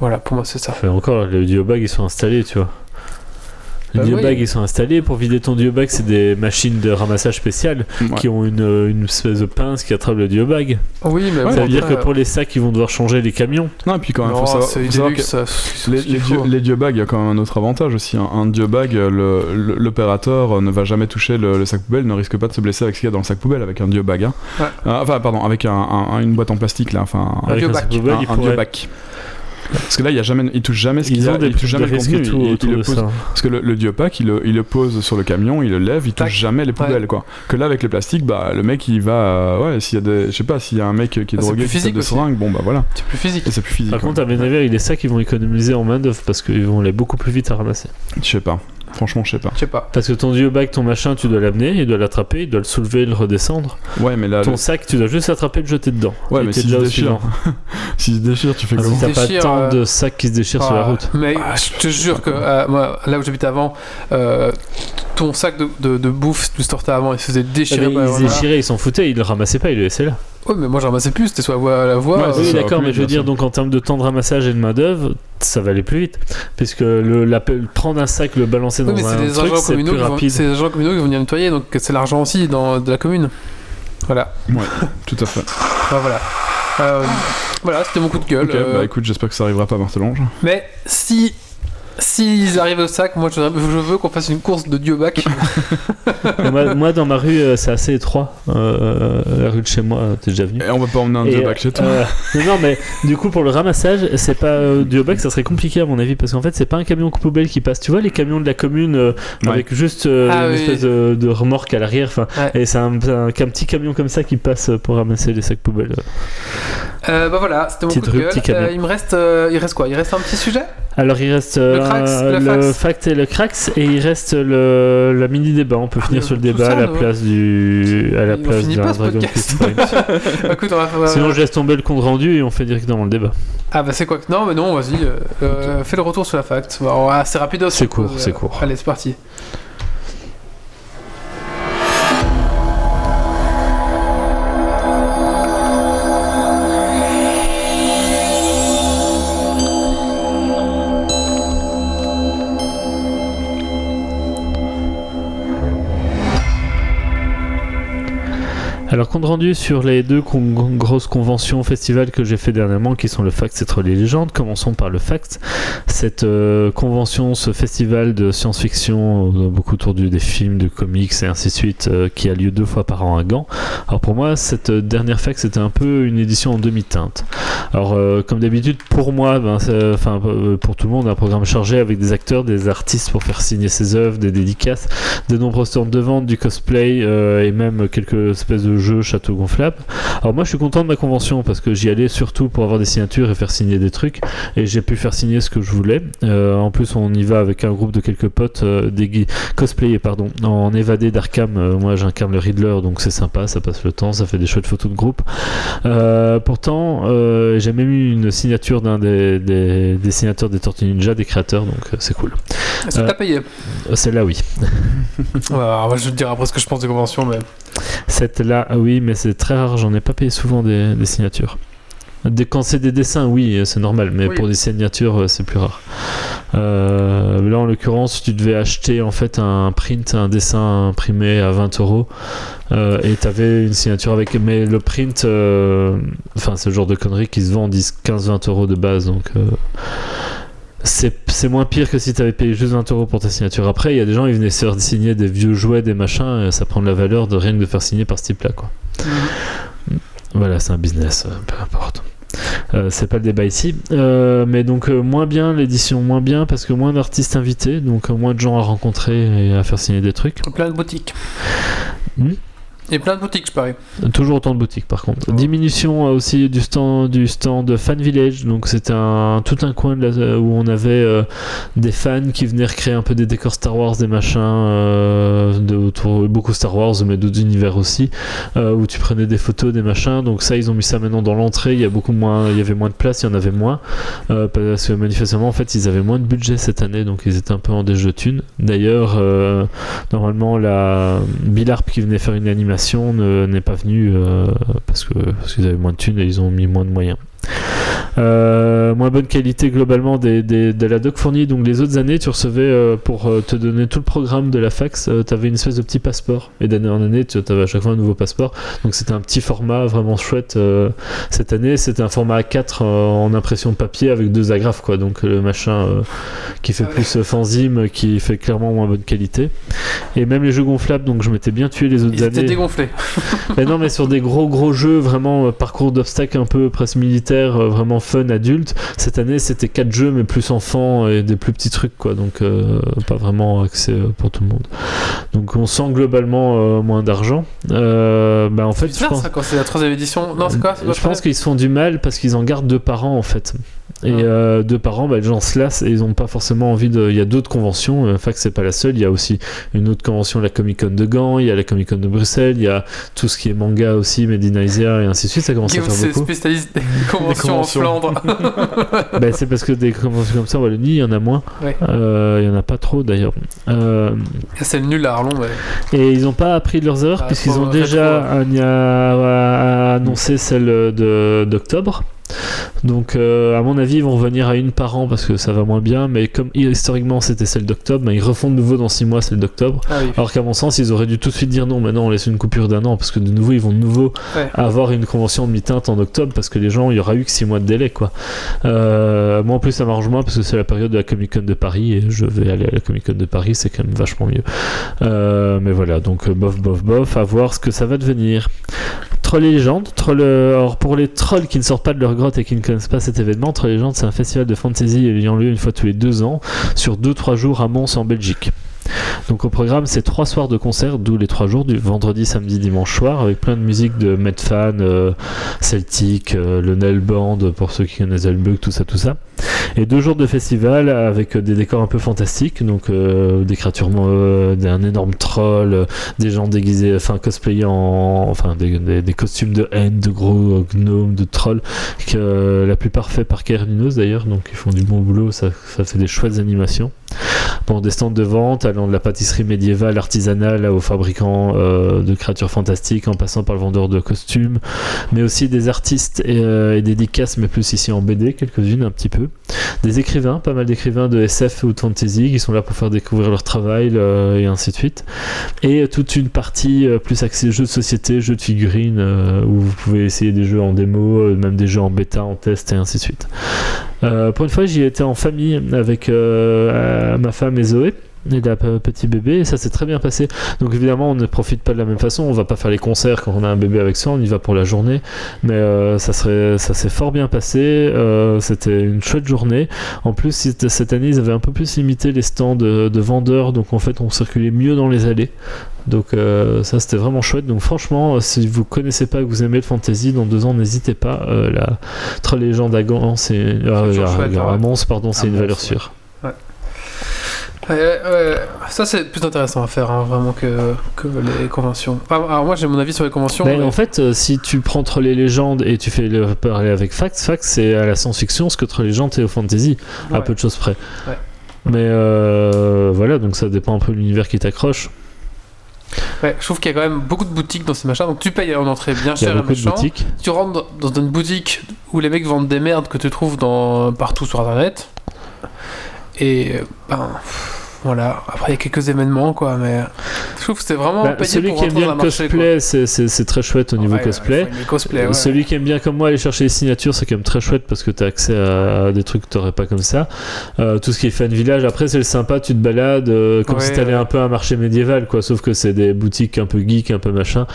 Voilà, pour moi, c'est ça. Encore, les diobags ils sont installés, tu vois. Les Bah oui. diobags ils sont installés. Pour vider ton diobag, c'est des machines de ramassage spéciales Ouais. qui ont une, euh, une espèce de pince qui attrape le diobag. Oui, mais Ouais, ça veut dire que pour les sacs, ils vont devoir changer les camions. Non, et puis quand même, non, faut savoir, c'est faut savoir Idelux, que ça. c'est les, les, diobags, il y a quand même un autre avantage aussi. Un, un le- le- l'opérateur ne va jamais toucher le, le sac poubelle, ne risque pas de se blesser avec ce qu'il y a dans le sac poubelle avec un diobag. Hein. Ouais. Euh, enfin, pardon, avec un, un- une boîte en plastique là. Enfin, un, Avec un diobac. sac poubelle, un- il un pourrait-. Parce que là, il, y a jamais, il touche jamais ce qu'il y a, ont des, il touche jamais le contenu. tout il- le de pose-. Parce que le, le diopac, il le, il le pose sur le camion, il le lève, il touche Tac. jamais les poubelles, quoi. Que là, avec les plastiques, bah, le mec, il va. euh, ouais, s'il y a des. Je sais pas, s'il y a un mec qui est Ah, drogué, qui tape aussi. seringues, bon, bah voilà. C'est plus physique. C'est plus physique. Par quoi. contre, à Benever, il est ça qu'ils vont économiser en main-d'œuvre parce qu'ils vont aller beaucoup plus vite à ramasser. Je sais pas. Franchement, je sais pas. Je sais pas. Parce que ton bag, ton machin, tu dois l'amener, il doit l'attraper, il doit le soulever, le redescendre. Ouais, mais là. Ton le- sac, tu dois juste l'attraper et le jeter dedans. Ouais, Et mais t'es s'il déjà se au déchire, suivant. *laughs* s'il se déchire, tu fais Ah, comment si t'as pas tant euh, de sacs qui se déchirent sur la Ah, route. Mais je te jure que euh, moi, là où j'habitais avant, euh, ton sac de, de, de bouffe, tu sortais avant, il se faisait Ah, déchirer. mais bah, ils se voilà. déchiraient, ils s'en foutaient, ils le ramassaient pas, ils le laissaient là. Ouais, mais moi je ramassais plus, c'était soit à la voie. Ouais, euh, oui, d'accord, mais je veux dire, donc en termes de temps de ramassage et de main-d'œuvre, ça va aller plus vite. Puisque le, la, prendre un sac, le balancer Oui, dans mais un des truc, c'est plus rapide. c'est des agents communaux qui vont venir nettoyer, donc c'est l'argent aussi dans, de la commune. Voilà. Tout à fait. Enfin, voilà. Euh, voilà, c'était mon coup de gueule. Ok, euh, bah écoute, j'espère que ça arrivera pas à Martelange. Mais si. S'ils arrivent au sac, moi je, je veux qu'on fasse une course de Diobac. Et *laughs* moi, moi, dans ma rue, euh, c'est assez étroit. Euh, la rue de chez moi, t'es déjà venu. Et on va pas emmener un Et, diobac chez toi. euh, *laughs* non, mais du coup, pour le ramassage, c'est pas euh, du bac, ça serait compliqué à mon avis, parce qu'en fait, c'est pas un camion poubelle qui passe. Tu vois, les camions de la commune euh, Ouais. avec juste euh, Ah une oui. espèce de, de remorque à l'arrière. Enfin, Ouais. et c'est un, un- un petit camion comme ça qui passe pour ramasser les sacs poubelles. Euh, bah voilà, c'était mon Petite coup de rue, gueule. petit camion. Euh, il me reste, euh, il reste quoi? Il reste un petit sujet? Alors, il reste euh, Le un- le le fact et le cracks, et il reste le, la mini débat. On peut finir Euh, sur le débat ça, à la place du à la On place d'un Dragon. Quest. *laughs* Écoute, on va faire- Sinon, je laisse tomber le compte rendu et on fait directement le débat. Ah bah c'est quoi Non, mais non, vas-y. euh, euh, fais le retour sur la fact. Ouais, c'est rapide aussi. C'est court, c'est court. Allez, c'est parti. Alors, compte rendu sur les deux grosses conventions festivals que j'ai fait dernièrement, qui sont le Facts et Troll Légendes. Commençons par le Facts. Cette euh, convention, ce festival de science-fiction, euh, beaucoup autour des films, de comics et ainsi de suite, euh, qui a lieu deux fois par an à Gand. Alors, pour moi, cette dernière Facts, c'était un peu une édition en demi-teinte. Alors, comme d'habitude, pour moi, ben, enfin, pour tout le monde, un programme chargé avec des acteurs, des artistes pour faire signer ses œuvres, des dédicaces, de nombreux stands de vente, du cosplay et même quelques espèces de jeux château gonflables. Alors moi je suis content de ma convention parce que j'y allais surtout pour avoir des signatures et faire signer des trucs et j'ai pu faire signer ce que je voulais. Euh, en plus on y va avec un groupe de quelques potes euh, des gui- cosplayers pardon en évadé d'Arkham. Euh, moi j'incarne le Riddler donc c'est sympa, ça passe le temps, ça fait des chouettes photos de groupe. Euh, pourtant euh, j'ai même eu une signature d'un des, des, des signateurs des Tortues Ninja, des créateurs donc euh, c'est cool. Est-ce que t'as payé Celle-là oui. *laughs* Ouais, alors, Je vais te dire après ce que je pense des conventions, mais. Cette là, ah oui, mais c'est très rare, j'en ai pas payé souvent des, des signatures. Des, quand c'est des dessins, oui, c'est normal, mais Oui. pour des signatures, euh, c'est plus rare. Euh, là, en l'occurrence, tu devais acheter en fait un print, un dessin imprimé à 20 euros, euh, et tu avais une signature avec. Mais le print, euh, enfin, c'est le genre de conneries qui se vend 10, 15, 20 euros de base, donc. euh, c'est moins pire que si tu avais payé juste 20 euros pour ta signature. Après, il y a des gens, ils venaient se faire signer des vieux jouets, des machins, et ça prend de la valeur de rien que de faire signer par ce type-là, quoi. Voilà, c'est un business, euh, peu importe. Euh, c'est pas le débat ici. Euh, mais donc, euh, moins bien, l'édition moins bien, parce que moins d'artistes invités, donc moins de gens à rencontrer et à faire signer des trucs. Plein de boutiques. Hmm? Et plein de boutiques, je parie. Toujours autant de boutiques par contre. Diminution euh, aussi du stand du stand Fan Village. Donc c'était tout un coin de où on avait euh, des fans qui venaient recréer un peu des décors Star Wars, des machins euh, de autour beaucoup Star Wars mais d'autres univers aussi euh, où tu prenais des photos, des machins. Donc ça ils ont mis ça maintenant dans l'entrée. Il y a beaucoup moins, il y avait moins de place, il y en avait moins parce que manifestement en fait ils avaient moins de budget cette année donc ils étaient un peu en déj de thunes. D'ailleurs normalement la Bill Harp qui venait faire une animation ne- n'est pas venue euh, parce que parce qu'ils avaient moins de thunes et ils ont mis moins de moyens. Euh, moins bonne qualité globalement des, des- de la doc fournie. Donc les autres années, tu recevais euh, pour euh, te donner tout le programme de la fax, tu avais une espèce de petit passeport. Et d'année en année, tu avais à chaque fois un nouveau passeport. Donc c'était un petit format vraiment chouette. euh, cette année, c'était un format A4 euh, en impression papier avec deux agrafes, quoi. Donc le machin euh, qui fait Ah plus euh, fanzine, qui fait clairement moins bonne qualité. Et même les jeux gonflables, donc je m'étais bien tué les autres Ils étaient années. dégonflés. *laughs* Mais non, mais sur des gros gros jeux, vraiment euh, parcours d'obstacles un peu presque militaire, euh, vraiment fun adulte. Cette année, c'était quatre jeux, mais plus enfants et des plus petits trucs, quoi. Donc, euh, pas vraiment accès euh, pour tout le monde. Donc, on sent globalement euh, moins d'argent. Euh, bah, en fait, je pense, ça quand c'est la troisième édition. Non, c'est quoi c'est quoi je pense qu'ils se font du mal parce qu'ils en gardent deux par an, en fait. Et Ah. euh, deux par an, bah, les gens se lassent et ils n'ont pas forcément envie de. Il y a d'autres conventions. euh, Fact, c'est pas la seule. Il y a aussi une autre convention, la Comic Con de Gand. Il y a la Comic Con de Bruxelles. Il y a tout ce qui est manga aussi, Made in Asia et ainsi de suite. Ça commence à Guillaume, faire c'est beaucoup. spécialiste des *laughs* conventions, conventions. en Flandre. *laughs* Bah, c'est parce que des conventions comme ça, en Wallonie, il y en a moins. Ouais. Euh, il y en a pas trop d'ailleurs. Euh, c'est le nul à Arlon. ouais. et ils n'ont pas appris de leurs erreurs Ah, puisqu'ils ont déjà rétro, un- a- a- annoncé celle de- d'octobre. Donc, euh, à mon avis, ils vont revenir à une par an parce que ça va moins bien. Mais comme historiquement c'était celle d'octobre, bah, ils refont de nouveau dans 6 mois celle d'octobre. Ah oui. Alors qu'à mon sens, ils auraient dû tout de suite dire non. Maintenant, on laisse une coupure d'un an parce que de nouveau, ils vont de nouveau Ouais. avoir une convention de mi-teinte en octobre parce que les gens, il y aura eu que 6 mois de délai, quoi. Euh, moi, en plus, ça m'arrange moins parce que c'est la période de la Comic Con de Paris et je vais aller à la Comic Con de Paris, c'est quand même vachement mieux. Euh, mais voilà, donc bof, bof, bof, à voir ce que ça va devenir. Troll pour les trolls qui ne sortent pas de leur grotte et qui ne connaissent pas cet événement, Troll légende, c'est un festival de fantasy ayant lieu une fois tous les deux ans sur 2-3 jours à Mons en Belgique. Donc au programme, c'est trois soirs de concert, d'où les trois jours, du vendredi, samedi, dimanche soir, avec plein de musique de Medfan, euh, Celtic, euh, le Nell Band, pour ceux qui connaissent Elbug, tout ça, tout ça. Et deux jours de festival avec euh, des décors un peu fantastiques, donc des créatures, d'un énorme troll, des gens déguisés, enfin cosplayés en, enfin des, costumes de haine, de gros gnomes, de trolls, que la plupart faits par Kerninos d'ailleurs, donc ils font du bon boulot, ça fait des chouettes animations. Bon, des stands de vente allant de la pâtisserie médiévale artisanale aux fabricants euh, de créatures fantastiques en passant par le vendeur de costumes, mais aussi des artistes et, euh, dédicaces, mais plus ici en BD, quelques-unes un petit peu. Des écrivains, pas mal d'écrivains de SF ou de fantasy qui sont là pour faire découvrir leur travail le- et ainsi de suite. Et toute une partie euh, plus axée jeux de société, jeux de figurines, euh, où vous pouvez essayer des jeux en démo, euh, même des jeux en bêta, en test et ainsi de suite. Euh, pour une fois, j'y étais en famille avec euh, ma femme et Zoé. Et pe- petit bébé, et ça s'est très bien passé. Donc évidemment, on ne profite pas de la même façon. On va pas faire les concerts quand on a un bébé avec soi, on y va pour la journée. Mais euh, ça serait, ça s'est fort bien passé. Euh, C'était une chouette journée. En plus, cette année, ils avaient un peu plus limité les stands de, de vendeurs, donc en fait, on circulait mieux dans les allées. Donc euh, ça, c'était vraiment chouette. Donc franchement, si vous connaissez pas, que vous aimez le fantasy, dans deux ans, n'hésitez pas. La Troll Légende à Gand, c'est à- hein. Mons, pardon, c'est À une valeur sûre. Ouais, ouais, ça c'est plus intéressant à faire hein, vraiment que, que les conventions. Alors moi j'ai mon avis sur les conventions. Mais- En fait, euh, si tu prends Troll et Légendes et tu fais le parler avec Facts, Facts c'est à la science-fiction ce que Troll et Légendes est au fantasy, à peu de choses près. Mais euh, voilà, donc ça dépend un peu de l'univers qui t'accroche. Ouais, je trouve qu'il y a quand même beaucoup de boutiques dans ces machins, donc tu payes en entrée bien cher et méchant. Tu rentres dans dans une boutique où les mecs vendent des merdes que tu trouves dans, partout sur internet. Et euh, ben voilà, après il y a quelques événements quoi, mais je trouve que c'est vraiment Bah, celui qui aime bien le cosplay, c'est- très chouette au niveau Ouais, ouais, cosplay. ouais. Celui qui aime bien comme moi aller chercher les signatures, c'est quand même très chouette parce que tu as accès à, des trucs que tu pas comme ça. Euh, tout ce qui est fan village, après c'est le sympa, tu te balades euh, comme Ouais, si tu allais ouais. un peu à un marché médiéval, quoi. Sauf que c'est des boutiques un peu geek, un peu machin.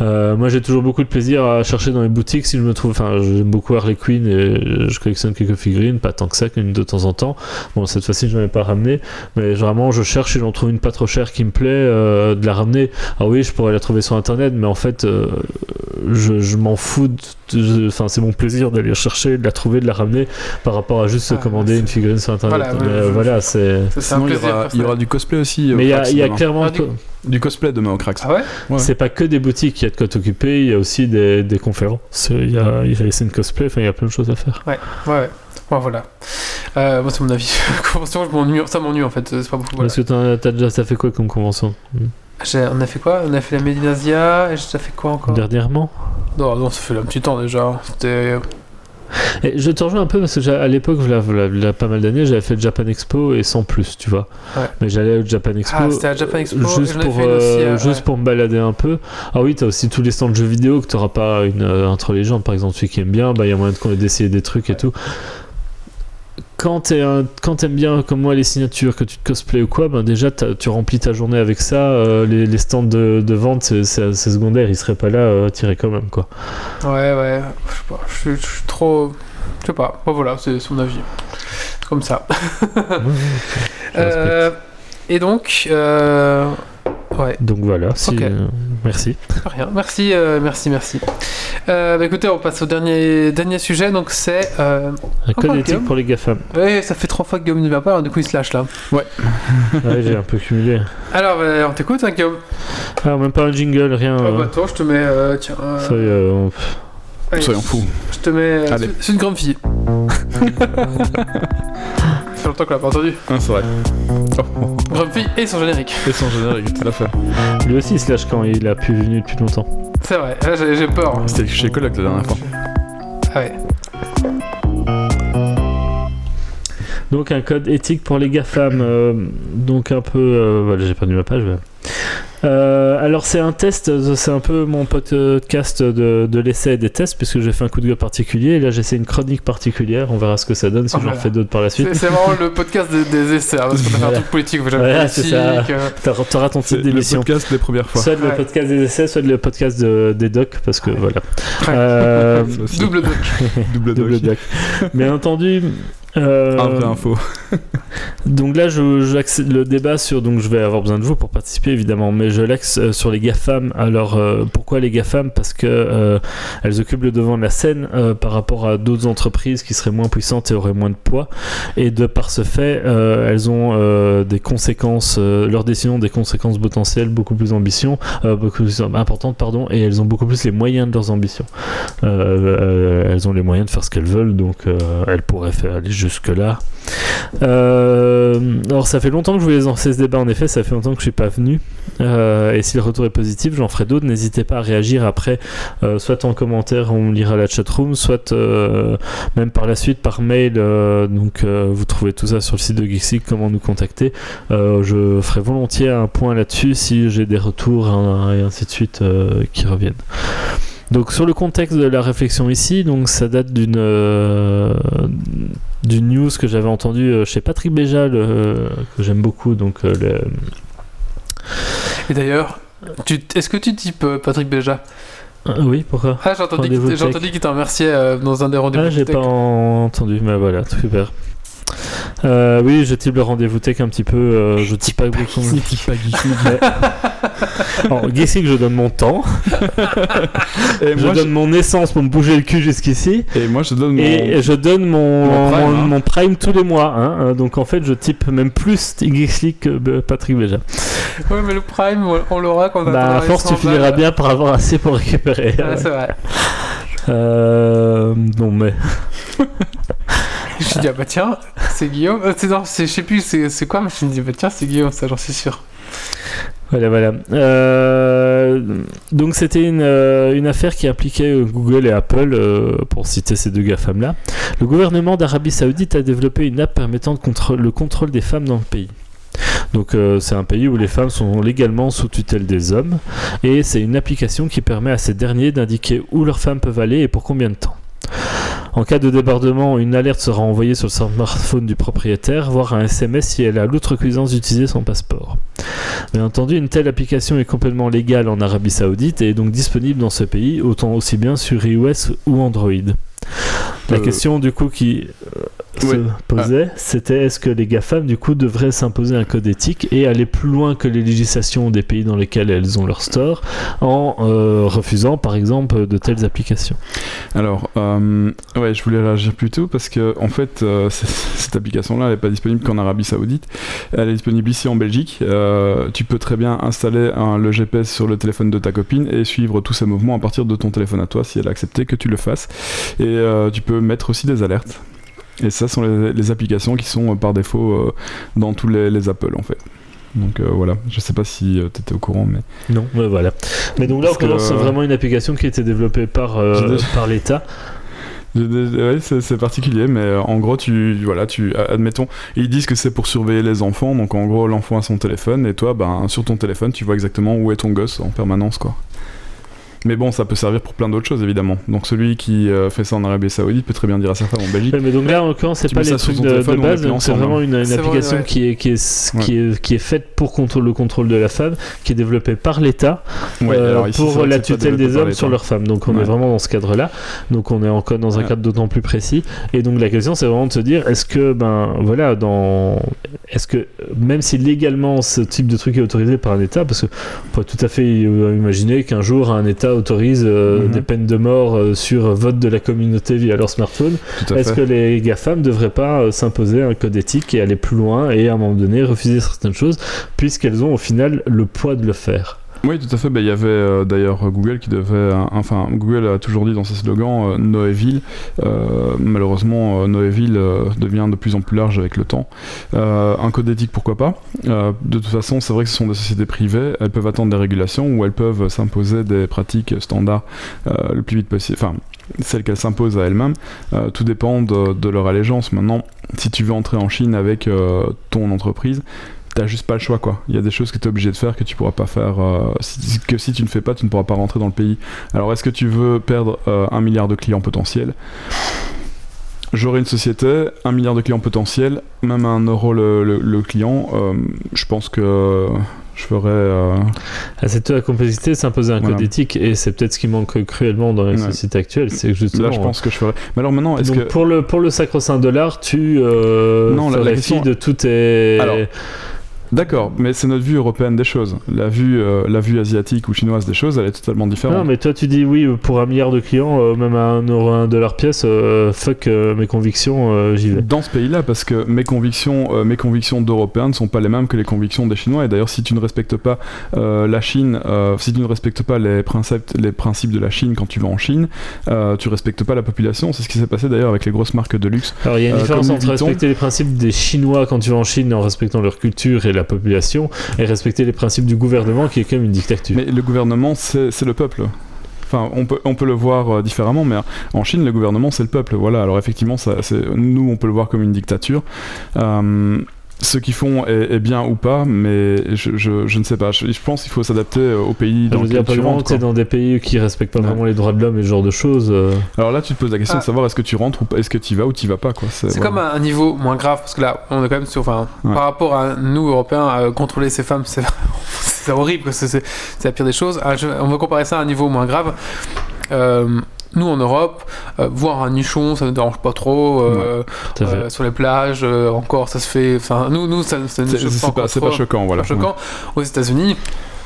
Euh, moi j'ai toujours beaucoup de plaisir à chercher dans les boutiques si je me trouve. Enfin, j'aime beaucoup Harley Quinn et je collectionne quelques figurines, pas tant que ça, qu'une de temps en temps. Bon, cette fois-ci je n'en ai pas ramené, mais vraiment je cherche et j'en trouve une pas trop chère qui me plaît, euh, de la ramener. Ah oui, je pourrais la trouver sur internet, mais en fait, euh, je, je m'en fous. de- de- Enfin, c'est mon plaisir d'aller chercher, de la trouver, de la ramener par rapport à juste se Ah, commander une figurine sur internet. Voilà, Mais, ouais, euh, je- voilà, c'est. Sinon, il y, plaisir aura, il y aura du cosplay aussi. au Mais il y a, y clairement. Ah, du- Du cosplay demain au Crax. Ah ouais Ouais. C'est pas que des boutiques, il y a de quoi t'occuper, il y a aussi des, des conférences, il y a, il y a scènes cosplay, enfin il y a plein de choses à faire. Ouais, ouais. Voilà. Euh, moi, c'est mon avis. *laughs* Convention, je m'ennuie. Ça m'ennuie en fait. C'est pas beaucoup. Voilà. Parce que t'as déjà t'as fait quoi comme convention? J'ai- On a fait quoi? On a fait la Médinasia et j'ai fait quoi encore? Dernièrement? Non, non, ça fait un petit temps déjà. C'était. Et je te rejoins un peu parce que j'ai- à l'époque, il y a- il y a pas mal d'années, j'avais fait le Japan Expo et sans plus, tu vois. Ouais. Mais j'allais au Japan Expo. Ah, c'était à Japan Expo. Juste j'en ai pour, fait une aussi, euh, euh, juste ouais. pour me balader un peu. Ah oui, t'as aussi tous les stands de jeux vidéo que t'auras pas une, euh, entre les gens, par exemple, celui qui aime bien, bah il y a moyen de- d'essayer des trucs et tout. Quand t'aimes bien comme moi les signatures, que tu te cosplay ou quoi, ben déjà tu remplis ta journée avec ça. euh, les, les stands de, de vente, c'est- secondaire, ils seraient pas là, euh, tirés quand même quoi. Ouais, ouais. Je sais pas. Je suis- trop. Je sais pas. Bon, voilà, c'est son avis. Comme ça. *laughs* Ouais, ouais. Euh, et donc, euh, ouais, Donc voilà, si, euh, merci. rien. Merci, euh, merci, merci. Euh, bah, écoutez, on passe au dernier, dernier sujet. Donc, c'est. Euh... Un code éthique pour les GAFAM. Ouais, ça fait trois fois que Guillaume ne vient pas, alors du coup, il se lâche là. Ouais, *laughs* j'ai un peu cumulé. Alors, on t'écoute, hein, Guillaume Ah, même pas un jingle, rien. Ah, bah, attends, je te mets. euh, tiens. euh, ça y est, on- Soyons fous. Je te mets. C'est une grande fille. *laughs* *laughs* fait longtemps qu'on l'a pas entendu. Ah, c'est vrai. Oh, fille et son générique. Et son générique, tout à fait. Lui aussi il se lâche quand il a plus venu depuis longtemps. C'est vrai, là j'ai j'ai peur. C'était chez Coloc la dernière fois. Ah ouais. Donc un code éthique pour les GAFAM. euh, donc un peu... euh, voilà, j'ai perdu ma page. ouais. Euh, alors c'est un test, c'est un peu mon podcast de, de l'essai et des tests, puisque j'ai fait un coup de gueule particulier. Et là j'essaie une chronique particulière, on verra ce que ça donne si Oh j'en là refais d'autres par la suite. C'est vraiment le podcast des, des essais, hein, parce qu'on a fait un Voilà. truc politique, jamais Voilà, euh, T'auras ton C'est titre le d'émission. podcast des premières fois. Soit le podcast des essais, soit le podcast de- des docs, parce que voilà. Ouais. Euh. *laughs* Double doc. Double double doc. doc. Bien entendu. Euh, vrai info. *laughs* Donc là, je, j'accède le débat sur. Donc je vais avoir besoin de vous pour participer évidemment, mais je l'axe euh, sur les GAFAM. Alors euh, pourquoi les GAFAM? Parce que elles occupent le devant de la scène par rapport à d'autres entreprises qui seraient moins puissantes et auraient moins de poids. Et de par ce fait, elles ont des conséquences. leurs décisions ont des conséquences potentielles beaucoup plus beaucoup plus importantes, pardon, et elles ont beaucoup plus les moyens de leurs ambitions. Elles ont les moyens de faire ce qu'elles veulent, donc elles pourraient faire aller jusque là. Euh, alors ça fait longtemps que je voulais lancer ce débat en effet, ça fait longtemps que je suis pas venu. Euh, et si le retour est positif, j'en ferai d'autres. N'hésitez pas à réagir après, euh, soit en commentaire, on lira la chatroom, soit même par la suite par mail. donc vous trouvez tout ça sur le site de Geeksy, comment nous contacter. Je ferai volontiers un point là-dessus si j'ai des retours hein, et ainsi de suite qui reviennent. Donc sur le contexte de la réflexion ici, donc ça date d'une euh, d'une news que j'avais entendue euh, chez Patrick Béja, le- que j'aime beaucoup, donc euh, le- Et d'ailleurs, est-ce que tu types euh, Patrick Béja Ah, oui, pourquoi? Ah, j'ai entendu qu'il t'a remercié euh, dans un des rendez-vous. Ah, j'ai pas entendu, mais voilà, super. Euh, oui, je type le rendez-vous tech un petit peu, euh, je type pas beaucoup. *laughs* Mais- *laughs* Alors, Geeksy, je donne mon temps, Et je moi, donne mon essence pour me bouger le cul jusqu'ici. et moi, je donne mon. Et je donne mon, Mon prime, mon- hein. mon prime tous les mois. hein. Euh, Donc en fait, je type même plus Geeksy que euh, Patrick Béja. Ouais, mais le Prime, on- l'aura quand on Bah, à force, tu 100 finiras bien par avoir assez pour récupérer. Ouais, c'est vrai. Euh, non, mais. *laughs* Je me dit, ah bah tiens, c'est Guillaume. Euh, c'est- non, c'est- je sais plus c'est c'est quoi, mais je me dis, bah tiens, c'est Guillaume, ça j'en suis sûr. Voilà, voilà. Euh, donc c'était une, euh, une affaire qui impliquait euh, Google et Apple, pour citer ces deux GAFAM-là. Le gouvernement d'Arabie Saoudite a développé une app permettant le contrôle des femmes dans le pays. Donc c'est un pays où les femmes sont légalement sous tutelle des hommes, et c'est une application qui permet à ces derniers d'indiquer où leurs femmes peuvent aller et pour combien de temps. En cas de débordement, une alerte sera envoyée sur le smartphone du propriétaire, voire un SMS si elle a l'outrecuidance d'utiliser son passeport. Bien entendu, une telle application est complètement légale en Arabie Saoudite et est donc disponible dans ce pays, autant aussi bien sur iOS ou Android. La Euh, question du coup qui euh, se posait, c'était est-ce que les GAFAM du coup devraient s'imposer un code éthique et aller plus loin que les législations des pays dans lesquels elles ont leur store en euh, refusant par exemple de telles applications? Alors, euh, ouais, je voulais réagir plus tôt parce que, en fait, euh, *laughs* cette application-là, elle n'est pas disponible qu'en Arabie Saoudite. Elle est disponible ici en Belgique. Tu peux très bien installer un- le GPS sur le téléphone de ta copine et suivre tous ses mouvements à partir de ton téléphone à toi si elle a accepté que tu le fasses. Et euh, tu peux mettre aussi des alertes. Et ça sont les, les applications qui sont euh, par défaut euh, dans tous les, les Apple en fait. Donc euh, voilà, je sais pas si tu étais au courant, mais Non, ouais, voilà. Mais donc là, en l'occurrence, c'est euh, vraiment une application qui a été développée par, euh, J'ai déjà- par l'État. *laughs* Ouais, c'est particulier, mais euh, en gros, tu, voilà, tu, admettons, ils disent que c'est pour surveiller les enfants, donc en gros, l'enfant a son téléphone, et toi, ben, sur ton téléphone, tu vois exactement où est ton gosse en permanence, quoi. Mais bon, ça peut servir pour plein d'autres choses, évidemment. Donc celui qui euh, fait ça en Arabie Saoudite peut très bien dire à sa femme en Belgique. Ouais, mais donc là, en l'occurrence, c'est pas les trucs de, de base, c'est vraiment une, une vrai, application ouais. qui, est, qui, est, qui, est, qui est faite pour le contrôle de la femme, qui est développée par l'État Ouais, euh, pour la tutelle des hommes sur leurs femmes. Donc on Ouais. est vraiment dans ce cadre-là. Donc on est encore dans un cadre d'autant plus précis. Et donc la question, c'est vraiment de se dire, est-ce que, ben voilà, dans, est-ce que même si légalement ce type de truc est autorisé par un État, parce que on peut tout à fait euh, imaginer qu'un jour un État autorise euh, Mhm. des peines de mort euh, sur vote de la communauté via leur smartphone, est-ce que les GAFAM ne devraient pas euh, s'imposer un code éthique et aller plus loin et à un moment donné refuser certaines choses, puisqu'elles ont au final le poids de le faire? Oui, tout à fait. Bah, Il y avait euh, d'ailleurs Google qui devait. euh, enfin, Google a toujours dit dans ses slogans euh, Noéville. Malheureusement, Noéville devient de plus en plus large avec le temps. Un code éthique, pourquoi pas? De toute façon, c'est vrai que ce sont des sociétés privées. Elles peuvent attendre des régulations ou elles peuvent s'imposer des pratiques standards le plus vite possible. Enfin, celles qu'elles s'imposent à elles-mêmes. Tout dépend de, leur allégeance. Maintenant, si tu veux entrer en Chine avec ton entreprise, t'as juste pas le choix quoi. Il y a des choses que tu es obligé de faire que tu pourras pas faire, euh, si- que si tu ne fais pas, tu ne pourras pas rentrer dans le pays. Alors est-ce que tu veux perdre euh, un milliard de clients potentiels? J'aurais une société, un milliard de clients potentiels, même à un euro le, le- le client, euh, je pense que je ferais. À cette la complexité, s'imposer un code éthique, et c'est peut-être ce qui manque cruellement dans les Ouais. sociétés actuelles, c'est justement. là, je pense que je ferais. Mais alors maintenant, est-ce que pour le pour le sacro-saint dollar, tu Non, la- la question- de tout tes Alors, D'accord, mais c'est notre vue européenne des choses. La vue, euh, la vue asiatique ou chinoise des choses, elle est totalement différente. non, mais toi tu dis oui pour un milliard de clients, euh, même à un euro un dollar pièce, euh, fuck euh, mes convictions, euh, j'y vais. Dans ce pays-là, parce que mes convictions, euh, mes convictions d'Européens ne sont pas les mêmes que les convictions des Chinois. Et d'ailleurs, si tu ne respectes pas euh, la Chine, euh, si tu ne respectes pas les principes, les principes de la Chine quand tu vas en Chine, euh, tu respectes pas la population. C'est ce qui s'est passé d'ailleurs avec les grosses marques de luxe. Alors il y a une Euh, différence entre respecter les principes des Chinois quand tu vas en Chine en respectant leur culture et la population, et respecter les principes du gouvernement qui est quand même une dictature. Mais le gouvernement, c'est le peuple. Enfin, on peut, on peut le voir euh, différemment, mais en Chine, le gouvernement, c'est le peuple. Voilà, alors effectivement, nous, on peut le voir comme une dictature. Euh, ce qu'ils font est, est bien ou pas, mais je, je, je ne sais pas. Je, je pense qu'il faut s'adapter au pays dans lequel tu rentres. quoi. dans des pays qui respectent pas Ouais. vraiment les droits de l'homme et ce genre de choses. euh, Alors là, tu te poses la question Ah. de savoir est-ce que tu rentres ou pas, est-ce que tu y vas ou tu vas pas. quoi. C'est voilà. comme un, un niveau moins grave parce que là, on est quand même sur. Enfin, Ouais. par rapport à nous Européens, euh, contrôler ces femmes, c'est *laughs* c'est horrible parce que c'est c'est la pire des choses. Ah, je- on va comparer ça à un niveau moins grave. Euh, nous en Europe, euh, voir un nichon, ça ne dérange pas trop. euh, euh, sur les plages, encore, ça se fait. Enfin, nous, nous, ça, ça ne choque c'est pas, c'est pas choquant, voilà. choquant. Aux États-Unis,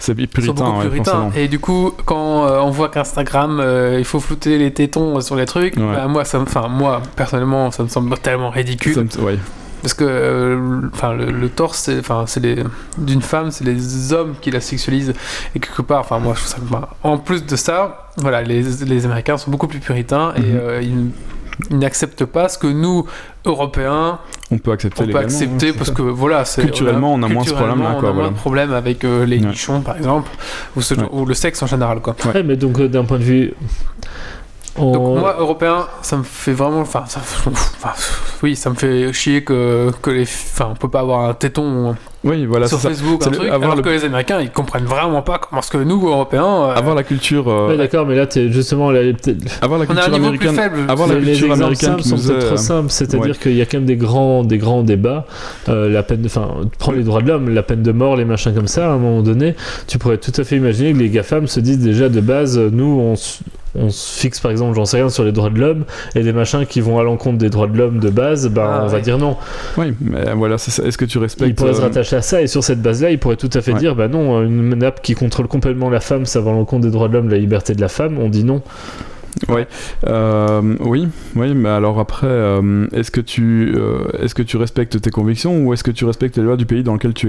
C'est puritain, ouais, forcément. et du coup, quand euh, on voit qu'Instagram, euh, il faut flouter les tétons sur les trucs, Ouais. bah, moi, ça, me- moi, personnellement, ça me semble tellement ridicule. Ça me- ouais. Parce que euh, enfin, le, le torse, c'est, enfin, c'est les, d'une femme, c'est les hommes qui la sexualisent. Et quelque part, enfin, moi, je trouve ça. bah, en plus de ça, voilà, les, les Américains sont beaucoup plus puritains et Mhm. euh, ils, ils n'acceptent pas ce que nous, Européens, On peut accepter on peut légalement, accepter hein, parce que voilà, c'est Culturellement, on a moins ce problème-là, On quoi, a moins voilà. de problème avec euh, les Ouais. nichons, par exemple, ou, ce- Ouais. ou le sexe en général, quoi. Ouais. Ouais, mais donc euh, d'un point de vue. On- Donc moi, européen, ça me fait vraiment, enfin, ça- enfin, oui, ça me fait chier que, que les, enfin, on peut pas avoir un téton Oui, voilà, sur ça. Facebook, un truc, avoir alors le- que les Américains, ils comprennent vraiment pas comment ce que nous, Européens, euh, Avoir la culture, euh, Ouais, d'accord, mais là, t'es justement. Là, avoir la on a un culture niveau plus américaine. faible. avoir la les, les culture exemples américaine simples qui sont nous peut-être trop simples, c'est-à-dire ouais. qu'il y a quand même des grands, des grands débats. Euh, la peine, de- enfin, prends les droits de l'homme, la peine de mort, les machins comme ça. À un moment donné, tu pourrais tout à fait imaginer que les GAFAM se disent déjà de base, euh, nous, on, on se fixe par exemple, j'en sais rien, sur les droits de l'homme, et des machins qui vont à l'encontre des droits de l'homme de base, ben, Ah, on va dire non. Oui, mais voilà, c'est ça. Est-ce que tu Ils respectes pourraient se euh, rattacher à ça, et sur cette base-là, ils pourraient tout à fait Ouais. dire, bah non, une app qui contrôle complètement la femme, ça va à l'encontre des droits de l'homme, la liberté de la femme, on dit non. Euh, oui, oui, mais alors après, euh, est-ce que tu, euh, est-ce que tu respectes tes convictions ou est-ce que tu respectes les lois du pays dans lequel tu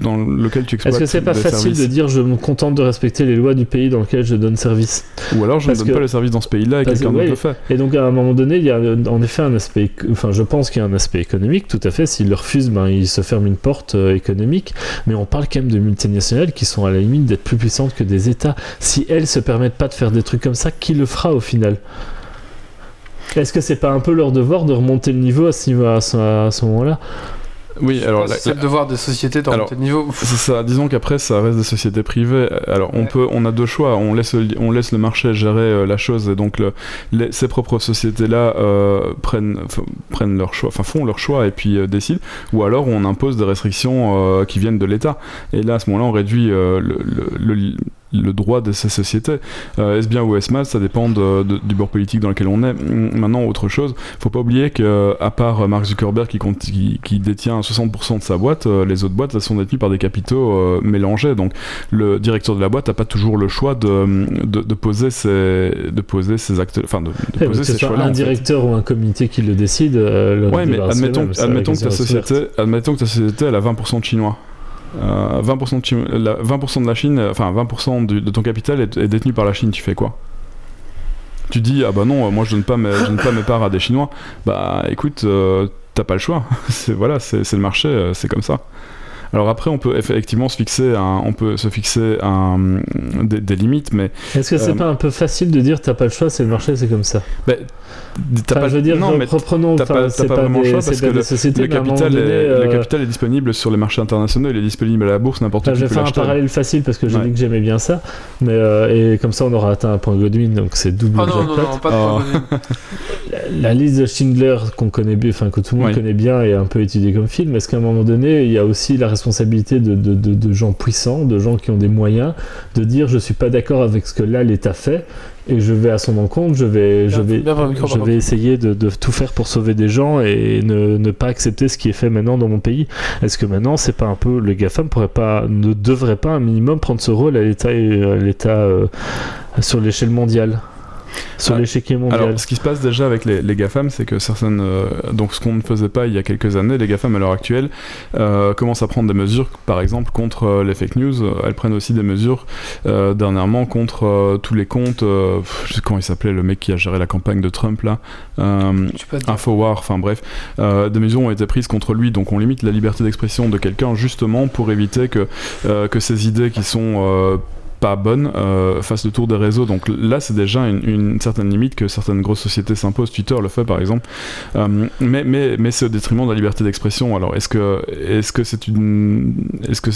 dans lequel tu exploites Est-ce que c'est pas facile de dire je me contente de respecter les lois du pays dans lequel je donne service Ou alors je Parce ne donne que- pas le service dans ce pays-là et quelqu'un d'autre ouais, le fait. Et donc à un moment donné, il y a en effet un aspect, enfin je pense qu'il y a un aspect économique, tout à fait. S'ils le refusent, ben ils se ferment une porte économique. Mais on parle quand même de multinationales qui sont à la limite d'être plus puissantes que des États. Si elles se permettent pas de faire des trucs comme ça, qui le fera au final Est-ce que c'est pas un peu leur devoir de remonter le niveau à ce, niveau- à ce, à ce moment-là? Oui, alors c'est le devoir des sociétés de remonter niveau. C'est ça. Disons qu'après, ça reste des sociétés privées. Alors, on peut, on a deux choix. On laisse, on laisse le marché gérer euh, la chose et donc le, ces propres sociétés-là euh, prennent, prennent leur choix, enfin font leur choix et puis euh, décident. Ou alors, on impose des restrictions qui viennent de l'État. Et là, à ce moment-là, on réduit le, le le droit de ces sociétés. Euh, est-ce bien ou est-ce mal Ça dépend du bord politique dans lequel on est. Maintenant, autre chose, faut pas oublier que à part Mark Zuckerberg qui, qui, détient 60% de sa boîte, euh, les autres boîtes elles sont détenues par des capitaux euh, mélangés. Donc, le directeur de la boîte n'a pas toujours le choix de, de, poser ses de poser ses actes, enfin de, poser ses choix. Un directeur ou un comité qui le décide. ouais, mais admettons, admettons que ta société, admettons que ta société elle a 20% de chinois. 20%, euh, de, la, 20 de la Chine, enfin 20% de ton capital est, détenu par la Chine, tu fais quoi? Tu dis, ah bah non, moi je donne pas mes, je donne pas mes parts à des Chinois. Bah écoute, euh, t'as pas le choix. *laughs* c'est, voilà, c'est, le marché, euh, c'est comme ça. Alors après, on peut effectivement se fixer un, on peut se fixer un, des, limites, mais est-ce que c'est pas un peu facile de dire t'as pas le choix, c'est le marché, c'est comme ça? Ben, T'as pas, je veux dire, non, mais reprenons, t'as pas, pas, vraiment le choix parce que le, le, capital est, le, euh, capital est, disponible sur les marchés internationaux, il est disponible à la bourse, n'importe qui Je vais faire un parallèle facile parce que j'ai dit que j'aimais bien ça, mais euh, et comme ça on aura atteint un point Godwin, donc c'est double oh non, non, non, pas de oh. *laughs* la, liste de Schindler qu'on connaît bien, enfin que tout le monde connaît bien et un peu étudié comme film, est-ce qu'à un moment donné il y a aussi la responsabilité de, de, de, de gens puissants, de gens qui ont des moyens, de dire je suis pas d'accord avec ce que là l'État fait, et je vais à son encontre, je vais, je vais, je vais essayer de, de, tout faire pour sauver des gens et ne, ne, pas accepter ce qui est fait maintenant dans mon pays. Est-ce que maintenant, c'est pas un peu le GAFAM pourrait pas, ne devrait pas un minimum prendre ce rôle à l'État, l'État euh, sur l'échelle mondiale? Sur ah, l'échiquier mondial. Alors, ce qui se passe déjà avec les, les GAFAM, c'est que certaines. Euh, donc, ce qu'on ne faisait pas il y a quelques années, les GAFAM à l'heure actuelle euh, commencent à prendre des mesures, par exemple, contre euh, les fake news. Elles prennent aussi des mesures dernièrement contre tous les comptes. je sais comment il s'appelait, le mec qui a géré la campagne de Trump, là. Infowar, enfin bref. des mesures ont été prises contre lui, donc on limite la liberté d'expression de quelqu'un justement pour éviter que, que ces idées qui sont pas bonne euh, le tour des réseaux. Donc là, c'est déjà une, certaine limite que certaines grosses sociétés s'imposent. Twitter le fait par exemple. Euh, mais mais, mais c'est au détriment de la liberté d'expression. Alors est-ce que est-ce que c'est une est-ce que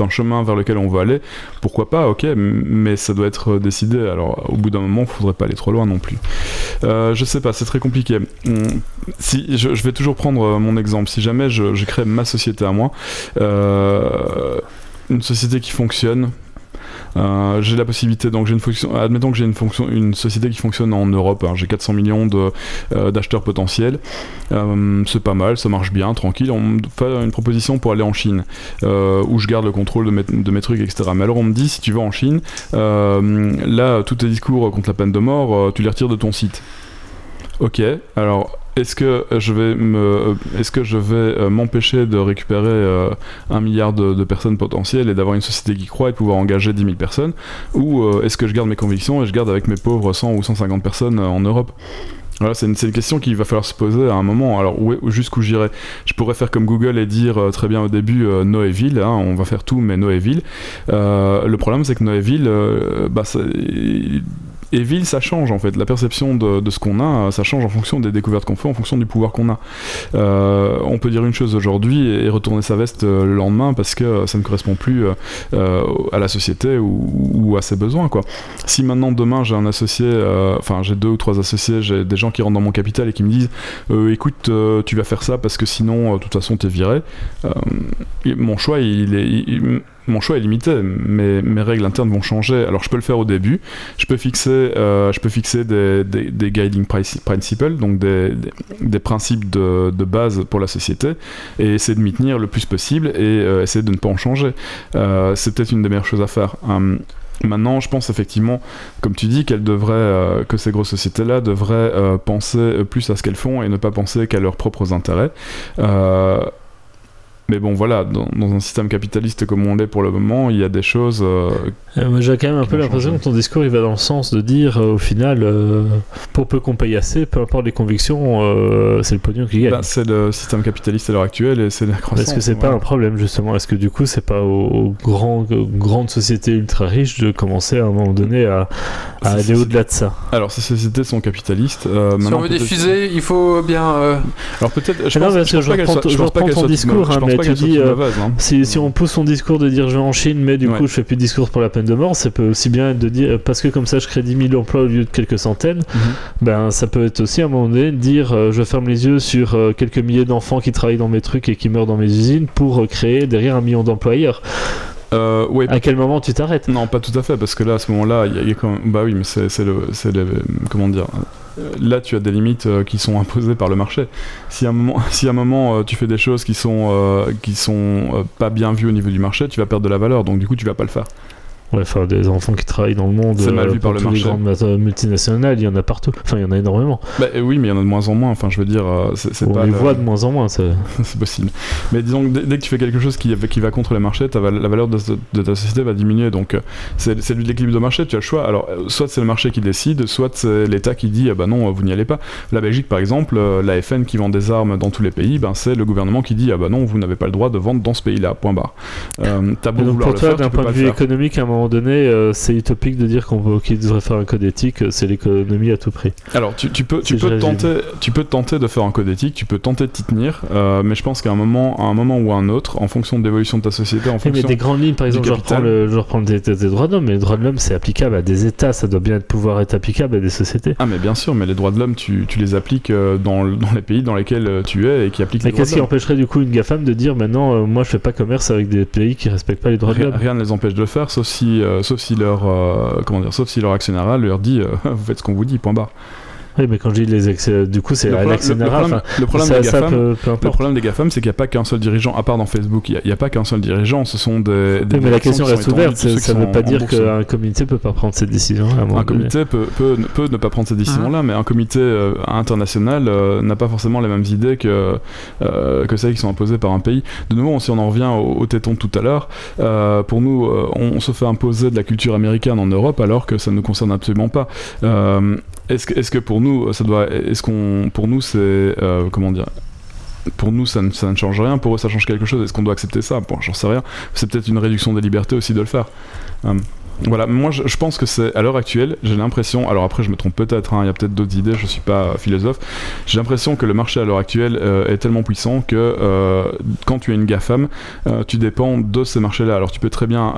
un chemin vers lequel on veut aller? Pourquoi pas Ok, mais ça doit être décidé. Alors au bout d'un moment, il faudrait pas aller trop loin non plus. Euh, je sais pas, c'est très compliqué. Hum, si je, vais toujours prendre mon exemple. Si jamais je crée ma société à moi. une société qui fonctionne, euh, j'ai la possibilité, donc j'ai une fonction, admettons que j'ai une fonction, une société qui fonctionne en Europe, hein, j'ai 400 millions euh, d'acheteurs potentiels, euh, c'est pas mal, ça marche bien, tranquille, on me fait une proposition pour aller en Chine, où je garde le contrôle de mes, de mes, trucs, etc. Mais alors on me dit, si tu vas en Chine, là, tous tes discours contre la peine de mort, tu les retires de ton site. Ok, alors est-ce que je vais me, est-ce que je vais euh, m'empêcher de récupérer euh, un milliard de, personnes potentielles et d'avoir une société qui croit et pouvoir engager 10 000 personnes, ou euh, est-ce que je garde mes convictions et je garde avec mes pauvres 100 ou 150 personnes en Europe? Voilà, c'est une, une, question qu'il va falloir se poser à un moment. Alors, où, jusqu'où j'irai? Je pourrais faire comme Google et dire très bien au début Noéville, hein, on va faire tout, mais Noéville. le problème, c'est que Noéville, bah, et ville, ça change en fait. La perception de, ce qu'on a, ça change en fonction des découvertes qu'on fait, en fonction du pouvoir qu'on a. Euh, on peut dire une chose aujourd'hui et retourner sa veste euh, le lendemain parce que ça ne correspond plus euh, à la société ou, à ses besoins. Quoi. Si maintenant demain j'ai un associé, enfin j'ai deux ou trois associés, j'ai des gens qui rentrent dans mon capital et qui me disent écoute, tu vas faire ça parce que sinon, de toute façon, t'es viré. mon choix, il est mon choix est limité, mais mes règles internes vont changer. Alors je peux le faire au début, je peux fixer, euh, je peux fixer des, guiding principles, donc des, principes de, base pour la société, et essayer de m'y tenir le plus possible et euh, essayer de ne pas en changer. Euh, c'est peut-être une des meilleures choses à faire. Maintenant, je pense effectivement, comme tu dis, qu'elles devraient, que ces grosses sociétés-là devraient penser plus à ce qu'elles font et ne pas penser qu'à leurs propres intérêts Mais bon, voilà, dans, dans un système capitaliste comme on l'est pour le moment, il y a des choses. euh, Euh, moi, J'ai quand même un peu l'impression que ton discours il va dans le sens de dire euh, au final, euh, pour peu qu'on paye assez, peu importe les convictions, euh, c'est le pognon qui gagne. bah, c'est le système capitaliste à l'heure actuelle et c'est la croissance. Est-ce que c'est pas voilà. un problème justement? Est-ce que du coup c'est pas aux, aux grands- aux grandes sociétés ultra riches de commencer à un moment donné à, aller au-delà de ça? Alors, ces sociétés sont capitalistes. euh, Si on veut diffuser, il faut bien. euh, Alors peut-être. Je Ah non, pense, parce je pense je pas je je pense pas qu'elles soient discours, mais tu dis, euh, hein. Si, si on pousse son discours de dire je vais en Chine, mais du Ouais. coup je fais plus de discours pour la peine de mort, ça peut aussi bien être de dire parce que comme ça je crée 10 000 emplois au lieu de quelques centaines, Mhm. ben ça peut être aussi à un moment donné de dire euh, je ferme les yeux sur euh, quelques milliers d'enfants qui travaillent dans mes trucs et qui meurent dans mes usines pour euh, créer derrière un million d'employeurs. Euh, ouais, À quel moment tu t'arrêtes? Non, pas tout à fait, parce que là, à ce moment-là, il y, a- il y a quand même... Bah oui, mais c'est le, c'est le... Comment dire euh, Là, tu as des limites euh, qui sont imposées par le marché. Si à un moment, *laughs* euh, tu fais des choses qui sont, euh, qui sont pas bien vues au niveau du marché, tu vas perdre de la valeur, donc du coup, tu vas pas le faire. Ouais, enfin des enfants qui travaillent dans le monde, C'est mal vu pour par le toutes les marché. grandes multinationales, il y en a partout. Enfin, il y en a énormément. Bah euh, oui, mais il y en a de moins en moins, enfin, je veux dire, euh, c'est On pas. les le- voit de moins en moins. *laughs* c'est possible. Mais disons que dès, dès que tu fais quelque chose qui, qui va contre les marchés, ta, la valeur de, de ta société va diminuer. Donc euh, c'est c'est l'équilibre de marché, tu as le choix. Alors euh, soit c'est le marché qui décide, soit c'est l'État qui dit ah bah non, euh, vous n'y allez pas. La Belgique par exemple, euh, la FN qui vend des armes dans tous les pays, ben, c'est le gouvernement qui dit ah bah non, vous n'avez pas le droit de vendre dans ce pays-là, point barre. Euh, T'as beau donc vouloir pour le toi, d'un point de vue économique, à un moment donné, euh, c'est utopique de dire qu'on veut- qu'il devrait faire un code éthique, euh, c'est l'économie à tout prix. Alors, tu, tu peux, tu, peux tenter, tu peux tenter de faire un code éthique, tu peux tenter de t'y tenir, euh, mais je pense qu'à un moment, à un moment ou à un autre, en fonction de l'évolution de ta société, en Oui, mais fonction. des grandes lignes, par exemple, je reprends, le, je reprends des, des droits de l'homme, mais les droits de l'homme, c'est applicable à des États, ça doit bien pouvoir être applicable à des sociétés. Ah, mais bien sûr, mais les droits de l'homme, tu, tu les appliques dans, le- dans les pays dans lesquels tu es et qui appliquent Mais les droits qu'est-ce de qui l'homme. empêcherait du coup une GAFAM de dire maintenant, euh, moi je fais pas commerce avec des pays qui respectent pas les droits de l'homme? rien ne les empêche de le faire, sauf si, euh, sauf si leur, euh, comment dire, sauf si leur actionnariat leur dit, euh, *laughs* vous faites ce qu'on vous dit, point barre. Oui, mais quand je dis les ex... du coup, c'est Le problème- le- problème- enfin, le problème ça, des GAFAM, peu Le problème des GAFAM, c'est qu'il n'y a pas qu'un seul dirigeant, à part dans Facebook, il n'y a, pas qu'un seul dirigeant, ce sont des. des Oui, mais la question reste ouverte. Ça sont veut pas dire qu'un comité peut pas prendre cette décision. un comité peut, peut, peut ne pas prendre ces décisions-là, Mhm. mais un comité euh, international euh, n'a pas forcément les mêmes idées que, euh, que celles qui sont imposées par un pays. De nouveau, si on en revient au, au téton de tout à l'heure, euh, pour nous, euh, on, on se fait imposer de la culture américaine en Europe alors que ça ne nous concerne absolument pas. Est-ce, que, est-ce que pour nous, ça doit, est-ce qu'on, pour nous, c'est euh, comment dire pour nous, ça ne, change rien. Pour eux, ça change quelque chose. Est-ce qu'on doit accepter ça? Bon, j'en sais rien. C'est peut-être une réduction des libertés aussi de le faire. Euh, voilà, moi je, je pense que c'est à l'heure actuelle, j'ai l'impression, alors après je me trompe peut-être, hein, il y a peut-être d'autres idées, je suis pas euh, philosophe, j'ai l'impression que le marché à l'heure actuelle euh, est tellement puissant que euh, quand tu es une GAFAM, euh, tu dépends de ces marchés-là. Alors tu peux très bien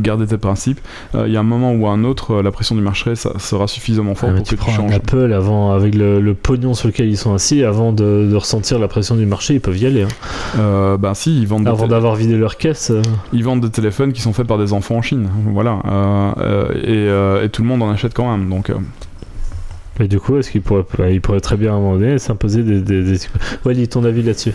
garder tes principes, il y a un moment ou un autre, la pression du marché ça sera suffisamment fort Ah, pour tu que tu prends un changes. Apple avant, avec le, le pognon sur lequel ils sont assis, avant de, de ressentir la pression du marché, ils peuvent y aller. hein. Ben si, ils vendent, Avant d'avoir vidé leur caisse. ils vendent des téléphones qui sont faits par des enfants en Chine. Voilà. Euh, et, euh, et tout le monde en achète quand même. Donc, euh, Mais du coup, est-ce qu'ils pourraient, bah, ils pourraient très bien à un moment donné s'imposer des, des, des... Wally, ton avis là-dessus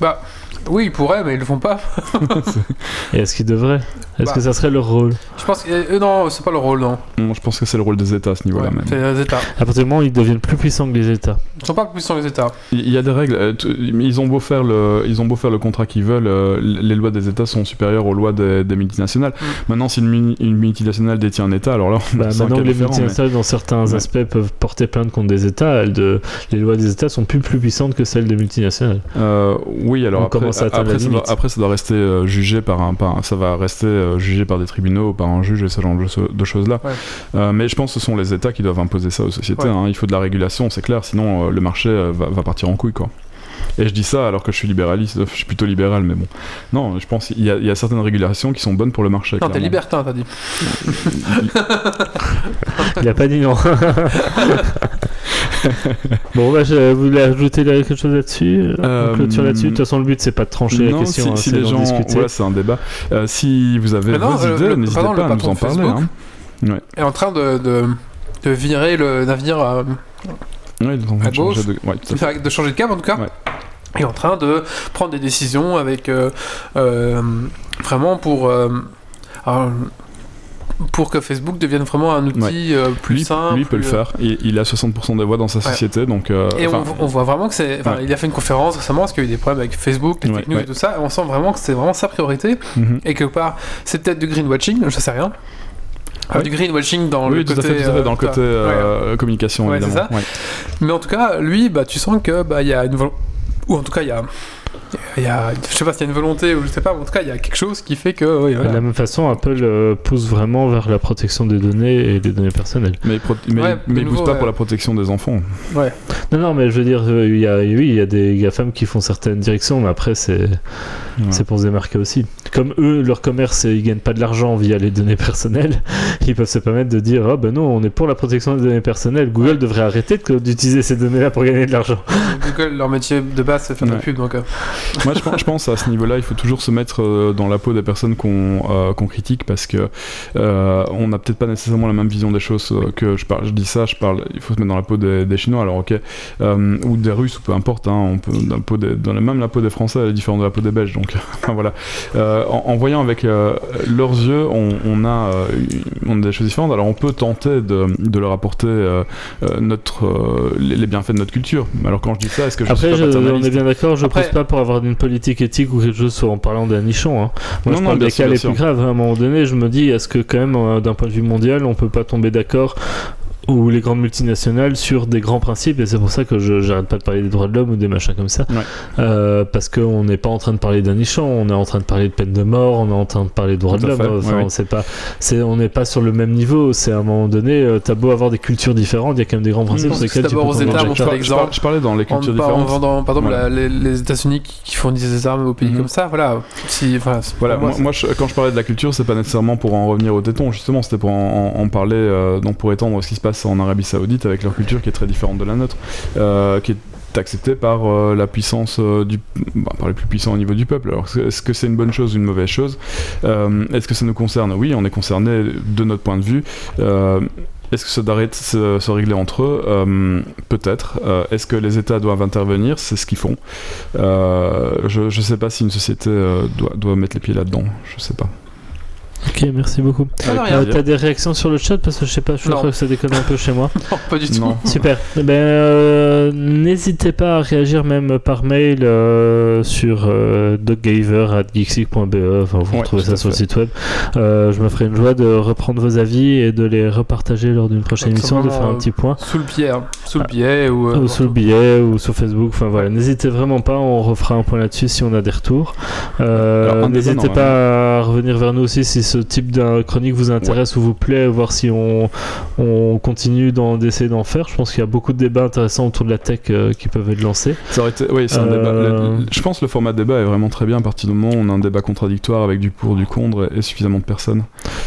Bah, oui, ils pourraient, mais ils le font pas. *laughs* Et est-ce qu'ils devraient? Est-ce Bah. que ça serait leur rôle? Je pense que. euh, non, c'est pas le rôle, non. moi, je pense que c'est le rôle des États à ce niveau-là Ouais, même. c'est les États. À partir du moment où ils deviennent plus puissants que les États. Ils sont pas plus puissants les États. Il y a des règles. euh, Ils ont beau faire le, ils ont beau faire le contrat qu'ils veulent. euh, Les lois des États sont supérieures aux lois des, des multinationales. Mm. Maintenant, si une, multinationale détient un État, alors là, Bah, c'est un maintenant cas que les différent, mais- multinationales, dans certains Ouais. aspects, peuvent porter plainte contre des États, elles de... les lois des États sont plus, plus puissantes que celles des multinationales. Euh, oui, alors On après, commence à atteindre après, la ça doit, limite. après, ça doit rester euh, jugé par un, par un- ça va rester euh, jugé par des tribunaux, ou par un juge et ce genre de, de choses là. Ouais. Euh, mais je pense que ce sont les États qui doivent imposer ça aux sociétés. Ouais. hein. Il faut de la régulation, c'est clair. Sinon, euh, le marché euh, va, va partir en couille, quoi. Et je dis ça alors que je suis libéraliste, je suis plutôt libéral, mais bon. Non, je pense qu'il y, a- il y a certaines régulations qui sont bonnes pour le marché. Non, t'es libertin, t'as dit. *laughs* Il a pas dit non. *laughs* *laughs* bon, bah, je voulais ajouter quelque chose là-dessus. Euh, On clôture là-dessus. De toute façon, le but, c'est pas de trancher la non, question, si, hein, si les gens, discuter. voilà, c'est un débat. Euh, si vous avez non, vos euh, idées, le- n'hésitez pas à nous en parler. Hein. est en train de, de, de virer le navire, euh, Ouais, À gauche. de... ouais, tout à fait. de changer de cap en tout cas. Ouais. Il est en train de prendre des décisions avec euh, euh, vraiment pour. euh, alors, pour que Facebook devienne vraiment un outil euh, plus lui, simple. lui peut le plus, faire. Il, il a 60% des voix dans sa société, donc. euh, Et on, voit vraiment que c'est. Ouais. il a fait une conférence récemment parce qu'il y a eu des problèmes avec Facebook, les Ouais, ouais. et tout ça. Et on sent vraiment que c'est vraiment sa priorité. mhm. Et quelque part, c'est peut-être du greenwashing, je sais rien. Euh, Ouais. Du greenwashing dans oui, le côté. fait, tout à fait, euh, dans le côté ouais. euh, communication, Ouais, évidemment. ça. Ouais. Mais en tout cas, lui, bah, tu sens que bah, il y a une. Ou en tout cas, il y a. Il y a, je sais pas s'il y a une volonté ou je sais pas, mais en tout cas, il y a quelque chose qui fait que. oui, voilà. De la même façon, Apple euh, pousse vraiment vers la protection des données et des données personnelles. Mais il, pro- mais, Ouais, mais de il pousse pas ouais. pour la protection des enfants. Ouais. Non, non, mais je veux dire, euh, il y a, oui, il y a des GAFAM qui font certaines directions, mais après, c'est c'est pour se démarquer aussi. Comme eux, leur commerce, ils gagnent pas de l'argent via les données personnelles, *laughs* ils peuvent se permettre de dire Ah ben non, on est pour la protection des données personnelles. Google devrait arrêter d'utiliser ces données-là pour gagner de l'argent. *laughs* Google, leur métier de base, c'est faire de la Ouais. pub. Donc, euh, *laughs* Moi, je pense, je pense à ce niveau-là, il faut toujours se mettre euh, dans la peau des personnes qu'on euh, qu'on critique parce que euh, on n'a peut-être pas nécessairement la même vision des choses que je parle. Je dis ça, je parle. Il faut se mettre dans la peau des, des Chinois. Alors ok, euh, ou des Russes ou peu importe. Hein, on peut dans, la peau des, dans la, même la peau des Français, elle est différente de la peau des Belges. Donc voilà. Euh, en, en voyant avec euh, leurs yeux, on, on a euh, on a des choses différentes. Alors on peut tenter de, de leur apporter euh, euh, notre euh, les, bienfaits de notre culture. Alors quand je dis ça, est-ce que je Après, suis je- pas on paternaliste est bien d'accord, je Après- pousse pas pour avoir une politique éthique ou quelque chose sur- en parlant d'un nichon. Hein. Moi, Non, je non, parle bien des sûr, cas les plus graves. À un moment donné, je me dis, est-ce que quand même, euh, d'un point de vue mondial, on peut pas tomber d'accord ou les grandes multinationales sur des grands principes et c'est pour ça que je j'arrête pas de parler des droits de l'homme ou des machins comme ça Ouais. Euh, parce qu'on n'est pas en train de parler d'un nichon on est en train de parler de peine de mort on est en train de parler de droits de l'homme enfin, ouais, ouais. c'est pas c'est on n'est pas sur le même niveau c'est à un moment donné euh, t'as beau avoir des cultures différentes il y a quand même des grands principes sur lesquels tu peux aux États, je, parlais dans les cultures par- en différentes. vendant, par exemple, Voilà. la- les, les États-Unis qui, fournissent des armes aux pays Mhm. comme ça, voilà. Si, voilà, moi, c'est- moi, je- quand je parlais de la culture, c'est pas nécessairement pour en revenir au téton, justement, c'était pour en, en- en parler, euh, donc pour étendre ce qui se passe en Arabie Saoudite avec leur culture qui est très différente de la nôtre, euh, qui est acceptée par euh, la puissance euh, du, bah, par les plus puissants au niveau du peuple. Alors, est-ce que c'est une bonne chose ou une mauvaise chose? Est-ce que ça nous concerne? Oui, on est concerné de notre point de vue. Est-ce que ça doit se, régler entre eux? Peut-être. Est-ce que les États doivent intervenir? C'est ce qu'ils font. Je ne sais pas si une société doit, mettre les pieds là-dedans. Je sais pas. Ok merci beaucoup Ah. Euh, t'as des réactions sur le chat parce que je sais pas je Non. crois que ça déconne un peu chez moi *laughs* Non, pas du tout. Non. *laughs* Super. Eh ben, euh, n'hésitez pas à réagir même par mail euh, sur euh, doggaver@geeksig.be. Enfin, vous Ouais, retrouvez ça sur le site web. Euh, je me ferai une joie de reprendre vos avis et de les repartager lors d'une prochaine émission, de faire un petit point. Sous le biais, hein. sous le Ah. biais ou. euh, Ou sous le billet ou sur Facebook, enfin voilà, n'hésitez vraiment pas, on refera un point là-dessus si on a des retours. Euh, n'hésitez normalement. pas à revenir vers nous aussi si ce type de chronique vous intéresse ou vous plaît, voir si on, on continue d'essayer d'en faire. Je pense qu'il y a beaucoup de débats intéressants autour de la tech euh, qui peuvent être lancés. Ça aurait été, oui, c'est un Euh, débat. le- le- je pense que le format de débat est vraiment très bien à partir du moment où on a un débat contradictoire avec du pour, du contre et, et suffisamment de personnes.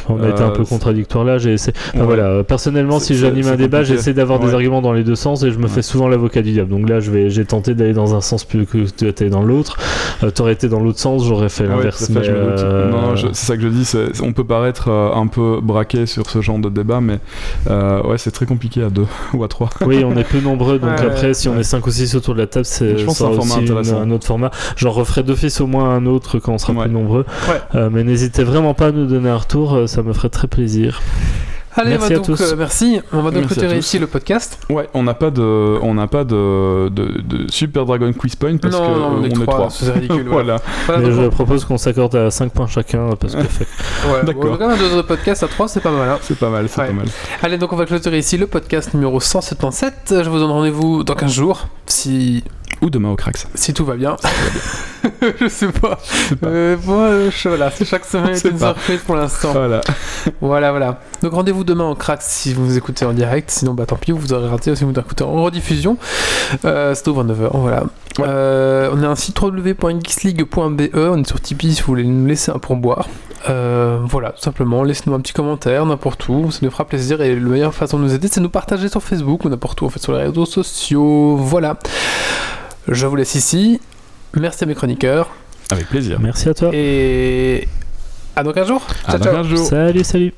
On a été un Euh, peu contradictoire là. J'ai essayé... enfin, Ouais. voilà, euh, personnellement, si j'anime un débat, j'essaie d'avoir des arguments dans les deux sens et je me fais souvent l'avocat du diable. Donc là, je vais, j'ai tenté d'aller dans un sens plus que tu étais dans l'autre. Euh, T'aurais été dans l'autre sens, j'aurais fait ouais, l'inverse. euh, Non, c'est ça que je dis. c'est- on peut paraître euh, un peu braqué sur ce genre de débat, mais euh, ouais, c'est très compliqué à deux *laughs* ou à trois. Oui, on est peu nombreux, donc Ouais, après, si on est 5 ou 6 autour de la table, c'est un sera format aussi une- intéressant. un autre format. J'en referai d'office au moins un autre quand on sera Ouais. plus nombreux. Ouais. Euh, mais n'hésitez vraiment pas à nous donner un retour, ça me ferait très plaisir. Allez, Merci on va à donc, tous. euh, merci. On va donc Merci clôturer ici le podcast. Ouais, on n'a pas de, on n'a pas de, de, de Super Dragon Quiz Point parce non, que non, on est on est trois, trois. c'est ridicule. *laughs* voilà. voilà. Voilà, mais donc, je propose qu'on s'accorde à 5 points chacun, parce que ouais, D'accord. bon, quand même, deux autres podcasts à 3, c'est pas mal. hein. C'est pas mal, c'est Ouais. pas mal. Allez, donc on va clôturer ici le podcast numéro 177. Je vous donne rendez-vous dans 15 jours, si, Ou demain au Crax. si tout va bien. *laughs* je sais pas. sais pas. Euh, moi, euh, je- voilà, c'est chaque semaine est une pas. surprise pour l'instant. Voilà. Voilà, voilà. Donc rendez-vous demain en crack si vous écoutez en direct. Sinon, bah tant pis, vous aurez raté si vous écoutez en rediffusion. Euh, c'est au 29h, voilà. Ouais. Euh, on a un site www.geeksleague.be. On est sur Tipeee si vous voulez nous laisser un pourboire. Euh, voilà, tout simplement. Laissez-nous un petit commentaire n'importe où. Ça nous fera plaisir. Et la meilleure façon de nous aider, c'est de nous partager sur Facebook ou n'importe où en fait sur les réseaux sociaux. Voilà. Je vous laisse ici. Merci à mes chroniqueurs. Avec plaisir. Merci à toi. Et à dans 15 jours. À Ciao, dans ciao. 15 jours. Salut, salut.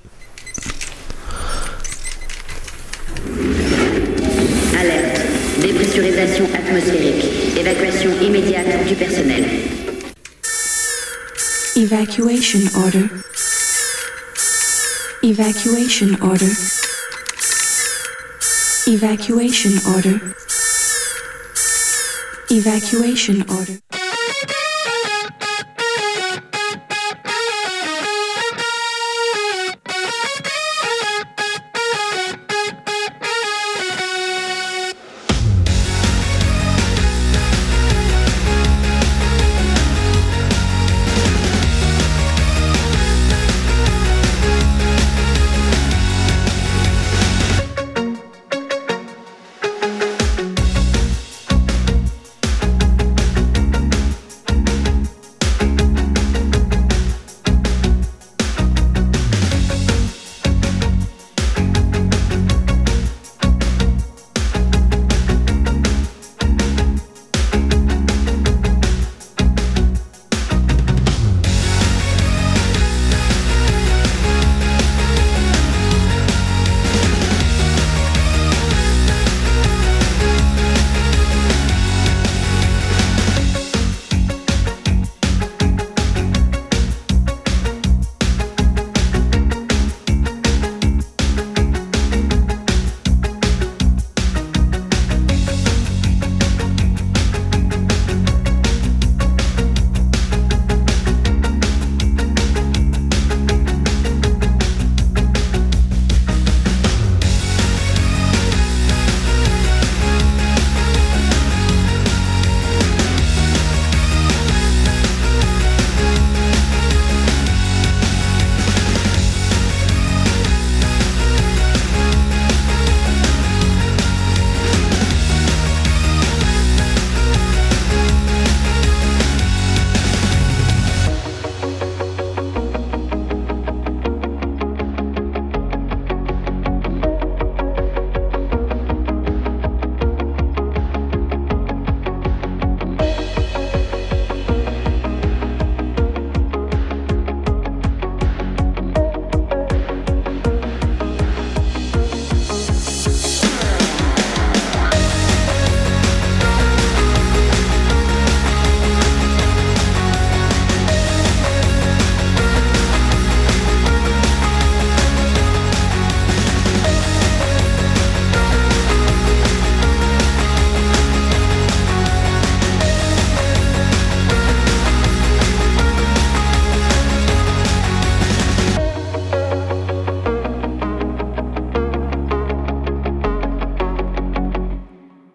Alerte. Dépressurisation atmosphérique. Évacuation immédiate du personnel. Evacuation order. Evacuation order. Evacuation order. Evacuation order.